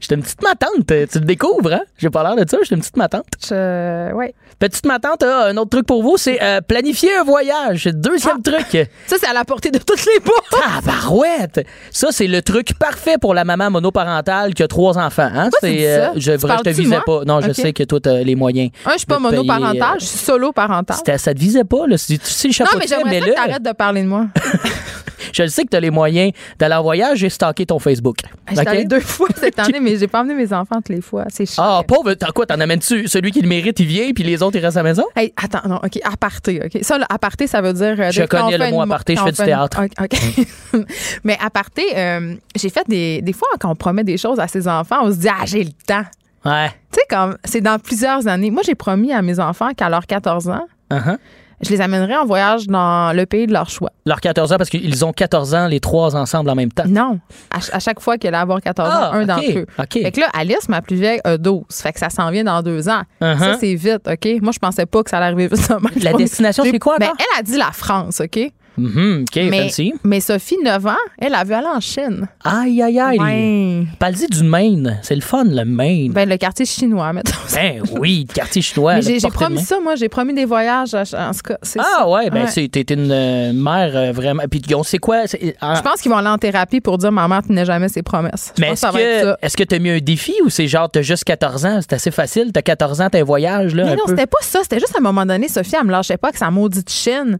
Speaker 9: J'étais une petite matante. euh, Tu le découvres, hein? J'ai pas l'air de ça, j'étais une petite matante.
Speaker 1: Je- Ouais.
Speaker 9: Petite matante, ah, un autre truc pour vous, c'est euh, planifier un voyage. C'est Deuxième truc.
Speaker 1: Ça, c'est à la portée de toutes les bourses.
Speaker 9: Ah, barouette! Ça, c'est le truc parfait pour la maman monoparentale qui a trois enfants. Hein?
Speaker 1: Dis ça?
Speaker 9: je, vrai, je te visais pas. Non, je sais que toi, t'as les moyens.
Speaker 1: Un, je suis pas
Speaker 9: de te payer,
Speaker 1: monoparental,
Speaker 9: euh,
Speaker 1: je suis solo-parental.
Speaker 9: C'était- Ça te visait pas, là. Tu sais le chapeau
Speaker 1: Non, mais j'aimerais
Speaker 9: mets-le.
Speaker 1: que t'arrêtes de parler de moi. (laughs)
Speaker 9: Je le sais que t'as les moyens d'aller en voyage et stocker ton Facebook.
Speaker 1: J'étais
Speaker 9: OK?
Speaker 1: allée deux fois cette année, mais j'ai pas emmené mes enfants toutes les fois. C'est chiant.
Speaker 9: Ah, pauvre, t'as quoi? T'en amènes-tu? Celui qui le mérite, il vient, puis les autres, ils restent à la maison?
Speaker 1: Hey, attends, non, OK, aparté, OK. Ça, là, aparté, ça veut dire... euh,
Speaker 9: Je connais
Speaker 1: on
Speaker 9: le mot aparté, je fais du
Speaker 1: une-
Speaker 9: théâtre.
Speaker 1: OK. (laughs) Mais aparté, euh, j'ai fait des... Des fois, quand on promet des choses à ses enfants, on se dit, ah, j'ai le temps.
Speaker 9: Ouais.
Speaker 1: Tu sais, comme, c'est dans plusieurs années. Moi, j'ai promis à mes enfants qu'à leurs 14 ans,
Speaker 9: Uh-huh.
Speaker 1: Je les amènerais en voyage dans le pays de leur choix.
Speaker 9: Leurs 14 ans, parce qu'ils ont 14 ans, les trois ensemble en même temps.
Speaker 1: Non. À, ch- à chaque fois qu'elle allait avoir 14
Speaker 9: Ah,
Speaker 1: ans, un
Speaker 9: OK,
Speaker 1: d'entre eux.
Speaker 9: OK.
Speaker 1: Fait que là, Alice, ma plus vieille, a 12. Fait que ça s'en vient dans deux ans.
Speaker 9: Uh-huh.
Speaker 1: Ça, c'est vite, OK? Moi, je pensais pas que ça allait arriver vite.
Speaker 9: La destination, c'est quoi
Speaker 1: Ben, elle a dit la France, OK?
Speaker 9: Mhm, OK,
Speaker 1: mais,
Speaker 9: fancy.
Speaker 1: mais Sophie, 9 ans, elle a vu aller en Chine.
Speaker 9: Aïe, aïe, aïe.
Speaker 1: Ouais.
Speaker 9: Parle-y du Maine. C'est le fun, le Maine.
Speaker 1: Ben, le quartier chinois, mettons.
Speaker 9: Ben oui, le quartier chinois.
Speaker 1: j'ai promis ça, moi. J'ai promis des voyages. En ce cas, c'est ça.
Speaker 9: Ah ouais, ben
Speaker 1: Ouais.
Speaker 9: c'est t'es une euh, mère euh, vraiment. Puis on sait quoi c'est- ah,
Speaker 1: Je pense qu'ils vont aller en thérapie pour dire maman tenait jamais ses promesses. Je
Speaker 9: Mais est-ce
Speaker 1: que
Speaker 9: que est-ce que t'as mis un défi ou c'est genre t'as juste 14 ans, c'est assez facile, t'as 14 ans, t'as un voyage là
Speaker 1: Mais
Speaker 9: un
Speaker 1: non, c'était pas ça. C'était juste à un moment donné, Sophie, elle me lâchait pas avec sa maudite Chine.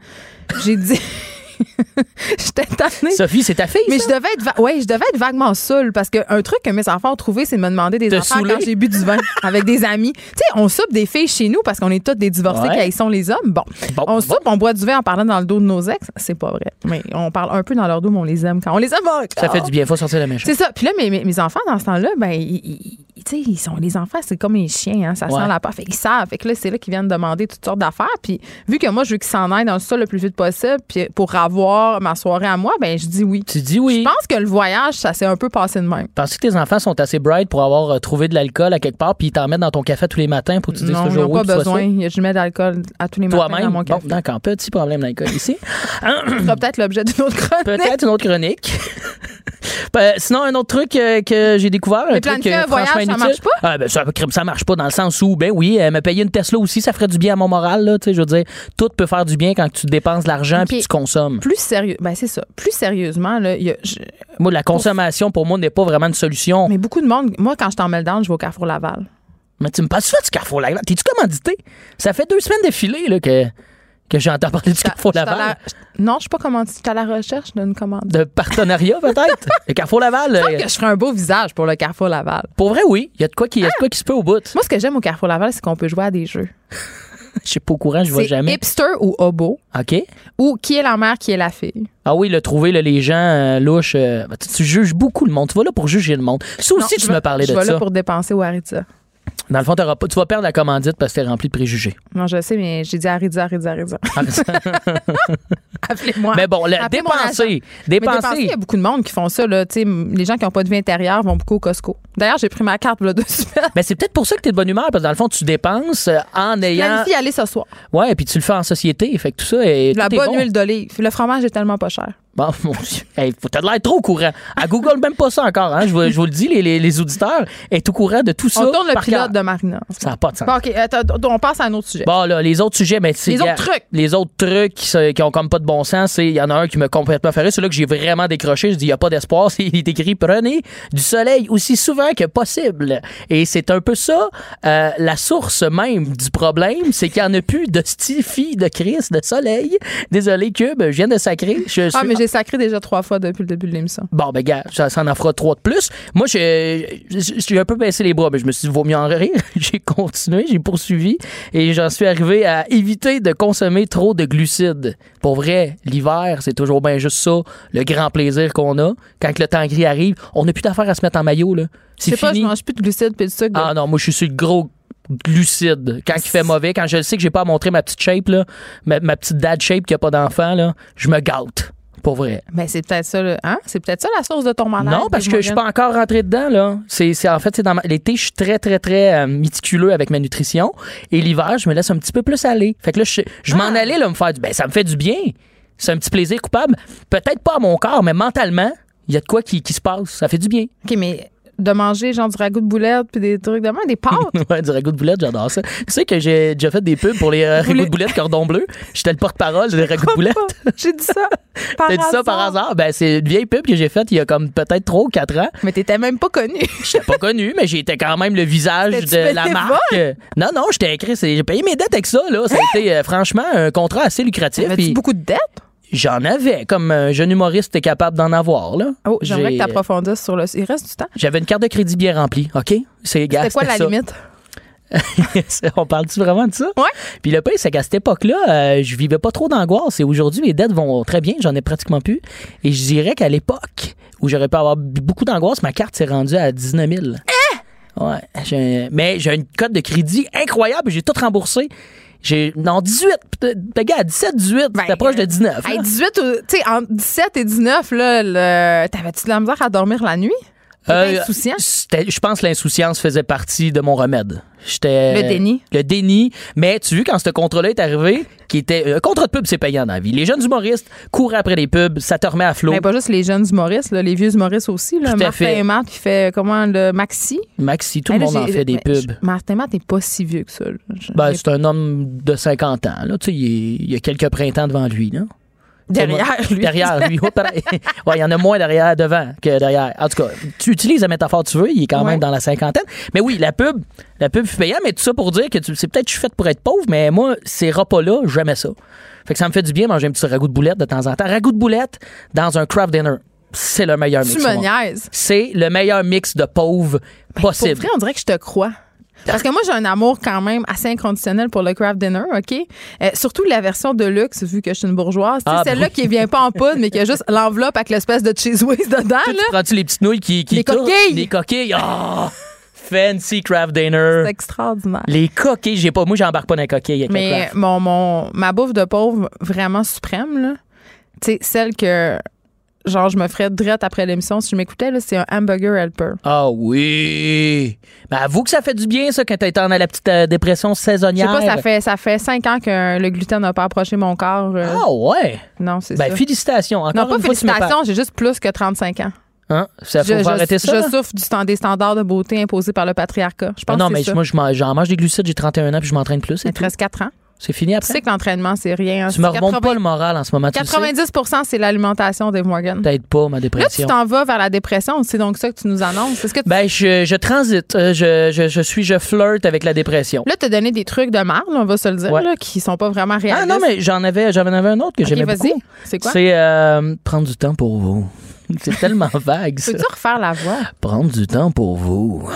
Speaker 1: J'ai dit. (laughs) (laughs) J'étais tannée.
Speaker 9: Sophie, c'est ta fille,
Speaker 1: Mais
Speaker 9: ça?
Speaker 1: je devais être, va- ouais, je devais être vaguement saoule parce qu'un truc que mes enfants ont trouvé, c'est de me demander des
Speaker 9: Te
Speaker 1: enfants
Speaker 9: saouler?
Speaker 1: quand j'ai bu du vin (laughs) avec des amis. Tu sais, on soupe des filles chez nous parce qu'on est tous des divorcés
Speaker 9: Ouais.
Speaker 1: qui sont les hommes. Bon,
Speaker 9: Bon,
Speaker 1: on
Speaker 9: bon.
Speaker 1: soupe, on boit du vin en parlant dans le dos de nos ex. C'est pas vrai. Mais on parle un peu dans leur dos, mais on les aime quand on les aime.
Speaker 9: Ça fait du bien, faut sortir le méchant.
Speaker 1: C'est ça. Puis là, mes, mes, mes enfants, dans ce temps-là, ben, ils, ils- sont, les enfants, c'est comme les chiens, hein, ça
Speaker 9: Ouais.
Speaker 1: sent la part. Fait qu'ils savent. Fait que là, c'est là qu'ils viennent demander toutes sortes d'affaires. Puis vu que moi, je veux qu'ils s'en aillent dans ça le plus vite possible, puis pour avoir ma soirée à moi, ben, je dis oui.
Speaker 9: Tu dis oui.
Speaker 1: Je pense que le voyage, ça s'est un peu passé de même.
Speaker 9: Penses-tu que tes enfants sont assez bright pour avoir euh, trouvé de l'alcool à quelque part puis ils t'en mettent dans ton café tous les matins pour que tu dises
Speaker 1: non, ils
Speaker 9: toujours
Speaker 1: n'ont
Speaker 9: oui
Speaker 1: pas besoin.
Speaker 9: sûr?
Speaker 1: Je mets d'alcool à tous les matins dans mon
Speaker 9: Bon,
Speaker 1: café.
Speaker 9: d'accord. Petit problème d'alcool ici. (laughs)
Speaker 1: Ce sera peut-être l'objet d'une autre chronique.
Speaker 9: Peut-être une autre chronique. (laughs) Sinon, un autre truc euh, que j'ai découvert. un truc euh, franchement
Speaker 1: ça marche pas?
Speaker 9: Ah, ben, ça, ça marche pas dans le sens où, ben oui, me payer une Tesla aussi, ça ferait du bien à mon moral. Là, je veux dire, tout peut faire du bien quand tu dépenses de l'argent puis
Speaker 1: Puis-
Speaker 9: tu consommes.
Speaker 1: Plus sérieux, ben c'est ça. Plus sérieusement, là, y a- je-
Speaker 9: Moi, la consommation, pour moi, n'est pas vraiment une solution.
Speaker 1: mais beaucoup de monde. Moi, quand je t'en mets down, je vais au Carrefour Laval.
Speaker 9: Mais tu me passes ça du Carrefour Laval? T'es-tu commandité? Ça fait deux semaines d'affilée là, que, que j'entends parler du Carrefour Laval.
Speaker 1: la- Non, je suis pas commandée. J'étais à la recherche d'une commande.
Speaker 9: De partenariat, (laughs) peut-être? Le Carrefour Laval. euh,
Speaker 1: Que je ferais un beau visage pour le Carrefour Laval.
Speaker 9: pour vrai, oui. Il y a de quoi qui, il y a de quoi qui se peut au bout.
Speaker 1: Moi, ce que j'aime au Carrefour Laval, c'est qu'on peut jouer à des jeux. (laughs)
Speaker 9: Je suis pas au courant, je vois jamais.
Speaker 1: hipster ou hobo,
Speaker 9: OK.
Speaker 1: ou qui est la mère, qui est la fille.
Speaker 9: Ah oui, le trouver, là, les gens euh, louches. euh, ben, tu, tu juges beaucoup le monde. Tu vas là pour juger le monde. Ça
Speaker 1: Non,
Speaker 9: aussi,
Speaker 1: je
Speaker 9: tu
Speaker 1: vais-
Speaker 9: me parlais
Speaker 1: Je
Speaker 9: de
Speaker 1: vais
Speaker 9: ça.
Speaker 1: là pour dépenser au Harita.
Speaker 9: Dans le fond, pas- tu vas perdre la commandite parce que t'es rempli de préjugés.
Speaker 1: Non, je sais, mais j'ai dit Harita, Harita, Harita. Appelez-moi.
Speaker 9: Mais bon, le-
Speaker 1: Appelez-moi
Speaker 9: dépenser.
Speaker 1: Mais dépenser, il y a beaucoup de monde qui font ça. Là. Les gens qui n'ont pas de vie intérieure vont beaucoup au Costco. D'ailleurs, j'ai pris ma carte là, (laughs) deux semaines.
Speaker 9: Ben, c'est peut-être pour ça que t'es de bonne humeur, parce que dans le fond, tu dépenses en ayant.
Speaker 1: Planifie aller ce soir.
Speaker 9: Ouais, puis tu le fais en société. Fait que tout ça est.
Speaker 1: La
Speaker 9: tout est
Speaker 1: bonne
Speaker 9: bon.
Speaker 1: huile d'olive. Le fromage est tellement pas cher.
Speaker 9: Bon, (laughs) mon Dieu. Hey, faut- t'as l'air trop au courant. À Google, même pas ça encore. Hein? Je, vous, je vous le dis, les, les, les auditeurs est au courant de tout ça.
Speaker 1: On tourne le pilote
Speaker 9: cœur.
Speaker 1: de Marina.
Speaker 9: Ça n'a pas de sens.
Speaker 1: Bon, OK, attends, on passe à un autre sujet.
Speaker 9: Bon, là, les autres sujets, mais c'est.
Speaker 1: Les autres trucs.
Speaker 9: Les autres trucs qui, qui ont comme pas de bon sens, c'est. Il y en a un qui m'a complètement fait. C'est là que j'ai vraiment décroché. Je dis, il n'y a pas d'espoir. (laughs) Il est écrit, prenez du soleil aussi souvent que possible. Et c'est un peu ça, euh, la source même du problème, c'est qu'il n'y en a plus de stifi de crise de soleil. Désolé, Cube, je viens de sacrer. Je
Speaker 1: Ah,
Speaker 9: suis
Speaker 1: mais j'ai sacré déjà trois fois depuis le début de l'émission.
Speaker 9: Bon, ben, gars, ça, ça en fera trois de plus. Moi, je- j'ai un peu baissé les bras, mais je me suis dit, vaut mieux en rire. (laughs) j'ai continué, j'ai poursuivi et j'en suis arrivé à éviter de consommer trop de glucides. Pour vrai, l'hiver, c'est toujours bien juste ça, le grand plaisir qu'on a. Quand le temps gris arrive, on n'a plus d'affaires à se mettre en maillot, là. C'est
Speaker 1: sais pas, je
Speaker 9: fini.
Speaker 1: mange plus de glucides puis de sucre.
Speaker 9: Ah non, moi, je suis sur le gros glucide. Quand il fait mauvais, quand je sais que j'ai pas à montrer ma petite shape, là, ma, ma petite dad shape qui a pas d'enfant, là, je me gâte. Pour vrai.
Speaker 1: Mais c'est peut-être ça, le- hein? C'est peut-être ça la source de ton malade.
Speaker 9: Non, parce que je suis pas encore rentré dedans, là. C'est, c'est- en fait, c'est dans ma- l'été, je suis très, très, très euh, méticuleux avec ma nutrition. Et l'hiver, je me laisse un petit peu plus aller. Fait que là, je, je m'en
Speaker 1: Ah.
Speaker 9: allais, là, me faire du, ben, ça me fait du bien. C'est un petit plaisir coupable. Peut-être pas à mon corps, mais mentalement, il y a de quoi qui, qui se passe. Ça fait du bien.
Speaker 1: OK, mais de manger genre du ragoût de boulette puis des trucs de même, des pâtes. (laughs)
Speaker 9: ouais, du ragoût de boulette, j'adore ça. Tu sais que j'ai déjà fait des pubs pour les euh, ragoûts de boulette cordon bleu? J'étais le porte-parole des ragoûts de boulette.
Speaker 1: J'ai dit ça. (laughs) Par
Speaker 9: T'as dit ça par hasard? Ben, c'est une vieille pub que j'ai faite il y a comme peut-être 3 ou 4 ans.
Speaker 1: Mais t'étais même pas connu. (laughs)
Speaker 9: J'étais pas connu, mais j'étais quand même le visage de la marque. Non, non, j'étais écrit. J'ai payé mes dettes avec ça, là. Ça a été, euh, franchement, un contrat assez lucratif.
Speaker 1: Avais-tu
Speaker 9: puis
Speaker 1: beaucoup de dettes?
Speaker 9: J'en avais. Comme un jeune humoriste est capable d'en avoir, là.
Speaker 1: Oh, j'aimerais
Speaker 9: J'ai-
Speaker 1: que tu approfondisses sur le. Il reste du temps.
Speaker 9: J'avais une carte de crédit bien remplie, OK? C'est
Speaker 1: C'était quoi la
Speaker 9: ça.
Speaker 1: limite? (laughs)
Speaker 9: On parle-tu vraiment de ça?
Speaker 1: Ouais.
Speaker 9: Puis le pire, c'est qu'à cette époque-là, euh, je vivais pas trop d'angoisse. Et aujourd'hui, mes dettes vont très bien. J'en ai pratiquement plus. Et je dirais qu'à l'époque où j'aurais pu avoir beaucoup d'angoisse, ma carte s'est rendue à 19 000.
Speaker 1: Hein?
Speaker 9: Ouais. Mais j'ai une cote de crédit incroyable. J'ai tout remboursé. J'ai, non, 18. Le gars, à 17, 18, c'était proche de 19. là.
Speaker 1: Ben, Hey, 18, ou- tu sais, entre 17 et 19, là, le- t'avais-tu de la misère à dormir la nuit?
Speaker 9: Euh, Je pense que l'insouciance faisait partie de mon remède. J'étais
Speaker 1: Le déni.
Speaker 9: Le déni. Mais tu as vu, quand ce contrat-là est arrivé, qui était. Un contrat de pub, c'est payant dans la vie. Les jeunes humoristes courent après les pubs, ça te remet à flot.
Speaker 1: Mais pas juste les jeunes humoristes, là, les vieux humoristes aussi. Là.
Speaker 9: Tout à
Speaker 1: Martin
Speaker 9: fait.
Speaker 1: et Matt qui fait comment le Maxi?
Speaker 9: Maxi, tout le monde en fait des pubs.
Speaker 1: Martin Matt n'est pas si vieux que ça. là.
Speaker 9: Ben, c'est un homme de 50 ans. Là. Tu sais, il, il a quelques printemps devant lui. Là.
Speaker 1: Derrière lui.
Speaker 9: Derrière lui. Oh, (laughs) ouais, il y en a moins derrière, devant que derrière. En tout cas, tu utilises la métaphore que tu veux, il est quand
Speaker 1: Ouais.
Speaker 9: même dans la cinquantaine. Mais oui, la pub, la pub fut payante, mais tout ça pour dire que tu- c'est peut-être que je suis faite pour être pauvre, mais moi, ces repas-là, jamais ça. Fait que ça me fait du bien manger un petit ragoût de boulette de temps en temps. Ragoût de boulette dans un craft dinner. C'est le meilleur
Speaker 1: Tu
Speaker 9: mix.
Speaker 1: me.
Speaker 9: C'est le meilleur mix de pauvre
Speaker 1: Ben, Pour
Speaker 9: possible.
Speaker 1: vrai, on dirait que je te crois. Parce que moi, j'ai un amour quand même assez inconditionnel pour le craft dinner, OK? Euh, surtout la version de luxe, vu que je suis une bourgeoise. Tu
Speaker 9: Ah,
Speaker 1: celle-là
Speaker 9: ben
Speaker 1: qui vient pas en poudre, mais qui a juste l'enveloppe avec l'espèce de cheese whiz dedans,
Speaker 9: Tu
Speaker 1: là.
Speaker 9: prends-tu les petites nouilles qui, qui
Speaker 1: Les
Speaker 9: tournent?
Speaker 1: coquilles.
Speaker 9: Les coquilles. Ah! fancy craft dinner.
Speaker 1: C'est extraordinaire.
Speaker 9: Les coquilles, j'ai pas. Moi, j'embarque pas dans les coquilles avec
Speaker 1: Mais mon, mon, ma bouffe de pauvre vraiment suprême, là, tu sais, celle que, genre, je me ferais drette après l'émission si je m'écoutais, là, c'est un hamburger helper.
Speaker 9: Ah oui. Ben, avoue que ça fait du bien, ça, quand t'es dans la petite euh, dépression
Speaker 1: Je sais
Speaker 9: saisonnière.
Speaker 1: pas, ça fait, ça fait cinq ans que le gluten n'a pas approché mon corps. euh,
Speaker 9: Ah ouais.
Speaker 1: non, c'est
Speaker 9: Ben,
Speaker 1: ça.
Speaker 9: félicitations. Encore
Speaker 1: Non, pas
Speaker 9: une fois, tu me
Speaker 1: félicitations, j'ai juste plus que 35 ans.
Speaker 9: Hein? Ça, faut
Speaker 1: je, je-
Speaker 9: arrêter ça.
Speaker 1: je
Speaker 9: là?
Speaker 1: souffre du stand- des standards de beauté imposés par le patriarcat. Je pense
Speaker 9: Ah non,
Speaker 1: que
Speaker 9: mais
Speaker 1: c'est ça.
Speaker 9: moi, je mange- j'en mange des glucides, j'ai 31 ans, puis je m'entraîne plus.
Speaker 1: te
Speaker 9: tout.
Speaker 1: reste 4 ans.
Speaker 9: C'est fini
Speaker 1: Tu
Speaker 9: après.
Speaker 1: sais que l'entraînement, c'est rien.
Speaker 9: Tu
Speaker 1: C'est
Speaker 9: me remontes
Speaker 1: 80
Speaker 9: pas le moral en ce moment. tu le sais.
Speaker 1: 90% c'est l'alimentation, Dave Morgan.
Speaker 9: T'aides pas ma
Speaker 1: Là, tu
Speaker 9: dépression.
Speaker 1: t'en vas vers la dépression. C'est donc ça que tu nous annonces. Que tu-
Speaker 9: Ben, je, je transite. Euh, Je, je, je suis, je flirte avec la dépression.
Speaker 1: Là, tu as donné des trucs de marde, on va se le dire,
Speaker 9: Ouais.
Speaker 1: là, qui sont pas vraiment réalistes.
Speaker 9: Ah non, mais j'en avais, j'en avais un autre que
Speaker 1: Ok,
Speaker 9: j'aimais
Speaker 1: vas-y.
Speaker 9: beaucoup.
Speaker 1: C'est quoi?
Speaker 9: C'est euh, prendre du temps pour vous. (laughs) C'est tellement vague.
Speaker 1: Peux-tu refaire la voix?
Speaker 9: Prendre du temps pour vous.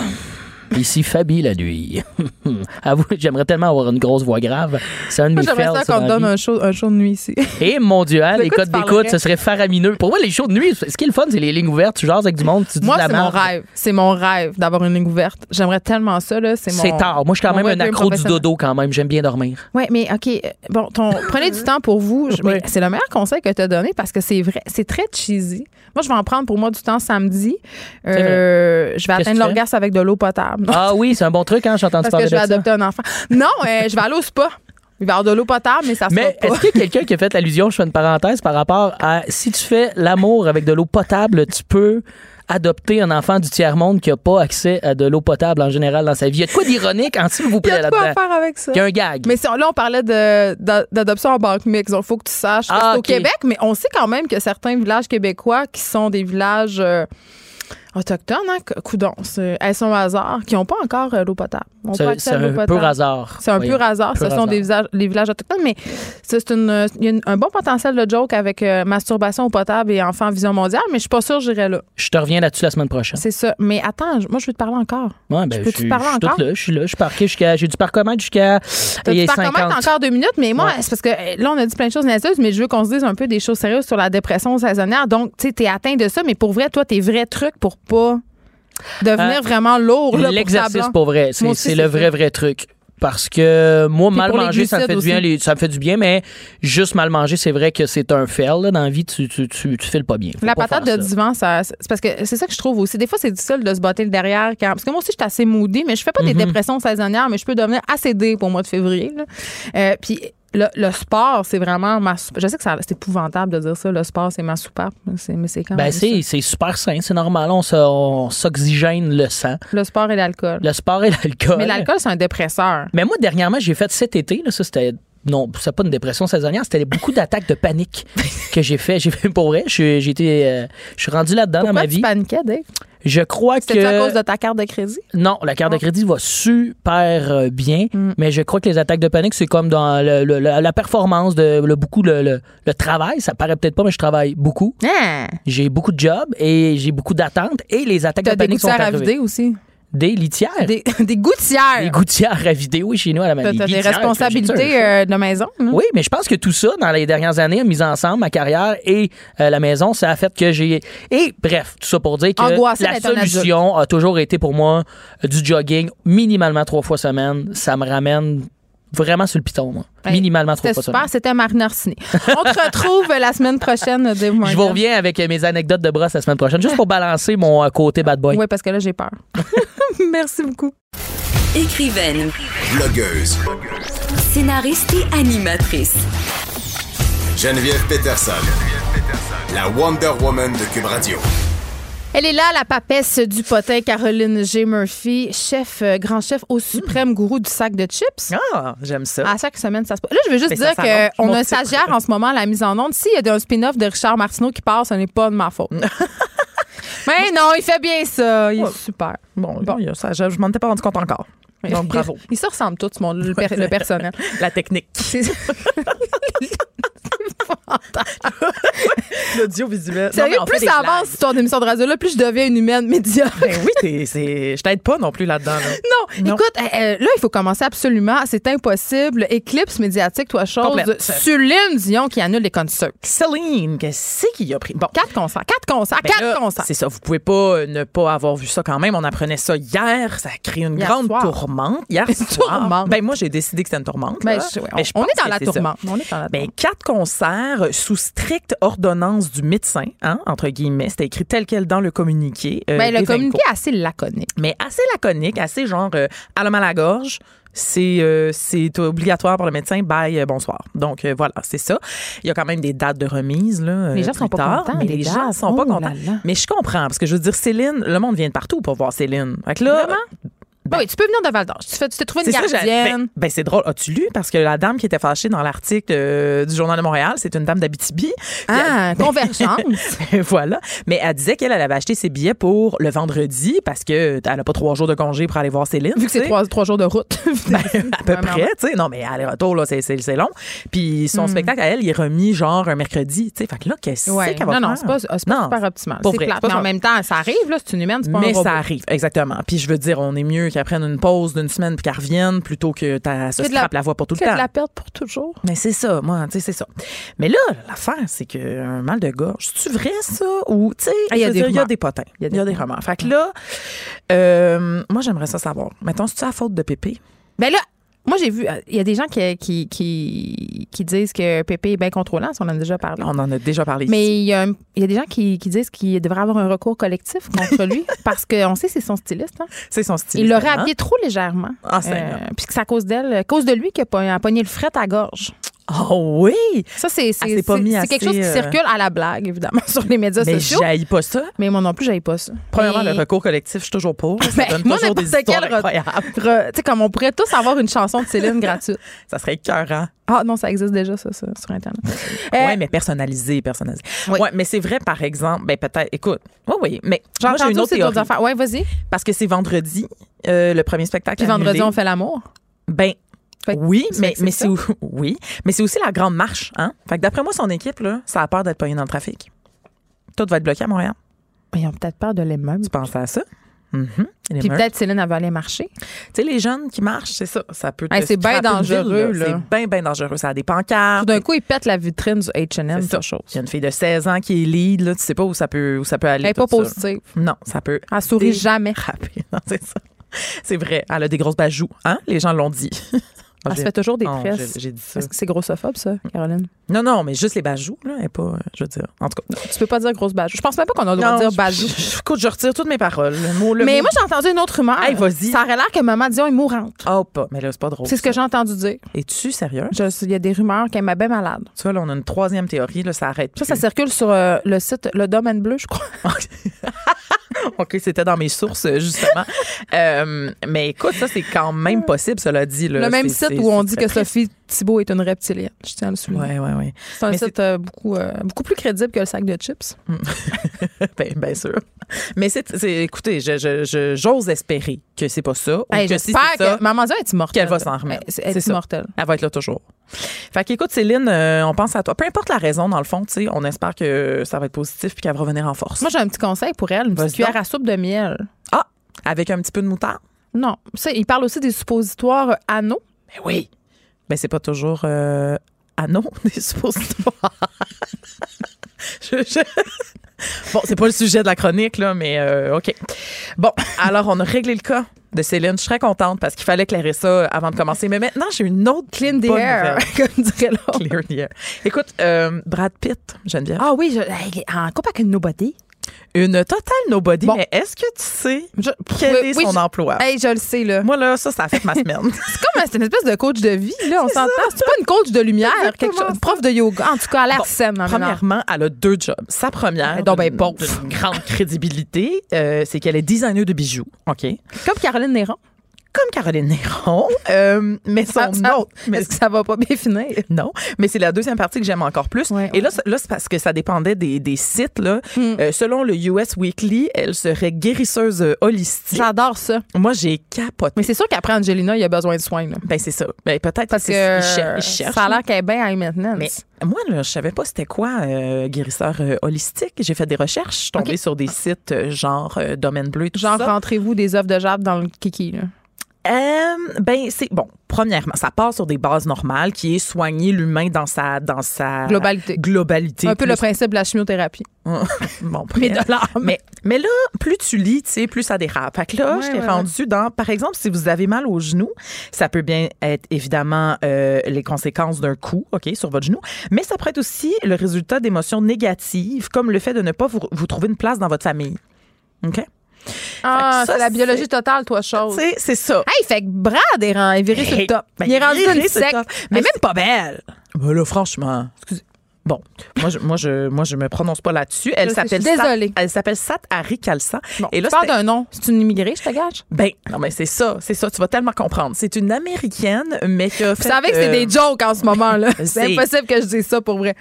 Speaker 9: Ici Fabi la nuit. (laughs) Avoue, j'aimerais tellement avoir une grosse voix grave. C'est un de mes
Speaker 1: j'aimerais ça qu'on donne un show, un show de nuit ici. (laughs)
Speaker 9: Et mon Dieu, hein, les codes d'écoute, ce serait faramineux. Pour moi, les shows de nuit, ce qui est le fun, c'est les lignes ouvertes. Tu jases avec du monde, tu dis
Speaker 1: Moi, c'est mon rêve. C'est mon rêve d'avoir une ligne ouverte. J'aimerais tellement ça, là. C'est mon.
Speaker 9: Tard. Moi, je suis quand même un accro du dodo quand même. J'aime bien dormir.
Speaker 1: Oui, mais OK. euh, Bon, ton, prenez du temps pour vous. C'est le meilleur conseil que tu as donné parce que c'est vrai. C'est très cheesy. Moi, je vais en prendre pour moi du temps samedi. Euh, je vais atteindre l'orgasme avec de l'eau potable. (laughs)
Speaker 9: Ah oui, c'est un bon truc, hein, j'ai entendu
Speaker 1: parce
Speaker 9: parler
Speaker 1: que je vais
Speaker 9: de ça.
Speaker 1: adopter un enfant. Non, euh, je vais aller au spa. Il va y avoir de l'eau potable, mais ça se
Speaker 9: Mais est-ce qu'il y a quelqu'un qui a fait l'allusion, je fais une parenthèse, par rapport à si tu fais l'amour avec de l'eau potable, tu peux adopter un enfant du tiers-monde qui n'a pas accès à de l'eau potable en général dans sa vie? Il y a de quoi d'ironique, en s'il vous
Speaker 1: Il y
Speaker 9: plaît,
Speaker 1: a de quoi à
Speaker 9: là-dedans?
Speaker 1: faire avec ça.
Speaker 9: Il y a un gag.
Speaker 1: Mais si on- là, on parlait de- d'a- d'adoption en banque mix. Il faut que tu saches
Speaker 9: Ah,
Speaker 1: au. Québec, mais on sait quand même que certains villages québécois qui sont des villages euh, autochtones, hein, coudons, elles sont au hasard, qui n'ont pas encore euh, l'eau potable.
Speaker 9: C'est un
Speaker 1: potable.
Speaker 9: pur hasard.
Speaker 1: C'est un
Speaker 9: Voyons.
Speaker 1: pur hasard.
Speaker 9: Pur
Speaker 1: Ce sont des visages, les villages autochtones, mais c'est une, il y a une- un bon potentiel de joke avec euh, masturbation au potable et enfant vision mondiale, mais je suis pas sûre que j'irai là.
Speaker 9: Je te reviens là-dessus la semaine prochaine.
Speaker 1: C'est ça. Mais attends, moi, je veux te parler encore.
Speaker 9: Ouais, ben,
Speaker 1: Je parler
Speaker 9: je suis toute
Speaker 1: encore?
Speaker 9: là, je suis là, je suis parqué jusqu'à, j'ai du parcomètre jusqu'à
Speaker 1: T'as du parcomètre
Speaker 9: 50.
Speaker 1: encore deux minutes, mais moi,
Speaker 9: Ouais.
Speaker 1: c'est parce que euh, là, on a dit plein de choses niaiseuses, mais je veux qu'on se dise un peu des choses sérieuses sur la dépression saisonnière. Donc, tu sais, t'es atteint de ça, mais pour vrai, toi, tes vrais trucs pour pas devenir
Speaker 9: Euh,
Speaker 1: vraiment lourd.
Speaker 9: L'exercice, pour vrai, c'est
Speaker 1: Moi
Speaker 9: le vrai, vrai truc. Parce que moi,
Speaker 1: Puis
Speaker 9: mal manger, ça me fait du bien. ça me fait du bien, mais juste mal manger, c'est vrai que c'est un fail. Là, dans la vie, tu, tu, tu, tu files pas bien. Faut
Speaker 1: La
Speaker 9: pas
Speaker 1: patate de
Speaker 9: ça.
Speaker 1: divan, ça, c'est parce que c'est ça que je trouve aussi. Des fois, c'est difficile de se botter le derrière. Quand, parce que moi aussi, je suis assez moody, mais je fais pas des
Speaker 9: Mhm.
Speaker 1: dépressions saisonnières, mais je peux devenir assez dé pour le mois de février. là. Euh, puis le, le sport, c'est vraiment ma soupape. Je sais que c'est épouvantable de dire ça. Le sport, c'est ma soupape. mais c'est- quand
Speaker 9: Ben,
Speaker 1: même
Speaker 9: c'est c'est super sain, c'est normal. On s'oxygène le sang.
Speaker 1: Le sport et l'alcool.
Speaker 9: Le sport et l'alcool.
Speaker 1: Mais l'alcool, c'est un dépresseur.
Speaker 9: Mais moi, dernièrement, j'ai fait cet été, là, ça c'était. Non, c'est pas une dépression saisonnière, c'était beaucoup d'attaques de panique (laughs) que j'ai fait. J'ai fait pour vrai. Je suis- J'ai été, euh, je suis rendu là-dedans dans ma
Speaker 1: tu
Speaker 9: vie.
Speaker 1: paniquais, Dave?
Speaker 9: Je crois que.
Speaker 1: C'était à cause de ta carte de crédit?
Speaker 9: Non, la carte de
Speaker 1: Oh.
Speaker 9: crédit va super euh, bien,
Speaker 1: Mm.
Speaker 9: mais je crois que les attaques de panique, c'est comme dans le- le- la, la performance, de, le, beaucoup le, travail. Ça paraît peut-être pas, mais je travaille beaucoup.
Speaker 1: Ah!
Speaker 9: J'ai beaucoup de jobs et j'ai beaucoup d'attentes et les attaques de panique sont arrivées.
Speaker 1: aussi.
Speaker 9: Des litières. Des,
Speaker 1: Des, (laughs) des gouttières.
Speaker 9: gouttières à vider, oui, chez nous à la maison.
Speaker 1: t'as des responsabilités euh, de maison. là.
Speaker 9: Oui, mais je pense que tout ça, dans les dernières années, mis ensemble, ma carrière et euh, la maison, ça a fait que j'ai... Et bref, tout ça pour dire que
Speaker 1: Angoissé
Speaker 9: la solution a toujours été pour moi euh, du jogging minimalement trois fois semaine. Ça me ramène vraiment sur le piton, moi.
Speaker 1: Hey,
Speaker 9: minimalement trois
Speaker 1: C'était
Speaker 9: fois
Speaker 1: super.
Speaker 9: semaine.
Speaker 1: C'était Marine Orsini. On te retrouve la semaine prochaine, Dave. (laughs)
Speaker 9: Je vous reviens avec mes anecdotes de brosse la semaine prochaine, juste pour balancer mon euh, côté bad boy.
Speaker 1: Oui, parce que là, j'ai peur. (laughs) (laughs) Merci beaucoup.
Speaker 2: Écrivaine,
Speaker 6: Blogueuse.
Speaker 2: scénariste et animatrice.
Speaker 6: Geneviève Peterson. La Wonder Woman de Cube Radio.
Speaker 1: Elle est là, la papesse du potin, Caroline G. Murphy, chef, euh, grand chef au suprême gourou du sac de chips.
Speaker 10: Ah, j'aime ça.
Speaker 1: À chaque semaine, ça se passe. Là, je veux juste
Speaker 10: Mais ça
Speaker 1: dire
Speaker 10: s'annonce.
Speaker 1: qu'on
Speaker 10: Mon
Speaker 1: a un stagiaire en ce moment à la mise en onde. S'il y a un spin-off de Richard Martineau qui passe, ce n'est pas de ma faute. (laughs) Mais non, il fait bien ça. Il est
Speaker 10: Ouais.
Speaker 1: super.
Speaker 10: Bon, bon, il y a ça, je, je m'en étais pas rendu compte encore. Donc, bravo. (laughs)
Speaker 1: Ils se ressemblent tous, mon, le, per- le personnel.
Speaker 10: La technique.
Speaker 1: C'est- (laughs) (laughs)
Speaker 10: L'audiovisuel. Non,
Speaker 1: Sérieux,
Speaker 10: mais on fait
Speaker 1: plus ça avance, histoire d'émission de radio-là, plus je deviens une humaine médiocre.
Speaker 10: Ben oui, c'est- je t'aide pas non plus là-dedans. là. (laughs)
Speaker 1: Non,
Speaker 10: Non.
Speaker 1: écoute, euh, euh, là, il faut commencer absolument. C'est impossible. Éclipse médiatique, toi, chose.
Speaker 10: Complète.
Speaker 1: Céline Dion qui annule les concerts.
Speaker 10: Céline, qu'est-ce qu'il a pris? Bon.
Speaker 1: Quatre concerts. Quatre concerts.
Speaker 10: Ben
Speaker 1: quatre
Speaker 10: là,
Speaker 1: concerts.
Speaker 10: C'est ça, vous pouvez pas euh, ne pas avoir vu ça quand même. On apprenait ça hier, ça a créé une
Speaker 1: Hier
Speaker 10: grande
Speaker 1: soir.
Speaker 10: tourmente. Hier (laughs)
Speaker 1: Une
Speaker 10: soir.
Speaker 1: tourmente.
Speaker 10: Ben moi, j'ai décidé que c'était une tourmente.
Speaker 1: Ben,
Speaker 10: là.
Speaker 1: je- ouais,
Speaker 10: Mais je
Speaker 1: on, est dans la tourmente. On est dans la
Speaker 10: Ben, quatre concerts sous stricte ordonnance du médecin, hein, entre guillemets. C'était écrit tel quel dans le communiqué. euh,
Speaker 1: Ben, le communiqué est assez laconique.
Speaker 10: Mais assez laconique, assez genre euh, à la mal à la gorge. C'est euh, c'est obligatoire pour le médecin. Bye, euh, bonsoir. Donc euh, voilà, c'est ça. Il y a quand même des dates de remise là.
Speaker 1: Les gens sont pas
Speaker 10: tard,
Speaker 1: contents,
Speaker 10: Mais
Speaker 1: les
Speaker 10: les gens
Speaker 1: dates.
Speaker 10: sont pas
Speaker 1: Oh là
Speaker 10: contents.
Speaker 1: là.
Speaker 10: Mais je comprends parce que je veux dire, Céline, le monde vient de partout pour voir Céline. Fait que là,
Speaker 1: Vraiment? Ben oui, tu peux venir de Val d'Or. Tu t'es trouvé une
Speaker 10: c'est ça,
Speaker 1: gardienne.
Speaker 10: ben, ben, c'est drôle. As-tu lu? Parce que la dame qui était fâchée dans l'article euh, du Journal de Montréal, c'est une dame d'Abitibi.
Speaker 1: ah, convergence. (laughs)
Speaker 10: voilà. Mais elle disait qu'elle elle avait acheté ses billets pour le vendredi parce que elle a pas trois jours de congé pour aller voir Céline.
Speaker 1: Vu que c'est trois, trois jours de route. (laughs)
Speaker 10: Ben, à (laughs) peu près, tu sais. Non, mais aller-retour, là, c'est, long. Puis son spectacle à elle, il est remis genre un mercredi, tu sais. Fait que là, qu'est-ce
Speaker 1: Ouais.
Speaker 10: qu'elle va
Speaker 1: Non, non,
Speaker 10: faire?
Speaker 1: c'est pas, c'est pas
Speaker 10: Non,
Speaker 1: super optimal. C'est Mais en même temps, ça arrive, là. C'est une humaine, c'est pas un
Speaker 10: Mais ça arrive, exactement. Puis je veux dire, on est mieux qu'elle prenne une pause d'une semaine puis qu'elle revienne plutôt que t'as se
Speaker 1: Que de la-
Speaker 10: voix pour tout
Speaker 1: Que
Speaker 10: le
Speaker 1: de
Speaker 10: temps.
Speaker 1: la perte pour toujours.
Speaker 10: Mais c'est ça, moi, tu sais, c'est ça. Mais là, l'affaire, c'est qu'un mal de gorge, c'est-tu vrai, ça? Ou, tu sais,
Speaker 1: Ah, il y a des
Speaker 10: potins.
Speaker 1: Il y a des
Speaker 10: des rumeurs. Fait que là, euh, moi, j'aimerais ça savoir. Mettons, c'est-tu la faute de Pépé?
Speaker 1: Ben là, moi, j'ai vu, euh, il y a des gens qui, qui, qui, qui disent que Pépé est bien contrôlant, ça, on en a déjà parlé.
Speaker 10: On en a déjà parlé.
Speaker 1: Mais il y, a un- il y a des gens qui, qui disent qu'il devrait avoir un recours collectif contre lui (laughs) parce qu'on sait que c'est son styliste. hein.
Speaker 10: C'est son style.
Speaker 1: Il l'aurait habillé trop légèrement.
Speaker 10: Ah, Seigneur.
Speaker 1: puis que c'est à cause d'elle, à cause de lui qu'il a pogné le fret à gorge.
Speaker 10: Oh oui!
Speaker 1: Ça, c'est
Speaker 10: Ah,
Speaker 1: quelque chose qui
Speaker 10: euh,
Speaker 1: circule à la blague, évidemment, (laughs) sur les médias
Speaker 10: Mais
Speaker 1: sociaux.
Speaker 10: j'haïs pas ça.
Speaker 1: Mais moi non plus, j'aille pas ça.
Speaker 10: Premièrement,
Speaker 1: Mais-
Speaker 10: le recours collectif, je suis toujours pour. Ça (laughs)
Speaker 1: Ben,
Speaker 10: donne
Speaker 1: moi,
Speaker 10: toujours des
Speaker 1: n'importe
Speaker 10: histoires incroyables.
Speaker 1: Tu sais, comme on pourrait tous avoir une chanson de Céline gratuite. (laughs)
Speaker 10: Ça serait écœurant.
Speaker 1: Ah non, ça existe déjà, ça, ça, sur Internet. Euh,
Speaker 10: Ouais, mais personnalisé, personnalisé.
Speaker 1: Oui.
Speaker 10: Ouais, mais c'est vrai, par exemple, ben peut-être, écoute, oui, oui, mais moi, j'ai une autre théorie.
Speaker 1: Ouais, vas-y.
Speaker 10: Parce que c'est vendredi, euh, le premier spectacle
Speaker 1: Puis vendredi, on fait l'amour.
Speaker 10: Ben, oui, mais,
Speaker 1: c'est
Speaker 10: mais oui, mais c'est aussi la grande marche, hein. Fait que d'après moi, son équipe là, ça a peur d'être pogné dans le trafic. Tout va être bloqué à Montréal.
Speaker 1: Mais ils ont peut-être peur de l'immeuble.
Speaker 10: Tu penses à ça? Mhm. Les
Speaker 1: Puis peut-être Céline elle va aller marcher.
Speaker 10: Tu sais, les jeunes qui marchent, c'est ça. Ça peut
Speaker 1: Hey, c'est bien dangereux, là.
Speaker 10: C'est bien, bien dangereux. Ça a des
Speaker 1: Tout
Speaker 10: pancartes.
Speaker 1: d'un coup, ils pètent la vitrine du H&M,
Speaker 10: C'est
Speaker 1: chose.
Speaker 10: Il y a une fille de 16 ans qui est lead, là. Tu sais pas où ça peut, où ça peut aller.
Speaker 1: Elle pas positive.
Speaker 10: Non, ça peut.
Speaker 1: Elle sourit jamais. (laughs)
Speaker 10: ça. C'est vrai. Elle a des grosses bajoux. Hein? Les gens l'ont dit. (laughs)
Speaker 1: Elle se fait toujours des tresses.
Speaker 10: j'ai- dit ça.
Speaker 1: Est-ce que c'est grossophobe, ça, Caroline?
Speaker 10: Non, non, mais juste les bajoux, là. Est pas, euh, je veux dire. En tout cas.
Speaker 1: Tu peux pas dire grosse bajou. Je pense même pas qu'on a le droit de dire bajou.
Speaker 10: Écoute, je retire toutes mes paroles. Le mot, le
Speaker 1: Mais
Speaker 10: mot-
Speaker 1: moi, j'ai entendu une autre rumeur.
Speaker 10: Hey, vas-y.
Speaker 1: Ça aurait l'air que Maman Dion est mourante.
Speaker 10: Oh, pas. Mais là, c'est pas drôle.
Speaker 1: C'est ce que j'ai entendu dire.
Speaker 10: Es-tu sérieux?
Speaker 1: Il y a des rumeurs qu'elle m'a bien malade.
Speaker 10: Tu vois, là, on a une troisième théorie, là, ça arrête.
Speaker 1: Ça, ça circule sur euh, le site Le Domaine Bleu, je crois. (laughs) (laughs)
Speaker 10: OK, c'était dans mes sources, euh, justement. Euh, mais écoute, ça, c'est quand même possible, cela dit. Là.
Speaker 1: le même site où on dit que Sophie Thibault est une reptilienne. Je tiens à le souligner.
Speaker 10: Ouais, ouais, ouais.
Speaker 1: C'est un
Speaker 10: Mais
Speaker 1: site euh, beaucoup, euh, beaucoup plus crédible que le sac de chips. (laughs)
Speaker 10: Bien, bien sûr. Mais c'est, c'est- écoutez, je, je- je- j'ose espérer que c'est pas ça. ou
Speaker 1: Hey,
Speaker 10: que si
Speaker 1: J'espère
Speaker 10: c'est ça,
Speaker 1: que Maman Dion est immortelle.
Speaker 10: qu'elle va s'en remettre.
Speaker 1: Elle, elle
Speaker 10: C'est
Speaker 1: est
Speaker 10: ça.
Speaker 1: immortelle.
Speaker 10: elle va être là toujours. Fait qu'écoute, Céline, euh, on pense à toi. Peu importe la raison, dans le fond, tu sais, on espère que ça va être positif puis qu'elle va revenir en force.
Speaker 1: Moi, j'ai un petit conseil pour elle. Une petite cuillère à soupe de miel.
Speaker 10: Ah! Avec un petit peu de moutarde?
Speaker 1: Non. Ça, il parle aussi des suppositoires anneaux.
Speaker 10: Ben oui. Ben c'est pas toujours euh, anneau (laughs) des suppositoires. (laughs) Je- je- Bon, c'est pas le sujet de la chronique, là, mais euh, OK. Bon, alors, on a réglé le cas de Céline. Je serais contente parce qu'il fallait éclairer ça avant de commencer. Mais maintenant, j'ai une autre
Speaker 1: Clean the air, (laughs) comme dirait l'autre.
Speaker 10: Clear the air. Écoute, euh, Brad Pitt, Geneviève.
Speaker 1: Ah oui, je, en couple avec une nobody.
Speaker 10: Une totale nobody,
Speaker 1: Bon.
Speaker 10: mais est-ce que tu sais
Speaker 1: Je-
Speaker 10: quel
Speaker 1: oui,
Speaker 10: est
Speaker 1: oui,
Speaker 10: son
Speaker 1: je-
Speaker 10: emploi?
Speaker 1: Hey, je le sais, là.
Speaker 10: Moi, là, ça, ça a fait ma semaine. (laughs)
Speaker 1: C'est comme c'est une espèce de coach de vie, là. On s'entend. C'est pas une coach de lumière, quelque chose. Prof de yoga. En tout cas, à l'air
Speaker 10: Bon. Premièrement, elle a deux jobs. Sa première,
Speaker 1: Elle est donc ben
Speaker 10: d'une grande crédibilité, euh, c'est qu'elle est designer de bijoux. OK?
Speaker 1: Comme Caroline Néron.
Speaker 10: Comme Caroline Néron, euh, mais son
Speaker 1: Ça-
Speaker 10: autre. Mais
Speaker 1: Est-ce que ça va pas bien finir? (laughs)
Speaker 10: non, mais c'est la deuxième partie que j'aime encore plus.
Speaker 1: Ouais,
Speaker 10: Et là, là c'est parce que ça dépendait des, des sites. Là.
Speaker 1: Hmm.
Speaker 10: Euh, selon le US Weekly, elle serait guérisseuse euh, holistique.
Speaker 1: J'adore ça.
Speaker 10: Moi, j'ai capoté.
Speaker 1: Mais c'est sûr qu'après Angelina, il y a besoin de soins, là.
Speaker 10: Ben, c'est ça. Ben, peut-être
Speaker 1: Parce
Speaker 10: ils cher-
Speaker 1: ça a l'air qu'elle est bien high maintenance.
Speaker 10: Mais moi, là, je savais pas c'était quoi euh, guérisseur euh, holistique. J'ai fait des recherches. Je suis tombée sur des sites genre Domaine Bleu tout
Speaker 1: Genre,
Speaker 10: ça.
Speaker 1: rentrez-vous des œufs de jade dans le kiki, là.
Speaker 10: Euh, ben c'est bon. Premièrement, ça part sur des bases normales, qui est soigner l'humain dans sa dans sa
Speaker 1: Globalité.
Speaker 10: globalité.
Speaker 1: Un peu le principe de la chimiothérapie. (laughs)
Speaker 10: bon,
Speaker 1: Mais de.
Speaker 10: Mais, mais là, plus tu lis, tu sais, plus ça dérape. Fait que là,
Speaker 1: Ouais,
Speaker 10: je t'ai
Speaker 1: ouais,
Speaker 10: rendu dans, par exemple, si vous avez mal au genou, ça peut bien être évidemment euh, les conséquences d'un coup, OK, sur votre genou, mais ça pourrait être aussi le résultat d'émotions négatives, comme le fait de ne pas vous, vous trouver une place dans votre famille. OK?
Speaker 1: Ah, c'est la biologie totale, toi, chose.
Speaker 10: C'est ça.
Speaker 1: Hey, fait que Brad est, ren- est viré sur le top.
Speaker 10: Ben,
Speaker 1: il est rendu une sec.
Speaker 10: top.
Speaker 1: Mais
Speaker 10: Mais
Speaker 1: même pas belle.
Speaker 10: Ben là, franchement, excusez. Bon, moi je, moi je, moi je me prononce pas là-dessus. Elle s'appelle
Speaker 1: désolée.
Speaker 10: Elle s'appelle Sat Harry Kalsa.
Speaker 1: Bon,
Speaker 10: Et là,
Speaker 1: tu d'un nom. C'est une immigrée, je te gage.
Speaker 10: Ben, non, mais c'est ça, c'est ça. Tu vas tellement comprendre. C'est une américaine, mais qui a
Speaker 1: Vous savez que c'est
Speaker 10: euh,
Speaker 1: des jokes en ce moment, là. (laughs) C'est impossible que je dise ça pour vrai.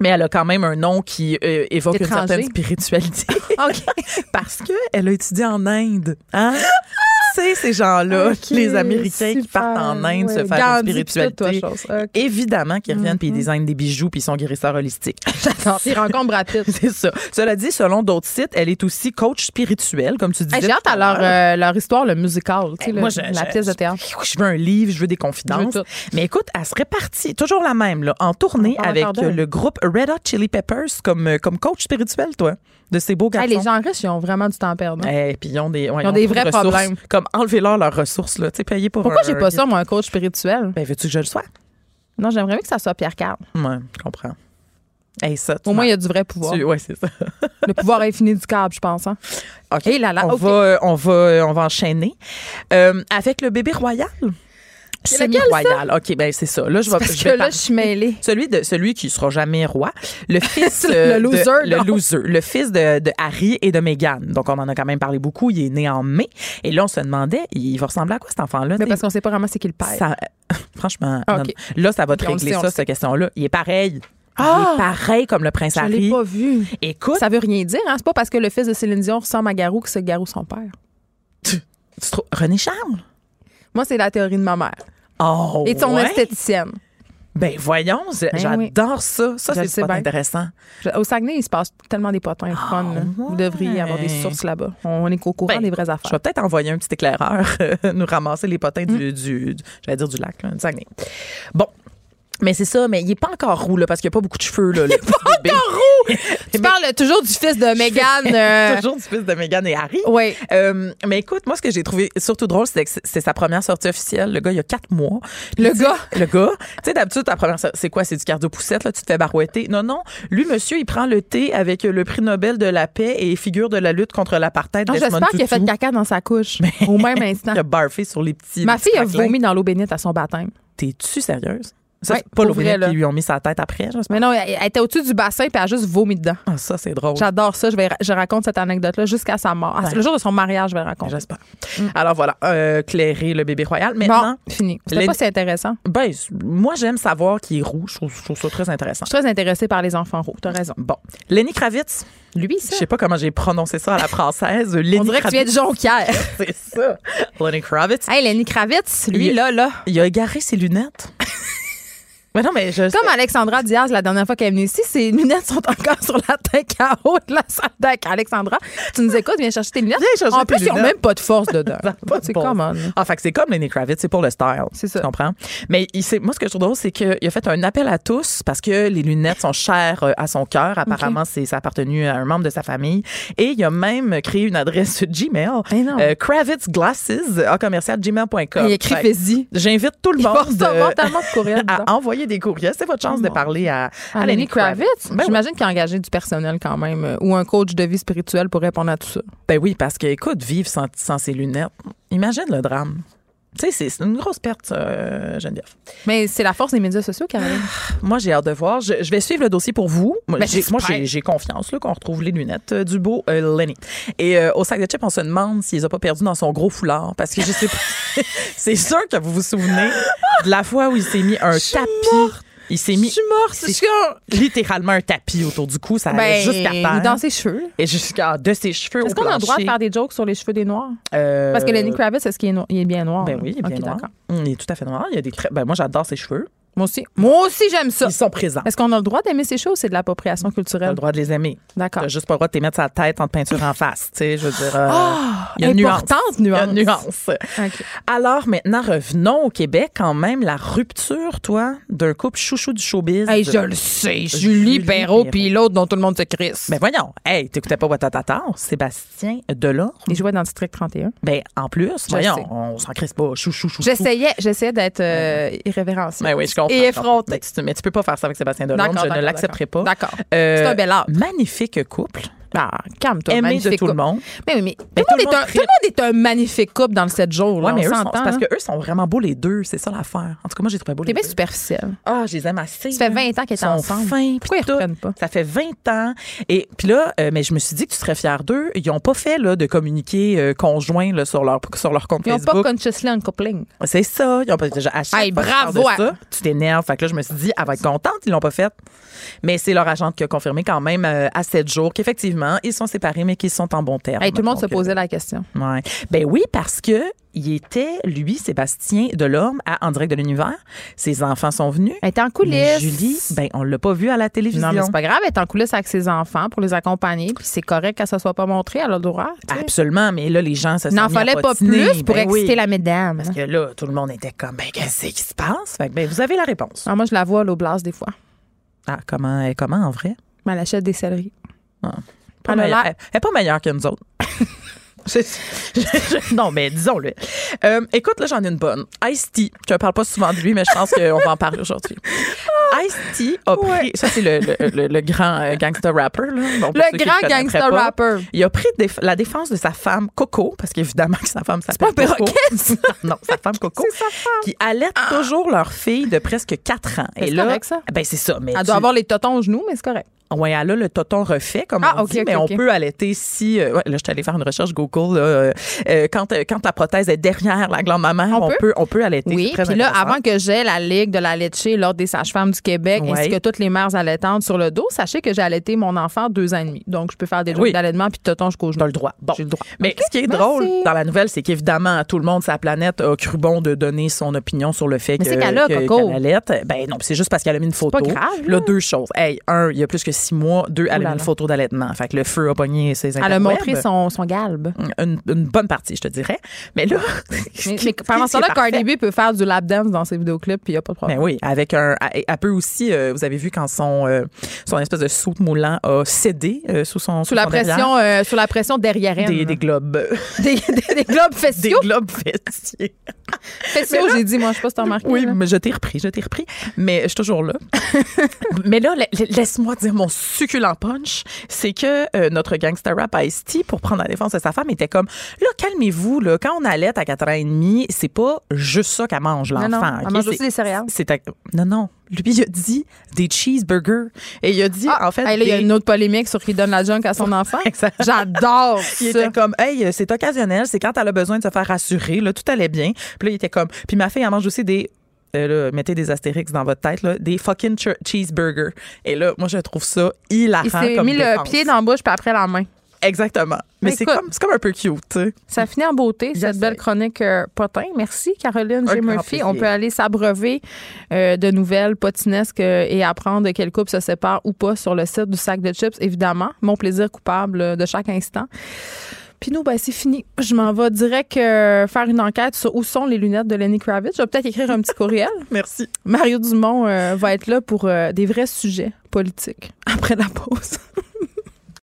Speaker 10: Mais elle a quand même un nom qui euh, évoque une certaine spiritualité. (laughs) (laughs) Parce qu'elle a étudié en Inde. Hein? (laughs) sais, ces gens-là, les Américains qui partent en Inde se faire
Speaker 1: Gandhi,
Speaker 10: une
Speaker 1: toi,
Speaker 10: spiritualité. Évidemment qu'ils reviennent
Speaker 1: Mhm.
Speaker 10: puis ils designent des bijoux puis ils sont guérisseurs holistiques. (laughs)
Speaker 1: J'adore. Il rencontre Brad. (laughs)
Speaker 10: C'est ça. Cela dit, selon d'autres sites, elle est aussi coach spirituel, comme tu disais.
Speaker 1: J'ai hâte à leur, euh, leur histoire, le musical, tu sais, le-
Speaker 10: Moi, je-
Speaker 1: la
Speaker 10: je-
Speaker 1: pièce de théâtre.
Speaker 10: Je veux un livre, je veux des confidences.
Speaker 1: Veux.
Speaker 10: Mais écoute, elle serait partie, toujours la même, là, en tournée avec le groupe Red Hot Chili Peppers comme, euh, comme coach spirituel, toi, de ces beaux
Speaker 1: Hey,
Speaker 10: garçons.
Speaker 1: les gens riches, ils ont vraiment du temps à perdre. hein.
Speaker 10: Puis ils ont des, ouais,
Speaker 1: Ils ont des vrais
Speaker 10: ressources.
Speaker 1: problèmes.
Speaker 10: Comme enlever-leur leurs ressources, là. Payer pour
Speaker 1: Pourquoi j'ai pas ça, moi, un coach spirituel?
Speaker 10: Ben, veux-tu que je le sois?
Speaker 1: Non, j'aimerais mieux que ça soit Pierre Carl.
Speaker 10: Ouais, je comprends. Hey, ça, tu
Speaker 1: Au moins, il y a du vrai pouvoir.
Speaker 10: tu- Ouais, c'est ça.
Speaker 1: Le pouvoir infini du câble, je pense. Hein? (laughs)
Speaker 10: OK.
Speaker 1: Et là, là,
Speaker 10: on, va, euh, on, va, euh, on va enchaîner. Euh, avec le bébé royal.
Speaker 1: C'est lequel, ça?
Speaker 10: Semi-royal. OK, ben c'est ça. Là, je vais,
Speaker 1: Parce
Speaker 10: je
Speaker 1: que là, je suis mêlée.
Speaker 10: Celui de celui qui sera jamais roi, le (laughs) fils
Speaker 1: Le
Speaker 10: euh, de-
Speaker 1: loser,
Speaker 10: le loser, le fils de, de Harry et de Meghan. Donc on en a quand même parlé beaucoup. Il est né en mai et là on se demandait, il va ressembler à quoi cet enfant-là
Speaker 1: parce qu'on sait pas vraiment c'est qui le père.
Speaker 10: Ça- (laughs) franchement,
Speaker 1: Ah,
Speaker 10: non. là ça va te régler
Speaker 1: sait,
Speaker 10: ça cette question-là. Il est pareil.
Speaker 1: Ah!
Speaker 10: Il est pareil comme le prince
Speaker 1: je l'ai
Speaker 10: Harry.
Speaker 1: pas vu.
Speaker 10: Écoute,
Speaker 1: Ça veut rien dire, hein? C'est pas parce que le fils de Céline Dion ressemble à Garou que c'est Garou son père.
Speaker 10: tu trouves- René Charles?
Speaker 1: Moi, c'est la théorie de ma mère.
Speaker 10: Oh,
Speaker 1: Et son
Speaker 10: ouais?
Speaker 1: esthéticienne?
Speaker 10: Ben voyons,
Speaker 1: Ben oui.
Speaker 10: j'adore ça. Ça
Speaker 1: Je
Speaker 10: c'est
Speaker 1: bien.
Speaker 10: intéressant.
Speaker 1: Je- Au Saguenay, il se passe tellement des potins le fun. là. Vous devriez avoir des
Speaker 10: ouais.
Speaker 1: sources là-bas. On est au courant
Speaker 10: Ben,
Speaker 1: des vraies
Speaker 10: Je
Speaker 1: affaires.
Speaker 10: vais peut-être envoyer un petit éclaireur (laughs) euh, nous ramasser les potins
Speaker 1: Mm.
Speaker 10: du, du, du- j'allais dire du lac, là, du Saguenay. Bon. Mais c'est ça, mais il est pas encore roux, là, parce qu'il n'y a pas beaucoup de cheveux, là. Il est pas encore roux! (laughs)
Speaker 1: Tu parles toujours du fils de Meghan. euh, (laughs)
Speaker 10: Toujours du fils de Meghan et Harry.
Speaker 1: Oui.
Speaker 10: Euh, mais écoute, moi, ce que j'ai trouvé surtout drôle, c'est que c'est- sa première sortie officielle. Le gars, il y a quatre mois.
Speaker 1: Le gars? (laughs)
Speaker 10: Le gars. Tu sais, d'habitude, ta première sortie, c'est quoi? C'est du cardio-poussette, là, tu te fais barouetter. Non, non. Lui, monsieur, il prend le thé avec le prix Nobel de la paix et figure de la lutte contre l'apartheid.
Speaker 1: J'espère qu'il a fait caca dans sa couche au même instant.
Speaker 10: Il a barfé sur les petits.
Speaker 1: Ma fille a vomi dans l'eau bénite à son baptême.
Speaker 10: T'es-tu sérieuse? Ça,
Speaker 1: Ouais,
Speaker 10: c'est pas
Speaker 1: là.
Speaker 10: qui lui ont mis sa tête après, j'espère.
Speaker 1: Mais non, elle, elle était au-dessus du bassin puis elle a juste vomi dedans.
Speaker 10: Ah, ça, c'est drôle.
Speaker 1: J'adore ça. Je, vais, je raconte cette anecdote-là jusqu'à sa mort. Ah,
Speaker 10: Ouais.
Speaker 1: Le jour de son mariage, je vais raconter.
Speaker 10: J'espère. Alors voilà, euh, clairer le bébé royal. Maintenant,
Speaker 1: Bon, fini. C'était
Speaker 10: les-
Speaker 1: pas si intéressant.
Speaker 10: ben, moi, j'aime savoir qu'il est roux. Je trouve, je trouve ça très intéressant.
Speaker 1: Je suis très intéressée par les enfants roux. T'as raison.
Speaker 10: Bon. Lenny Kravitz.
Speaker 1: Lui,
Speaker 10: Je
Speaker 1: ça.
Speaker 10: sais pas comment j'ai prononcé ça à la française. (laughs) Lenny
Speaker 1: On dirait que tu viens de
Speaker 10: Kravitz.
Speaker 1: Jonquière. (laughs)
Speaker 10: C'est ça. Lenny Kravitz.
Speaker 1: hey, Lenny Kravitz, lui,
Speaker 10: Il-
Speaker 1: là, là.
Speaker 10: Il a égaré ses lunettes. (laughs) Mais non, mais je.
Speaker 1: Comme Alexandra Diaz, la dernière fois qu'elle est venue ici, ses lunettes sont encore sur la tête en haut de la salle. Alexandra, tu nous écoutes, viens chercher tes lunettes. En plus, ils n'ont même pas de force (laughs) dedans. C'est common.
Speaker 10: Ah, fait que c'est comme Lenny Kravitz, c'est pour le style.
Speaker 1: C'est ça.
Speaker 10: Tu comprends? Mais il, moi, ce que je trouve drôle, c'est qu'il a fait un appel à tous parce que les lunettes sont chères euh, à son cœur. Apparemment, c'est, ça a appartenu à un membre de sa famille. Et il a même créé une adresse (laughs) Gmail,
Speaker 1: Eh
Speaker 10: euh, Kravitz Glasses, à commercial gmail.com.
Speaker 1: Il écrit.
Speaker 10: J'invite tout le monde euh,
Speaker 1: de (laughs)
Speaker 10: à envoyer envoyer des courriels. C'est votre chance
Speaker 1: Oh
Speaker 10: de
Speaker 1: mon
Speaker 10: parler à,
Speaker 1: À Lenny Kravitz.
Speaker 10: Ben oui.
Speaker 1: J'imagine qu'il a engagé du personnel quand même euh, ou un coach de vie spirituelle pour répondre à tout ça.
Speaker 10: Ben oui, parce que, écoute, vivre sans, sans ses lunettes, imagine le drame. Tu sais, c'est- une grosse perte, euh, Geneviève.
Speaker 1: Mais c'est la force des médias sociaux, Caroline.
Speaker 10: Moi, j'ai hâte de voir. Je, je vais suivre le dossier pour vous. Moi,
Speaker 1: Ben,
Speaker 10: j'ai, confiance qu'on retrouve les lunettes euh, du beau euh, Lenny. Et euh, au sac de chips, on se demande s'il les a pas perdus dans son gros foulard. Parce que je sais pas. (laughs) c'est sûr que vous vous souvenez de la fois où il s'est mis un tapis. Il s'est mis
Speaker 1: Je suis morte.
Speaker 10: c'est
Speaker 1: comme-
Speaker 10: littéralement un tapis autour du cou. Ça allait
Speaker 1: Ben,
Speaker 10: jusqu'à terre.
Speaker 1: dans ses cheveux.
Speaker 10: Et jusqu'à de ses cheveux
Speaker 1: Est-ce qu'on a le droit de faire des jokes sur les cheveux des noirs?
Speaker 10: Euh,
Speaker 1: Parce que Lenny Kravitz, est-ce qu'il est, no- il est bien noir?
Speaker 10: Ben oui, il est bien noir. Il est tout à fait noir. Il y a des très... ben, moi, j'adore ses cheveux.
Speaker 1: Moi aussi. Moi aussi, j'aime ça.
Speaker 10: Ils sont présents.
Speaker 1: Est-ce qu'on a le droit d'aimer ces choses? C'est de l'appropriation
Speaker 10: T'as le
Speaker 1: culturelle?
Speaker 10: droit de les aimer.
Speaker 1: D'accord.
Speaker 10: T'as juste pas le droit de te mettre sa tête en peinture en face. Tu sais, je veux dire. euh,
Speaker 1: Ah,
Speaker 10: il y a une nuance.
Speaker 1: importante
Speaker 10: Il y a
Speaker 1: nuance.
Speaker 10: une nuance. Alors maintenant, revenons au Québec. Quand même, la rupture, toi, d'un couple chouchou du showbiz.
Speaker 1: Hey, je le sais.
Speaker 10: Julie
Speaker 1: Julie Perrault
Speaker 10: Perrault.
Speaker 1: puis l'autre dont tout le monde se crisse.
Speaker 10: Ben voyons. Hey, t'écoutais pas Watatata? Sébastien Delorme?
Speaker 1: il jouait dans District 31.
Speaker 10: Ben en plus,
Speaker 1: Je
Speaker 10: voyons,
Speaker 1: sais.
Speaker 10: on s'en crisse pas. Chouchou, chouchou.
Speaker 1: J'essayais, j'essayais d'être euh, irrévérencieux.
Speaker 10: Ben oui, je comprends.
Speaker 1: Et effrontée.
Speaker 10: Mais tu, mais tu peux pas faire ça avec Sébastien Delorme. Je ne l'accepterai pas.
Speaker 1: D'accord.
Speaker 10: Euh,
Speaker 1: C'est un bel art.
Speaker 10: Magnifique couple.
Speaker 1: Ah, calme-toi.
Speaker 10: aimé de tout le monde.
Speaker 1: Mais oui, mais,
Speaker 10: Mais
Speaker 1: tout, le monde est un,
Speaker 10: tripe.
Speaker 1: tout le monde est un magnifique couple dans le 7 jours. Là,
Speaker 10: Ouais, mais
Speaker 1: on
Speaker 10: eux sont, parce que eux sont vraiment beaux les deux. C'est ça l'affaire. En tout cas, moi, j'ai trouvé beau
Speaker 1: T'es
Speaker 10: les
Speaker 1: bien
Speaker 10: deux.
Speaker 1: superficiel.
Speaker 10: Ah, je les aime assez.
Speaker 1: Ça fait
Speaker 10: là.
Speaker 1: 20 ans qu'ils
Speaker 10: Ils sont
Speaker 1: ensemble.
Speaker 10: fins,
Speaker 1: Pourquoi ils
Speaker 10: puis tout.
Speaker 1: reprennent pas?
Speaker 10: Ça fait 20 ans. Et puis là, euh, mais je me suis dit que tu serais fière d'eux. Ils n'ont pas fait là, de communiqué euh, conjoint là, sur, leur, sur leur compte
Speaker 1: Ils n'ont
Speaker 10: Facebook.
Speaker 1: pas consciously uncoupling.
Speaker 10: C'est ça. Ils ont pas déjà à chaque
Speaker 1: Hey,
Speaker 10: fois
Speaker 1: bravo
Speaker 10: de ça, tu t'énerves. Fait que là, je me suis dit, elle va être contente, ils l'ont pas fait. Mais c'est leur agente qui a confirmé quand même euh, à 7 jours qu'effectivement, ils sont séparés, mais qu'ils sont en bon terme.
Speaker 1: Hey, tout le monde
Speaker 10: Donc,
Speaker 1: se posait la question.
Speaker 10: euh, ouais. Ben oui, parce que il était, lui, Sébastien Delorme, à En direct de l'univers. Ses enfants sont venus.
Speaker 1: Elle était en
Speaker 10: Mais
Speaker 1: coulisses.
Speaker 10: Julie, ben, on l'a pas vu à la télévision.
Speaker 1: Non, mais c'est pas grave. Elle est en coulisses avec ses enfants pour les accompagner. Puis c'est correct qu'elle ne soit pas montrée. Tu sais.
Speaker 10: Absolument, mais là, les gens se sont
Speaker 1: N'en
Speaker 10: à
Speaker 1: fallait pas plus pour
Speaker 10: Ben
Speaker 1: exciter
Speaker 10: oui.
Speaker 1: la mesdames.
Speaker 10: Parce que là, tout le monde était comme, ben, qu'est-ce qui se passe? Fait que, ben, vous avez la réponse.
Speaker 1: Ah, moi, je la vois à l'Oblast des fois.
Speaker 10: Ah, comment, comment en vrai?
Speaker 1: Mais elle achète des céleris.
Speaker 10: Pas
Speaker 1: Elle a
Speaker 10: meilleure-
Speaker 1: l'air-
Speaker 10: elle elle est pas meilleure que nous autres. Je- je- je- non, mais disons-le. Euh, écoute, là, j'en ai une bonne. Ice-T. Je ne parle pas souvent de lui, mais je pense qu'on va en parler aujourd'hui. Ice-T a pris. Ça, c'est le, le- le- le grand euh, gangster rapper. Là, Bon,
Speaker 1: Le grand gangster
Speaker 10: pas.
Speaker 1: rapper.
Speaker 10: Il a pris déf- la défense de sa femme Coco, parce qu'évidemment que sa femme s'appelle Coco. (laughs) non, sa femme Coco.
Speaker 1: C'est sa femme.
Speaker 10: Qui allait toujours leur fille de presque 4 ans.
Speaker 1: Mais c'est correct, ça?
Speaker 10: Ben, c'est ça. Mais
Speaker 1: Elle
Speaker 10: tu-
Speaker 1: doit avoir les totons aux genoux, mais c'est correct.
Speaker 10: Oui, elle a le toton refait, comme
Speaker 1: Ah,
Speaker 10: on
Speaker 1: ok,
Speaker 10: dit, mais on peut allaiter si... euh, ouais, là, je suis allée faire une recherche Google. là, euh, euh, quand, quand la prothèse est derrière la glande mammaire,
Speaker 1: On
Speaker 10: on,
Speaker 1: peut?
Speaker 10: peut? on peut allaiter.
Speaker 1: Oui, puis là, avant que j'ai la Ligue de la Leche, l'Ordre des sages-femmes du Québec,
Speaker 10: Ouais.
Speaker 1: ainsi que toutes les mères allaitantes sur le dos, sachez que j'ai allaité mon enfant deux ans et demi. Donc, je peux faire des
Speaker 10: Oui.
Speaker 1: d'allaitement puis de toton jusqu'au
Speaker 10: T'as
Speaker 1: genou.
Speaker 10: le droit. Bon.
Speaker 1: J'ai le droit.
Speaker 10: Mais ce qui est
Speaker 1: merci.
Speaker 10: drôle dans la nouvelle, c'est qu'évidemment, tout le monde la planète a cru bon de donner son opinion sur le fait
Speaker 1: Mais
Speaker 10: que,
Speaker 1: c'est qu'elle a,
Speaker 10: que-
Speaker 1: Coco.
Speaker 10: allaite. Ben non, c'est juste parce qu'elle a mis une photo.
Speaker 1: pas grave,
Speaker 10: Là,
Speaker 1: là.
Speaker 10: deux choses. Hey, un, il y a plus que six mois. Deux, elle a
Speaker 1: là
Speaker 10: mis une
Speaker 1: là.
Speaker 10: photo d'allaitement. Fait que le feu a pogné ses
Speaker 1: Elle a montré son, son galbe.
Speaker 10: Une, une bonne partie, je te dirais. Mais là... (laughs)
Speaker 1: Mais, (laughs) mais pendant ce temps-là, Cardi B peut faire du lap dance dans ses vidéoclips, puis il n'y a pas de problème.
Speaker 10: Ben oui, avec un. Elle peut aussi, euh, vous avez vu quand son, euh, son espèce de soute moulant a cédé euh, sous son.
Speaker 1: Sous la
Speaker 10: son
Speaker 1: pression, sous la pression derrière elle.
Speaker 10: Des, des globes. (laughs)
Speaker 1: des, des- des globes
Speaker 10: Des
Speaker 1: fessiaux.
Speaker 10: globes fessiers.
Speaker 1: Fessiaux, j'ai dit, moi, je sais pas si t'as remarqué.
Speaker 10: Oui,
Speaker 1: là.
Speaker 10: mais je t'ai repris, je t'ai repris. Mais je suis toujours là. mais là, la- la- laisse-moi dire mon succulent punch. C'est que euh, notre gangster rap Ice-T, pour prendre la défense de sa femme, était comme là, calmez-vous, là. Quand on allait à 4 ans et demi, c'est pas juste ça qu'elle mange,
Speaker 1: Non,
Speaker 10: l'enfant.
Speaker 1: non, elle mange aussi des céréales.
Speaker 10: c'est Non, non. Lui, il a dit des cheeseburgers. Et il a dit,
Speaker 1: Ah,
Speaker 10: en fait.
Speaker 1: hey, là, il y a une autre polémique sur qui donne la junk à son enfant. J'adore (laughs)
Speaker 10: Il
Speaker 1: ça.
Speaker 10: était comme, hey, c'est occasionnel, c'est quand elle a besoin de se faire rassurer, là, tout allait bien. Puis là, il était comme, puis ma fille, elle mange aussi des, là, mettez des astérix dans votre tête, là, des fucking ch- cheeseburgers. Et là, moi, je trouve ça hilarant.
Speaker 1: Il s'est mis le pied dans la bouche, puis après la main.
Speaker 10: Exactement. Mais c'est comme, un peu cute.
Speaker 1: Ça finit en beauté, cette belle chronique euh, potin. Merci, Caroline
Speaker 10: grand
Speaker 1: Murphy. On peut aller s'abreuver euh, de nouvelles potinesques euh, et apprendre de quel couple se sépare ou pas sur le site du sac de chips, évidemment. Mon plaisir coupable euh, de chaque instant. Puis nous, ben, c'est fini. Je m'en vais direct euh, faire une enquête sur où sont les lunettes de Lenny Kravitz. Je vais peut-être écrire un petit courriel. (laughs)
Speaker 10: Merci.
Speaker 1: Mario Dumont euh, va être là pour euh, des vrais sujets politiques après la pause. (laughs)